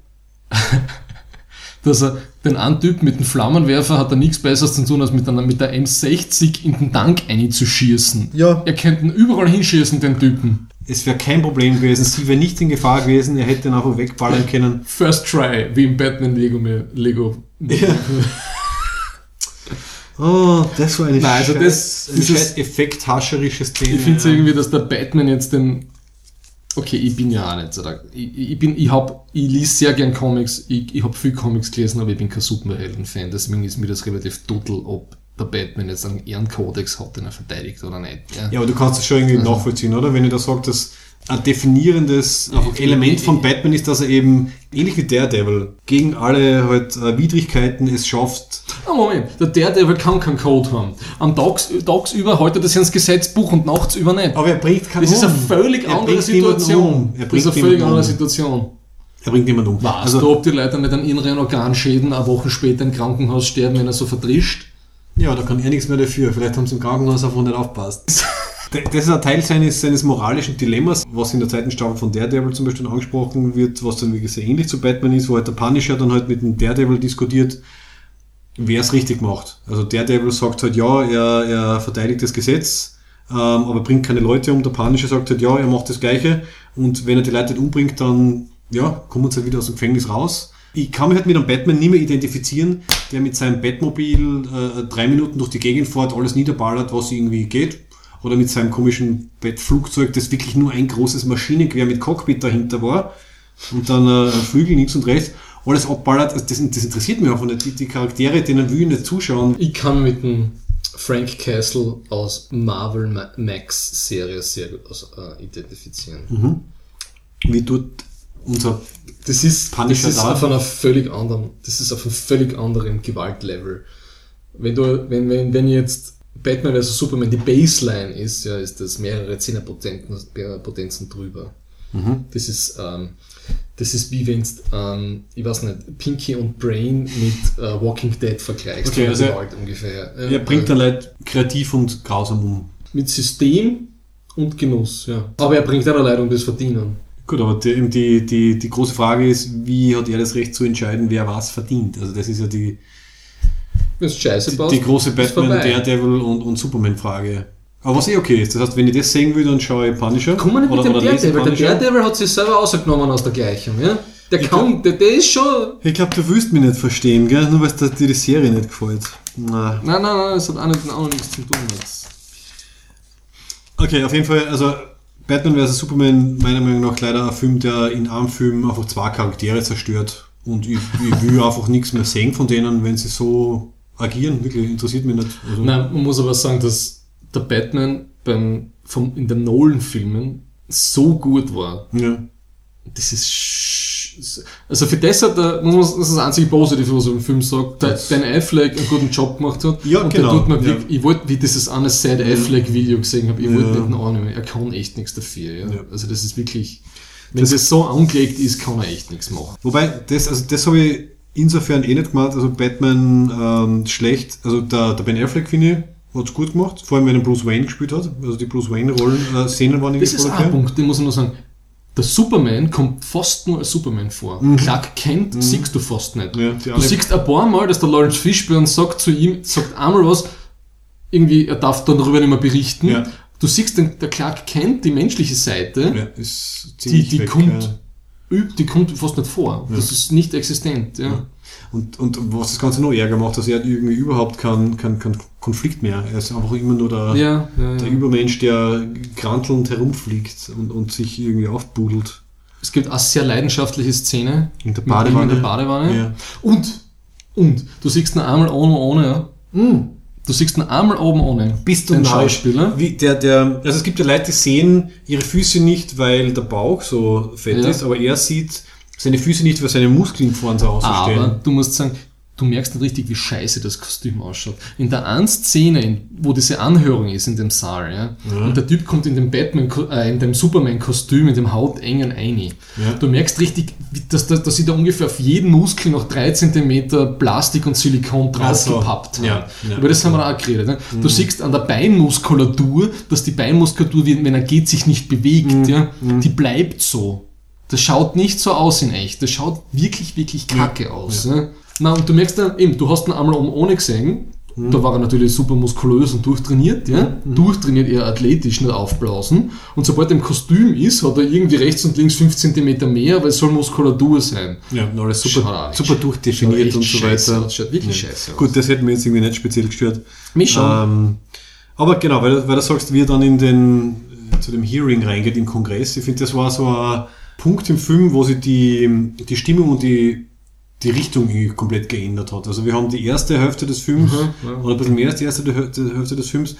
dass er den einen Typ mit dem Flammenwerfer hat er nichts Besseres zu tun, als mit, einer, mit der M60 in den Tank einzuschießen. Ja. Er könnte ihn überall hinschießen, den Typen. Es wäre kein Problem gewesen, sie wäre nicht in Gefahr gewesen, er hätte ihn einfach wegballern können. First try, wie im Batman Lego. Lego. Oh, das war eine Nein, also das- eine dieses- scheiß effekthascherische Szene. Ich finde ja. irgendwie, dass der Batman jetzt den. Okay, ich bin ja auch nicht so. da- Ich, ich, bin, ich, hab, ich lese sehr gern Comics, ich, ich habe viel Comics gelesen, aber ich bin kein Superhelden-Fan. Deswegen ist mir das relativ total, ob der Batman jetzt einen Ehrenkodex hat, den er verteidigt oder nicht. Ja. Ja, aber du kannst das schon irgendwie Also- nachvollziehen, oder? Wenn ich da sage, dass ein definierendes einfach Element von Batman ist, dass er eben, ähnlich wie Daredevil, gegen alle halt äh, Widrigkeiten es schafft, Moment, der Daredevil kann keinen Code haben. Am Tags, tagsüber haltet er sich ans Gesetzbuch und nachts über nicht. aber er bringt keinen Das ist eine völlig Er andere Situation. um. Er Das bringt ist eine völlig andere um. Situation. Er bringt niemanden um. Weißt Also, du, ob die Leute nicht an inneren Organschäden eine Woche später im Krankenhaus sterben, wenn er so verdrischt? Ja, da kann er nichts mehr dafür. Vielleicht haben sie im Krankenhaus einfach nicht aufpasst. Das ist ein Teil seines, seines moralischen Dilemmas, was in der zweiten Staffel von Daredevil zum Beispiel angesprochen wird, was dann wirklich sehr ähnlich zu Batman ist, wo halt der Punisher dann halt mit dem Daredevil diskutiert, wer es richtig macht. Also Daredevil sagt halt, ja, er, er verteidigt das Gesetz, ähm, aber bringt keine Leute um. Der Punisher sagt halt, ja, er macht das Gleiche und wenn er die Leute nicht umbringt, dann ja, kommen sie halt wieder aus dem Gefängnis raus. Ich kann mich halt mit einem Batman nie mehr identifizieren, der mit seinem Batmobil äh, drei Minuten durch die Gegend fährt, alles niederballert, was irgendwie geht. Oder mit seinem komischen Bettflugzeug, das wirklich nur ein großes Maschinengewehr mit Cockpit dahinter war. Und dann äh, Flügel links und rechts. Alles abballert. Also das, das interessiert mich einfach nicht. Die, die Charaktere, denen will ich nicht zuschauen. Ich kann mit dem Frank Castle aus Marvel Ma- Max Serie sehr gut aus, äh, identifizieren. Wie tut unser Das ist, Punisher das ist da? auf einer völlig anderen, das ist auf einem völlig anderen Gewaltlevel. Wenn du, wenn, wenn, wenn jetzt Batman vs. Superman die Baseline ist, ja, ist das mehrere Zehnerpotenzen Potenzen drüber. Mhm. Das ist, ähm, das ist wie wenn ähm, ich weiß nicht, Pinky und Brain mit äh, Walking Dead vergleichst. Okay, also er- Gewalt ungefähr. Er bringt dann Leute kreativ und grausam um. mit System und Genuss, ja. Aber er bringt auch Leute um das Verdienen. Gut, aber die, die, die, die große Frage ist, wie hat er das Recht zu entscheiden, wer was verdient? Also das ist ja die, die, die große Batman. Daredevil und, und Superman-Frage. Aber was eh okay ist, das heißt, wenn ich das sehen will, dann schaue ich Punisher. Komm mal nicht mit dem lese Daredevil. Der. Daredevil hat sich selber ausgenommen aus der Gleichung, ja? Der kann, der, der ist schon. Ich glaube, du willst mich nicht verstehen, gell? Nur weil dir die Serie nicht gefällt. Na. Nein, nein, nein, das hat auch, nicht, auch nichts zu tun jetzt. Okay, auf jeden Fall, also Batman vs. Superman, meiner Meinung nach leider ein Film, der in einem Film einfach zwei Charaktere zerstört. Und ich, ich will einfach nichts mehr sehen von denen, wenn sie so agieren. Wirklich, interessiert mich nicht. Also, Nein, man muss aber sagen, dass der Batman beim, vom, in den Nolan-Filmen so gut war. Ja. Das ist. Also für das hat er, muss man, das ist das einzige Positive, was er im Film sagt, der Ben Affleck einen guten Job gemacht hat. Ja, und genau, Der tut mir ja. wirklich, ich wollte, wie dieses eine Sad Affleck-Video gesehen habe, ich wollte Ja. nicht einen annehmen. Er kann echt nichts dafür. Ja. Ja. Also das ist wirklich, wenn das, so angelegt ist, kann er echt nichts machen. Wobei, das, also das habe ich insofern eh nicht gemacht. Also Batman ähm, schlecht, also der, der Ben Affleck, finde ich, hat es gut gemacht. Vor allem, wenn er Bruce Wayne gespielt hat. Also die Bruce Wayne-Rollen, äh, Szenen waren Das irgendwie ist voll auch ein. Punkt, den muss ich nur sagen. Der Superman kommt fast nur als Superman vor. Clark Kent siehst du fast nicht. Mhm. Ja, du siehst ein paar Mal, dass der Lawrence Fishburne sagt zu ihm, sagt einmal was, irgendwie, er darf dann darüber nicht mehr berichten. Ja. Du siehst den, der Clark Kent, die menschliche Seite, Ja, ist die, die weg, kommt, die kommt fast nicht vor. Das ist nicht existent. Ja. Und, und was das Ganze noch ärger macht, dass er hat irgendwie überhaupt keinen kein, kein Konflikt mehr. Er ist einfach immer nur der, Ja, ja, der ja. Übermensch, der krantelnd herumfliegt und, und sich irgendwie aufbudelt. Es gibt eine sehr leidenschaftliche Szene In der Badewanne. in der Badewanne. Und, und, du siehst ihn einmal ohne, ohne, ja. Du siehst ihn einmal oben ohne. Bist du neu? Schauspieler. Wie der, der, also es gibt ja Leute, die sehen ihre Füße nicht, weil der Bauch so fett Ja. ist, aber er sieht seine Füße nicht, weil seine Muskeln vorne so außerstehen. Aber du musst sagen, du merkst nicht richtig, wie scheiße das Kostüm ausschaut. In der einen Szene, in- wo diese Anhörung ist in dem Saal, ja, und der Typ kommt in dem Batman, äh, in dem Superman-Kostüm, in dem hautengen Eini. Ja. Du merkst richtig, dass, dass, dass sie da ungefähr auf jeden Muskel noch drei Zentimeter Plastik und Silikon Ach so. draufgepappt haben. Ja, ja. Über das haben wir auch geredet. Ne? Du siehst an der Beinmuskulatur, dass die Beinmuskulatur, wenn er geht, sich nicht bewegt. Ja? Die bleibt so. Das schaut nicht so aus in echt. Das schaut wirklich, wirklich kacke aus. Ne? Na, und du merkst dann, eben, du hast ihn einmal oben ohne gesehen. Da war er natürlich super muskulös und durchtrainiert, ja? Durchtrainiert eher athletisch, nicht aufblasen. Und sobald er im Kostüm ist, hat er irgendwie rechts und links 5 cm mehr, weil es soll Muskulatur sein. Ja, und alles super, super durchdefiniert und so weiter. aus, schaut wirklich scheiße aus. Gut, das hätte mir jetzt irgendwie nicht speziell gestört. Mich schon. Ähm, aber genau, weil, du- weil du sagst, wie er dann in den, äh, zu dem Hearing reingeht im Kongress, ich finde, das war so ein Punkt im Film, wo sich die, die Stimmung und die, die Richtung komplett geändert hat. Also wir haben die erste Hälfte des Films, Mhm, ja. oder ein bisschen mehr als die erste Hälfte des Films,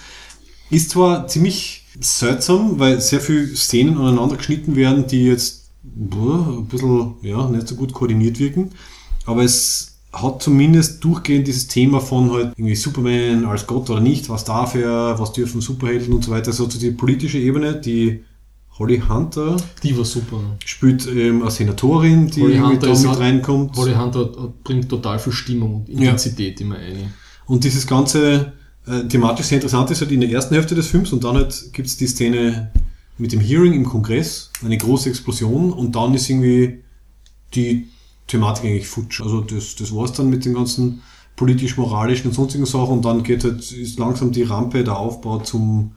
ist zwar ziemlich seltsam, weil sehr viele Szenen aneinander geschnitten werden, die jetzt boah, ein bisschen ja, nicht so gut koordiniert wirken. Aber es hat zumindest durchgehend dieses Thema von halt irgendwie Superman als Gott oder nicht, was darf er, was dürfen Superhelden und so weiter, so zu die politische Ebene, die Holly Hunter Die war super. spielt ähm, eine Senatorin, die Holly mit, Hunter da mit reinkommt. Holly Hunter bringt total viel Stimmung und Intensität immer ein. Und dieses ganze äh, thematisch sehr interessant ist halt in der ersten Hälfte des Films und dann halt gibt's die Szene mit dem Hearing im Kongress, eine große Explosion und dann ist irgendwie die Thematik eigentlich futsch. Also das, das war's dann mit den ganzen politisch-moralischen und sonstigen Sachen und dann geht halt, ist langsam die Rampe, der Aufbau zum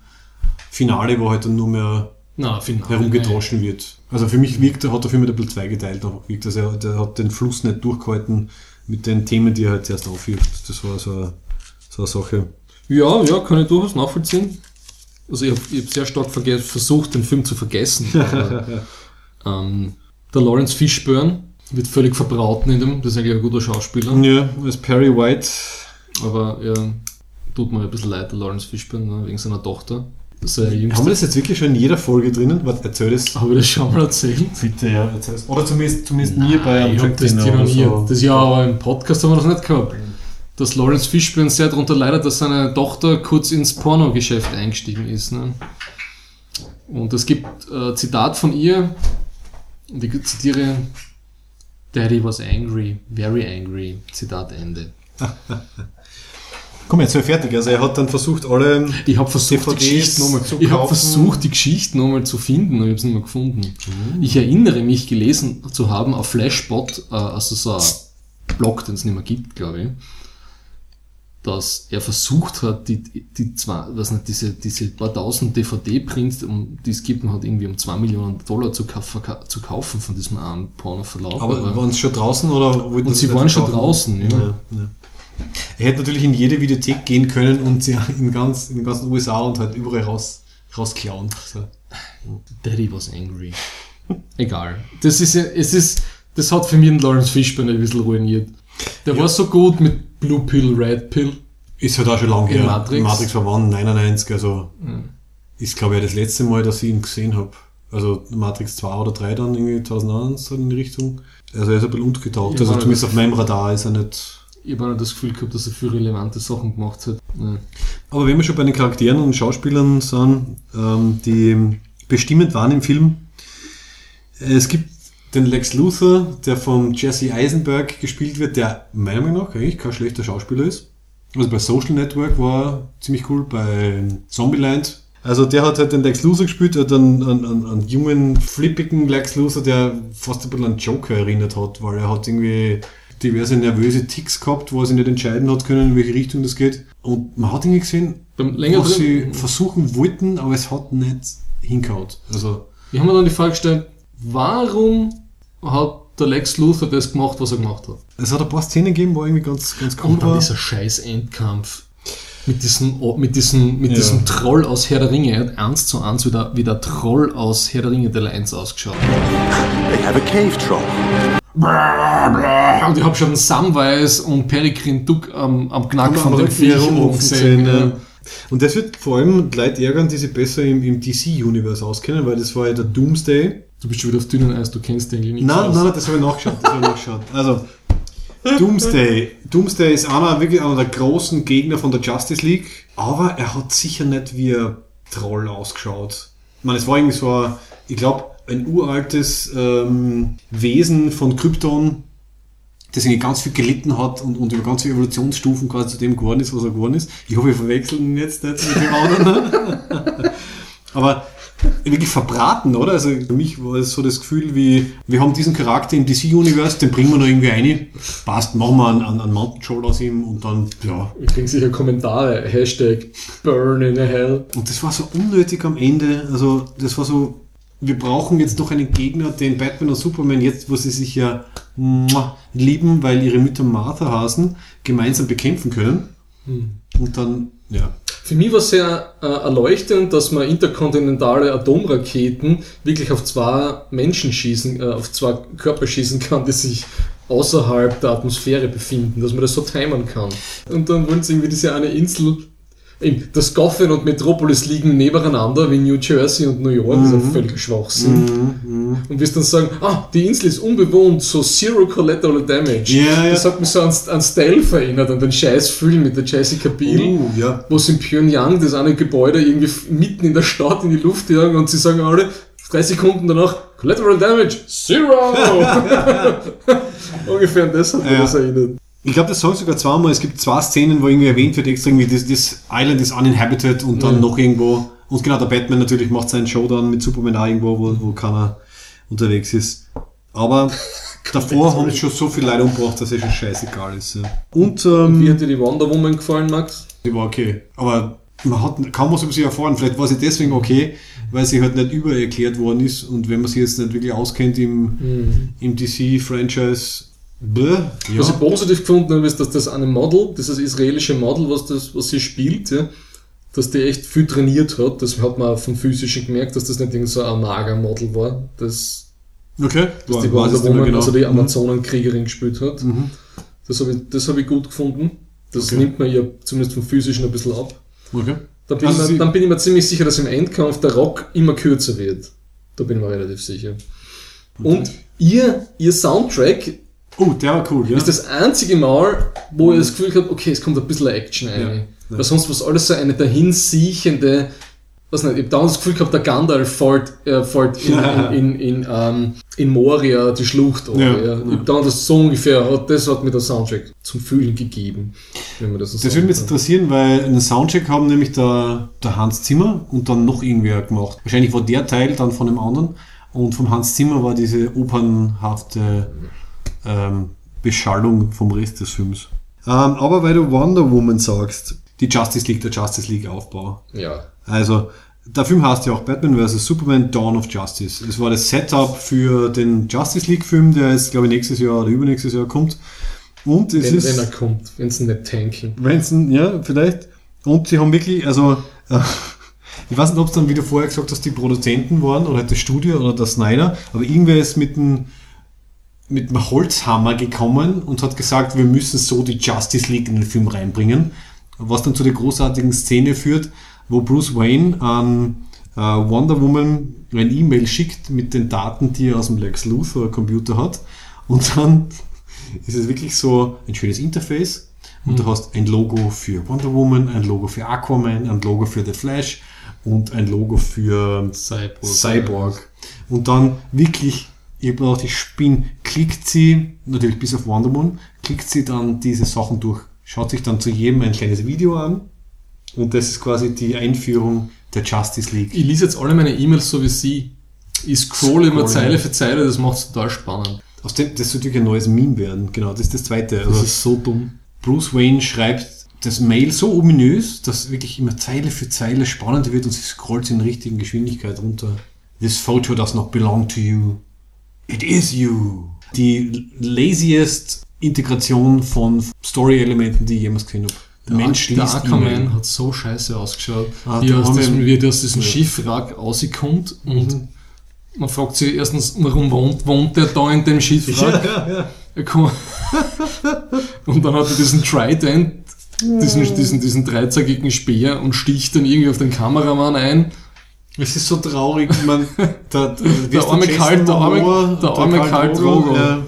Finale, wo halt dann nur mehr Finale. herumgedroschen wird. Also für mich wirkt, hat der Film ein bisschen zweigeteilt einfach wirkt. Also er, der hat den Fluss nicht durchgehalten mit den Themen, die er halt zuerst aufwirft. Das war so eine, so eine Sache. Ja, ja, kann ich durchaus nachvollziehen. Also ich habe hab sehr stark versucht, den Film zu vergessen. Aber, ähm, der Lawrence Fishburne wird völlig verbraten in dem, das ist eigentlich ein guter Schauspieler. Ja, als Perry White. Aber ja, tut mir ein bisschen leid, der Lawrence Fishburne, ne, wegen seiner Tochter. Ja Haben wir das jetzt wirklich schon in jeder Folge drinnen? Was, erzähl das. Habe ich das schon mal erzählt? Bitte, ja, erzähl es. Oder zumindest, zumindest mir bei einem ich das Dinner oder tyraniert. Das ja, aber im Podcast haben wir das nicht gehabt. Dass Lawrence Fishburne sehr darunter leidet, dass seine Tochter kurz ins Pornogeschäft eingestiegen ist. Ne? Und es gibt äh, Zitat von ihr, und ich zitiere, Daddy was angry, very angry, Zitat Ende. Komm, jetzt wir fertig. Also er hat dann versucht, alle Ich habe versucht, die DVDs Geschichte nochmal zu Ich habe versucht, die Geschichte nochmal zu finden, aber ich habe es nicht mehr gefunden. Ich erinnere mich gelesen zu haben auf Flashbot, äh, also so ein Blog, den es nicht mehr gibt, glaube ich, dass er versucht hat, die, die zwei, was nicht, diese, diese paar tausend DVD-Prints, um, die es gibt, und hat irgendwie um zwei Millionen Dollar zu, zu kaufen von diesem einen Pornoverlag. Aber waren sie schon draußen oder wollten Und sie waren schon draußen, ja. Ja, ja. Er hätte natürlich in jede Videothek gehen können und sie in, ganz, in den ganzen USA und halt überall raus, rausklauen. So. Daddy was angry. Egal. Das ist ja, es ist, das hat für mich den Lawrence Fishburne ein bisschen ruiniert. Der war so gut mit Blue Pill, Red Pill. Ist halt auch schon lange her. Matrix? Matrix war wann? 99, also ist glaube ich das letzte Mal, dass ich ihn gesehen habe. Also Matrix 2 oder 3 dann irgendwie 2001 so in die Richtung. Also er ist ein bisschen untergetaucht. Ja, also zumindest auf meinem Radar ist er nicht. Ich habe auch das Gefühl gehabt, dass er viel relevante Sachen gemacht hat. Ja. Aber wenn wir schon bei den Charakteren und Schauspielern sind, ähm, die bestimmend waren im Film, äh, es gibt den Lex Luthor, der von Jesse Eisenberg gespielt wird, der meiner Meinung nach eigentlich kein schlechter Schauspieler ist. Also bei Social Network war er ziemlich cool, bei Zombieland. Also der hat halt den Lex Luthor gespielt, hat einen, einen, einen, einen jungen, flippigen Lex Luthor, der fast ein bisschen an Joker erinnert hat, weil er hat irgendwie diverse nervöse Ticks gehabt, wo er sich nicht entscheiden hat können, in welche Richtung das geht. Und man hat irgendwie gesehen, was sie versuchen wollten, aber es hat nicht hingehauen. Also, ich habe mir dann die Frage gestellt, warum hat der Lex Luthor das gemacht, was er gemacht hat? es hat ein paar Szenen gegeben, wo irgendwie ganz, ganz cool Und dann war. dieser scheiß Endkampf mit diesem, mit diesem, mit Ja. diesem Troll aus Herr der Ringe. Er hat eins zu eins wie der, wie der Troll aus Herr der Ringe Teil 1 ausgeschaut. They have a cave troll. Und ich habe schon Samwise und Peregrin Duck am, am Knack von dem herumlaufen gesehen. ja. Und das wird vor allem Leute ärgern, die sich besser im, im DC-Universe auskennen, weil das war ja der Doomsday. Du bist schon wieder auf dünnen Eis, du kennst den nicht Nein, nein, nein, das habe ich nachgeschaut. Das habe ich nachgeschaut. Also, Doomsday. Doomsday ist einer, wirklich einer der großen Gegner von der Justice League, aber er hat sicher nicht wie ein Troll ausgeschaut. Ich meine, es war irgendwie so ein, ich glaube, ein uraltes ähm, Wesen von Krypton, das irgendwie ganz viel gelitten hat und, und über ganz viele Evolutionsstufen quasi zu dem geworden ist, was er geworden ist. Ich hoffe, wir verwechseln ihn jetzt nicht mit dem anderen. Aber wirklich verbraten, oder? Also für mich war es so das Gefühl, wie wir haben diesen Charakter im DC-Universe, den bringen wir noch irgendwie rein. Passt, machen wir einen, einen, einen Mountain Troll aus ihm und dann, ja. Wir kriegen sicher Kommentare. Hashtag Burn in the Hell. Und das war so unnötig am Ende. Also das war so, wir brauchen jetzt noch einen Gegner, den Batman und Superman jetzt, wo sie sich ja lieben, weil ihre Mütter Martha hasen, gemeinsam bekämpfen können. Und dann, ja. Für mich war sehr äh, erleuchtend, dass man interkontinentale Atomraketen wirklich auf zwei Menschen schießen, äh, auf zwei Körper schießen kann, die sich außerhalb der Atmosphäre befinden, dass man das so timen kann. Und dann wollen sie irgendwie diese eine Insel das Gotham und Metropolis liegen nebeneinander wie New Jersey und New York, das ist ein völliger Schwachsinn. Und wirst dann sagen, ah, die Insel ist unbewohnt, so Zero Collateral Damage. Ja, ja. Das hat mich so an, an Stealth erinnert, an den scheiß Film mit der Jessica Biel, Oh, ja. wo sie in Pyongyang das eine Gebäude irgendwie mitten in der Stadt in die Luft jagen und sie sagen alle, drei Sekunden danach, Collateral Damage, Zero! Ungefähr an das hat mich Ja. das erinnert. Ich glaube, das sie sogar zweimal. Es gibt zwei Szenen, wo irgendwie erwähnt wird, extra irgendwie, das, das Island is uninhabited und dann Ja. noch irgendwo. Und genau, der Batman natürlich macht seinen Showdown mit Superman auch irgendwo, wo, wo keiner unterwegs ist. Aber davor haben schon so viele Leute umgebracht, dass es schon scheißegal ist. Ja. Und ähm, Wie hat dir die Wonder Woman gefallen, Max? die war okay. Aber man hat kaum was über sie erfahren. Vielleicht war sie deswegen okay, weil sie halt nicht übererklärt worden ist. Und wenn man sie jetzt nicht wirklich auskennt im, im DC-Franchise, bäh, ja. Was ich positiv gefunden habe, ist, dass das eine Model, dieses israelische Model, was, das, was sie spielt, ja, dass die echt viel trainiert hat. Das hat man auch vom Physischen gemerkt, dass das nicht irgend so ein mager Model war, das, okay. dass War- die Wonder Woman, genau. also die Mhm. Amazonenkriegerin gespielt hat. Das habe ich, das habe ich gut gefunden. Das Okay. nimmt man ihr zumindest vom Physischen ein bisschen ab. Okay. Dann bin, Also ich, mir, dann bin ich mir ziemlich sicher, dass im Endkampf der Rock immer kürzer wird. Da bin ich mir relativ sicher. Und ihr, ihr Soundtrack Oh, der war cool, ja. ist das einzige Mal, wo ich das Gefühl habe, okay, es kommt ein bisschen Action rein. Ja. Weil sonst war es alles so eine dahinsiechende, was nicht, ich habe damals das Gefühl gehabt, der Gandalf fällt, äh, fällt in, in, in, in, ähm, in Moria die Schlucht runter. Ja, Ja, ja. Ich habe damals das so ungefähr, hat- das hat mir der Soundtrack zum Fühlen gegeben, wenn man das so Das würde mich jetzt interessieren, weil einen Soundcheck haben nämlich der, der Hans Zimmer und dann noch irgendwer gemacht. Wahrscheinlich war der Teil dann von dem anderen und vom Hans Zimmer war diese opernhafte ähm, Beschallung vom Rest des Films. Ähm, aber weil du Wonder Woman sagst, die Justice League, der Justice League Aufbau. Ja. Also, der Film heißt ja auch Batman vs. Superman Dawn of Justice. Es war das Setup für den Justice League Film, der jetzt, glaube ich, nächstes Jahr oder übernächstes Jahr kommt. Und es Wenn, ist. wenn er kommt, wenn sie nicht tanken. Branson, ja, vielleicht. Und sie haben wirklich, also, äh, ich weiß nicht, ob es dann, wie du vorher gesagt hast, die Produzenten waren oder halt das Studio oder der Snyder, aber irgendwer ist mit einem mit einem Holzhammer gekommen und hat gesagt, wir müssen so die Justice League in den Film reinbringen, was dann zu der großartigen Szene führt, wo Bruce Wayne an äh, Wonder Woman ein E-Mail schickt mit den Daten, die er aus dem Lex Luthor Computer hat und dann ist es wirklich so ein schönes Interface und du hast ein Logo für Wonder Woman, ein Logo für Aquaman, ein Logo für The Flash und ein Logo für Cyborg. Cyborg. Und dann wirklich, ich habe gedacht, ich spinne, klickt sie, natürlich bis auf Wonder Woman, klickt sie dann diese Sachen durch, schaut sich dann zu jedem ein kleines Video an und das ist quasi die Einführung der Justice League. Ich lese jetzt alle meine E-Mails so wie sie. Ich scrolle immer. Zeile für Zeile, das macht es total spannend. Aus dem, das soll natürlich ein neues Meme werden, genau, das ist das zweite. Das Also, ist so dumm. Bruce Wayne schreibt das Mail so ominös, dass wirklich immer Zeile für Zeile spannender wird und sie scrollt in richtigen Geschwindigkeit runter. This photo does not belong to you. It is you. Die laziest Integration von Story-Elementen, die ich jemals gesehen habe. Der Mensch der Aquaman hat so scheiße ausgeschaut. Ah, wie, aus diesem, wie aus diesem Ja. Mhm. Schiffwrack rauskommt und man fragt sich erstens, warum wohnt, wohnt der da in dem Schiffwrack? Ja, ja. Und dann hat er diesen Trident, diesen, diesen, diesen dreizackigen Speer und sticht dann irgendwie auf den Kameramann ein. Es ist so traurig, man, der, Der arme Karl- der arme- der arme Karl Drogo. Ja.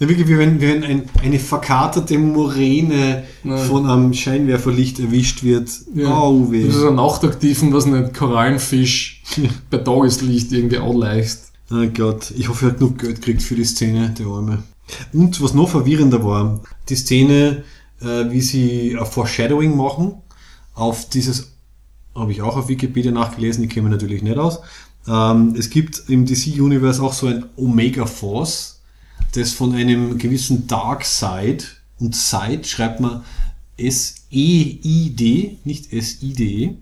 Ja, wirklich, wie wenn, wie wenn ein, eine verkaterte Moräne Nein. von einem Scheinwerferlicht erwischt wird. Ja. Au weh. Das ist ein nachtaktiven, was nicht, Korallenfisch bei Tageslicht irgendwie anleicht. Oh Gott, ich hoffe, er hat genug Geld gekriegt für die Szene, der Arme. Und was noch verwirrender war, die Szene, äh, wie sie ein Foreshadowing machen auf dieses, habe ich auch auf Wikipedia nachgelesen, kenne mich natürlich nicht aus. Ähm, es gibt im DC-Universe auch so ein Omega Force, das von einem gewissen Dark Side, und Side schreibt man S-E-I-D, nicht S-I-D,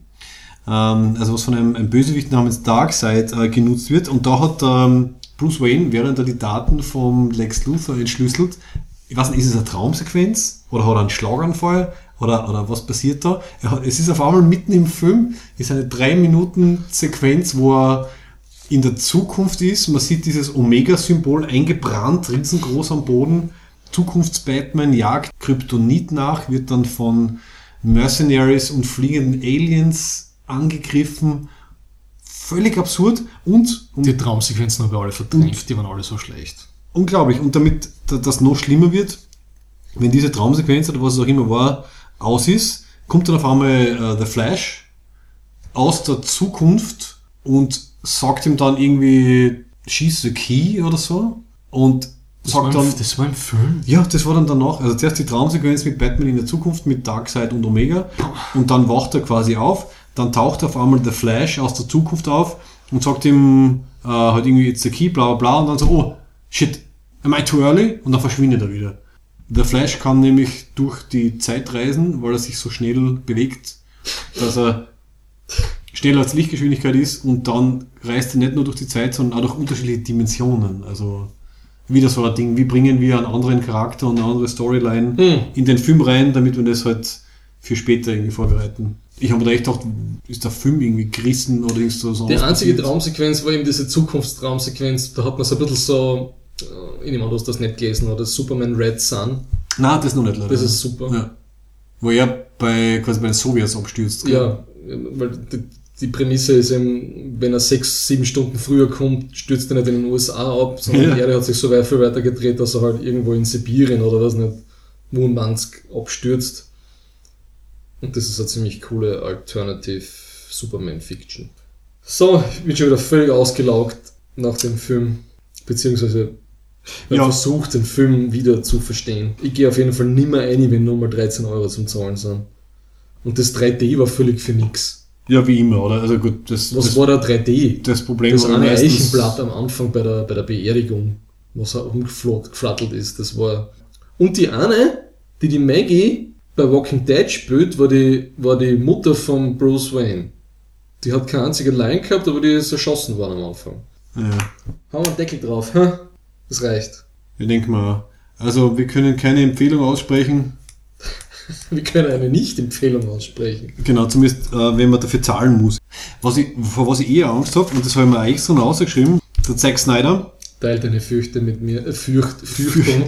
ähm, also was von einem, einem Bösewicht namens Darkseid äh, genutzt wird. Und da hat ähm, Bruce Wayne, während er die Daten vom Lex Luthor entschlüsselt, ich weiß nicht, ist es eine Traumsequenz oder hat er einen Schlaganfall oder, oder was passiert da? Hat, es ist auf einmal mitten im Film, ist eine drei Minuten Sequenz, wo er in der Zukunft ist. Man sieht dieses Omega-Symbol eingebrannt, riesengroß am Boden. Zukunfts-Batman jagt Kryptonit nach, wird dann von Mercenaries und fliegenden Aliens angegriffen. Völlig absurd und, und Die Traumsequenzen habe ich alle verdrängt, die waren alle so schlecht. unglaublich. Und damit da- das noch schlimmer wird, wenn diese Traumsequenz oder was auch immer war, aus ist, kommt dann auf einmal äh, The Flash aus der Zukunft und sagt ihm dann irgendwie She's the Key oder so und Das sagt ein, dann, das war ein Film. ja, das war dann danach. Also zuerst die Traumsequenz mit Batman in der Zukunft, mit Darkseid und Omega. Und dann wacht er quasi auf. Dann taucht auf einmal der Flash aus der Zukunft auf und sagt ihm äh, halt irgendwie jetzt der Key, bla bla bla. Und dann so, oh, shit, am I too early? Und dann verschwindet er wieder. Der Flash kann nämlich durch die Zeit reisen, weil er sich so schnell bewegt, dass er schneller als Lichtgeschwindigkeit ist und dann reist er nicht nur durch die Zeit, sondern auch durch unterschiedliche Dimensionen. Also wieder so ein Ding, wie bringen wir einen anderen Charakter und eine andere Storyline Hm. in den Film rein, damit wir das halt für später irgendwie vorbereiten. Ich habe mir da echt gedacht, ist der Film irgendwie gerissen oder ist so Die einzige passiert? Traumsequenz war eben diese Zukunftstraumsequenz. Da hat man so ein bisschen so, äh, ich nehme an, du hast das nicht gelesen, oder Superman Red Sun. Nein, das noch nicht leider. Das ist super. Ja. Wo er bei, quasi bei den Sowjets abstürzt. gell? Ja, weil die, die Prämisse ist eben, wenn er sechs, sieben Stunden früher kommt, stürzt er nicht in den USA ab, sondern Ja. die Erde hat sich so weit viel weiter gedreht, dass er halt irgendwo in Sibirien oder was nicht, Murmansk abstürzt. Und das ist eine ziemlich coole Alternative Superman-Fiction. So, ich bin schon wieder völlig ausgelaugt nach dem Film, beziehungsweise ich Ja. versucht, den Film wieder zu verstehen. Ich gehe auf jeden Fall nimmer ein, wenn nur mal 13 Euro zum Zahlen sind. Und das 3D war völlig für nix. ja, wie immer, oder? Also gut, das, Was das, war da 3D? das Problem Das war eine meistens- Eichenblatt am Anfang bei der, bei der Beerdigung, was er umgeflattelt ist, das war... Und die eine, die die Maggie bei Walking Dead spielt, war die, war die Mutter von Bruce Wayne. Die hat keine einzige Line gehabt, aber die ist erschossen worden am Anfang. Ja. Haben wir einen Deckel drauf, hä? Das reicht. Ich denke mal, also wir können keine Empfehlung aussprechen. Wir können eine Nicht-Empfehlung aussprechen. Genau, zumindest äh, wenn man dafür zahlen muss. Was ich, vor was ich eher Angst habe, und das habe ich mir auch extra noch ausgeschrieben, der Zack Snyder, Teil deine Fürchte mit mir, äh, Fürcht, Fürchtung,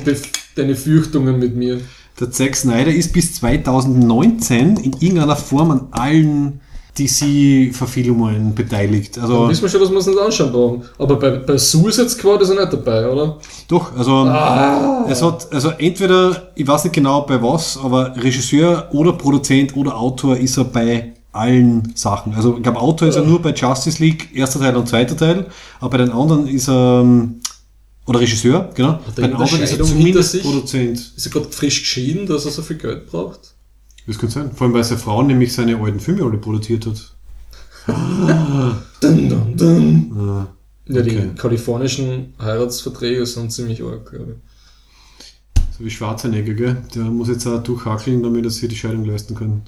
deine Fürchtungen mit mir. der Zack Snyder ist bis 2019 in irgendeiner Form an allen DC-Verfilmungen beteiligt. Dann Also wissen wir schon, dass wir es nicht anschauen brauchen. Aber bei, bei Suicide Squad ist er nicht dabei, oder? doch, also es hat, also entweder, ich weiß nicht genau bei was, aber Regisseur oder Produzent oder Autor ist er bei allen Sachen. Also ich glaube, Autor ist er nur bei Justice League, erster Teil und zweiter Teil, aber bei den anderen ist er, ähm, oder Regisseur, genau. er Bei den anderen ist er zumindest? Produzent. Ist er gerade frisch geschieden, dass er so viel Geld braucht? Das kann sein. Vor allem, weil seine Frau nämlich seine alten Filme alle produziert hat. Dun, dun, dun. Ja, Okay. die kalifornischen Heiratsverträge sind ziemlich arg, glaube ich. So wie Schwarzenegger, gell? Der muss jetzt auch durchhackeln, damit er sich die Scheidung leisten kann.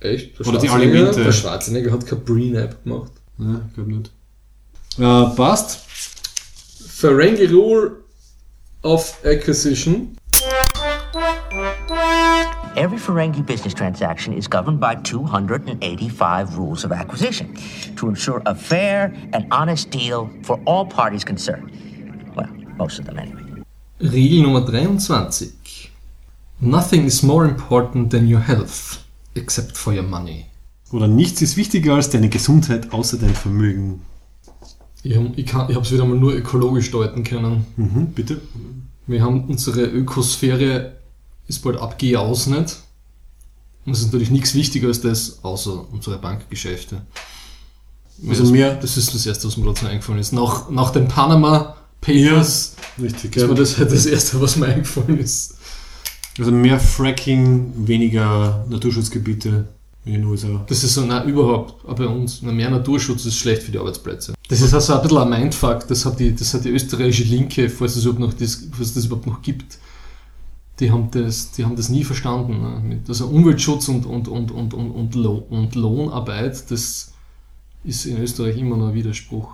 Echt? Der Oder die Schwarzenegger- Alimente. Der Schwarzenegger hat kein Prenup gemacht. Ja, ich glaube nicht. Äh, passt. Ferengi Rule of Acquisition. Every Ferengi business transaction is governed by 285 rules of acquisition to ensure a fair and honest deal for all parties concerned. Well, most of them anyway. Regel Nummer 23. Nothing is more important than your health, except for your money. Oder nichts ist wichtiger als deine Gesundheit außer dein Vermögen. Ich, hab- ich, ich habe es wieder mal nur ökologisch deuten können. Mhm, bitte. Wir haben unsere Ökosphäre ist bald abgeausnet. Und es ist natürlich nichts wichtiger als das, außer unsere Bankgeschäfte. Also das, mehr- das ist das Erste, was mir dazu eingefallen ist. Nach, nach den Panama Papers Richtig, ist mir das halt das Erste, was mir eingefallen ist. Also mehr Fracking, weniger Naturschutzgebiete in den USA. Das ist so, na überhaupt, auch bei uns, mehr Naturschutz ist schlecht für die Arbeitsplätze. Das ist also ein bisschen ein Mindfuck, das hat die, das hat die österreichische Linke, falls es überhaupt noch das, falls es das überhaupt noch gibt, die haben das, die haben das nie verstanden. Ne? Also Umweltschutz und, und, und, und, und, und, Lohn, und Lohnarbeit, das ist in Österreich immer noch ein Widerspruch.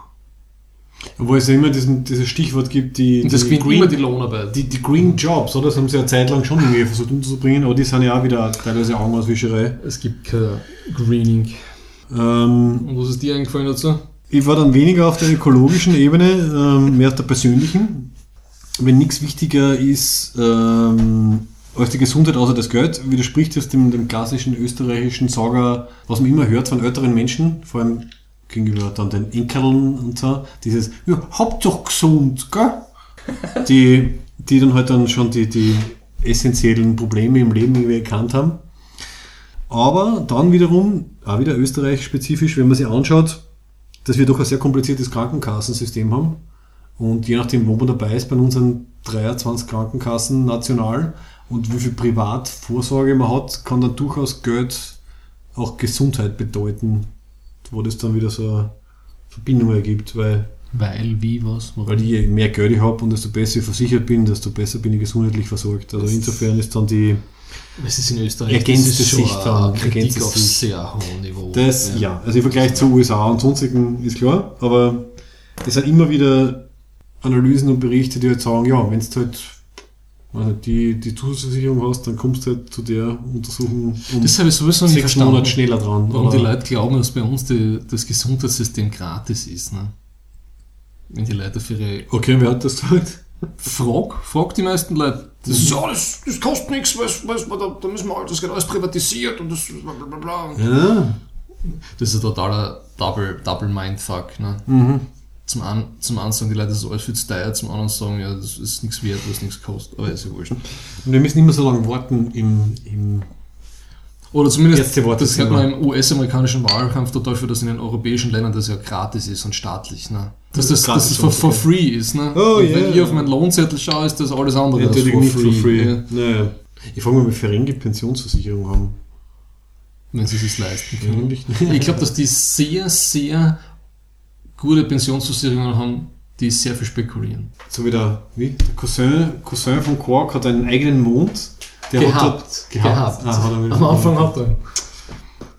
Obwohl es ja immer diesen, dieses Stichwort gibt, die, Und das die, gewinnt immer die Lohnarbeit. die, die Green Jobs, oder? Das haben sie ja zeitlang schon irgendwie versucht unterzubringen, aber die sind ja auch wieder teilweise Augenauswischerei. es gibt kein Greening. Ähm, Und was ist dir eingefallen dazu? Ich war dann weniger auf der ökologischen Ebene, ähm, mehr auf der persönlichen. Wenn nichts wichtiger ist, ähm, als die Gesundheit außer das Geld, widerspricht das dem, dem klassischen österreichischen Sager, was man immer hört von älteren Menschen, vor allem gegenüber dann den Enkeln und so, dieses, ja, Hauptsache gesund, gell? Die, die dann halt dann schon die, die essentiellen Probleme im Leben irgendwie erkannt haben. Aber dann wiederum, auch wieder österreich-spezifisch, wenn man sich anschaut, dass wir doch ein sehr kompliziertes Krankenkassensystem haben. Und je nachdem, wo man dabei ist, bei unseren 23 Krankenkassen national und wie viel Privatvorsorge man hat, kann dann durchaus Geld auch Gesundheit bedeuten, wo das dann wieder so eine Verbindung ergibt, weil, Weil, wie, was? warum? weil je mehr Geld ich habe und desto besser ich versichert bin, desto besser bin ich gesundheitlich versorgt. Also insofern ist dann die, Es ist in Österreich Ergänzt das ist schon sich eine dann, Kritik auf sehr hohem Niveau. Das, ja. Also im Vergleich zu USA und sonstigen ist klar, aber es sind immer wieder Analysen und Berichte, die halt sagen, ja, wenn du halt also die, die Zusatzversicherung hast, dann kommst du halt zu der Untersuchung um Das habe ich sowieso nicht sechs. Monate schneller dran. Warum die Leute glauben, dass bei uns die, das Gesundheitssystem gratis ist. Ne? Wenn die Leute für ihre Okay, wer hat das gesagt? Frag, frag die meisten Leute. Das ist ja, das, das kostet nichts, was, was, da, da müssen wir alles, das geht alles privatisiert und das bla bla bla bla. Ja, Das ist ein totaler Double, Double Mindfuck. Ne? Mhm. Zum, einen, zum einen sagen die Leute, das ist alles viel zu teuer, zum anderen sagen, ja, das ist nichts wert, was nichts kostet. Aber ist ja wurscht. und wir müssen immer so lange warten im, im Oder zumindest, das hört man im US-amerikanischen Wahlkampf total für, dass in den europäischen Ländern das ja gratis ist und staatlich. Ne? Dass das, dass das for, for free ist. Ne? Oh, und wenn yeah. ich auf meinen Lohnzettel schaue, ist das alles andere als natürlich nicht free. for free. Ja, Naja. Ich frage mich, ob wir Ferengi Pensionsversicherung haben. wenn sie es leisten können. Ich glaube, dass die sehr, sehr gute Pensionsversicherungen haben, die sehr viel spekulieren. So wie der, wie? Der Cousin, Cousin von Quark hat einen eigenen Mond. Der Hat dort, gehabt. Ah, hat Am Anfang hat er.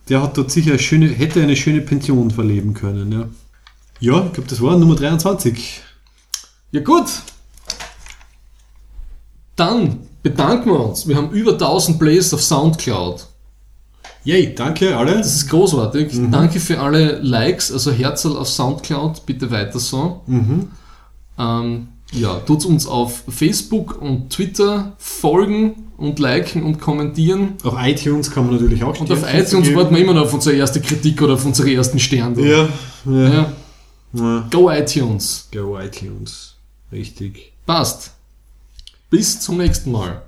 Der hat dort sicher eine schöne, hätte eine schöne Pension verleben können, ja. Ja, ich glaube, das war Nummer 23. Ja gut. Dann bedanken wir uns. Wir haben über 1000 Plays auf Soundcloud. Yay, danke alle. Das ist großartig. Danke für alle Likes, also Herzl auf Soundcloud, bitte weiter so. Ähm, ja, tut uns auf Facebook und Twitter folgen und liken und kommentieren. Auf iTunes kann man natürlich auch Und auf iTunes warten wir immer noch auf unsere erste Kritik oder auf unsere ersten Sterne. Ja, ja. ja. ja. Go iTunes. Go iTunes. Richtig. Passt. Bis zum nächsten Mal.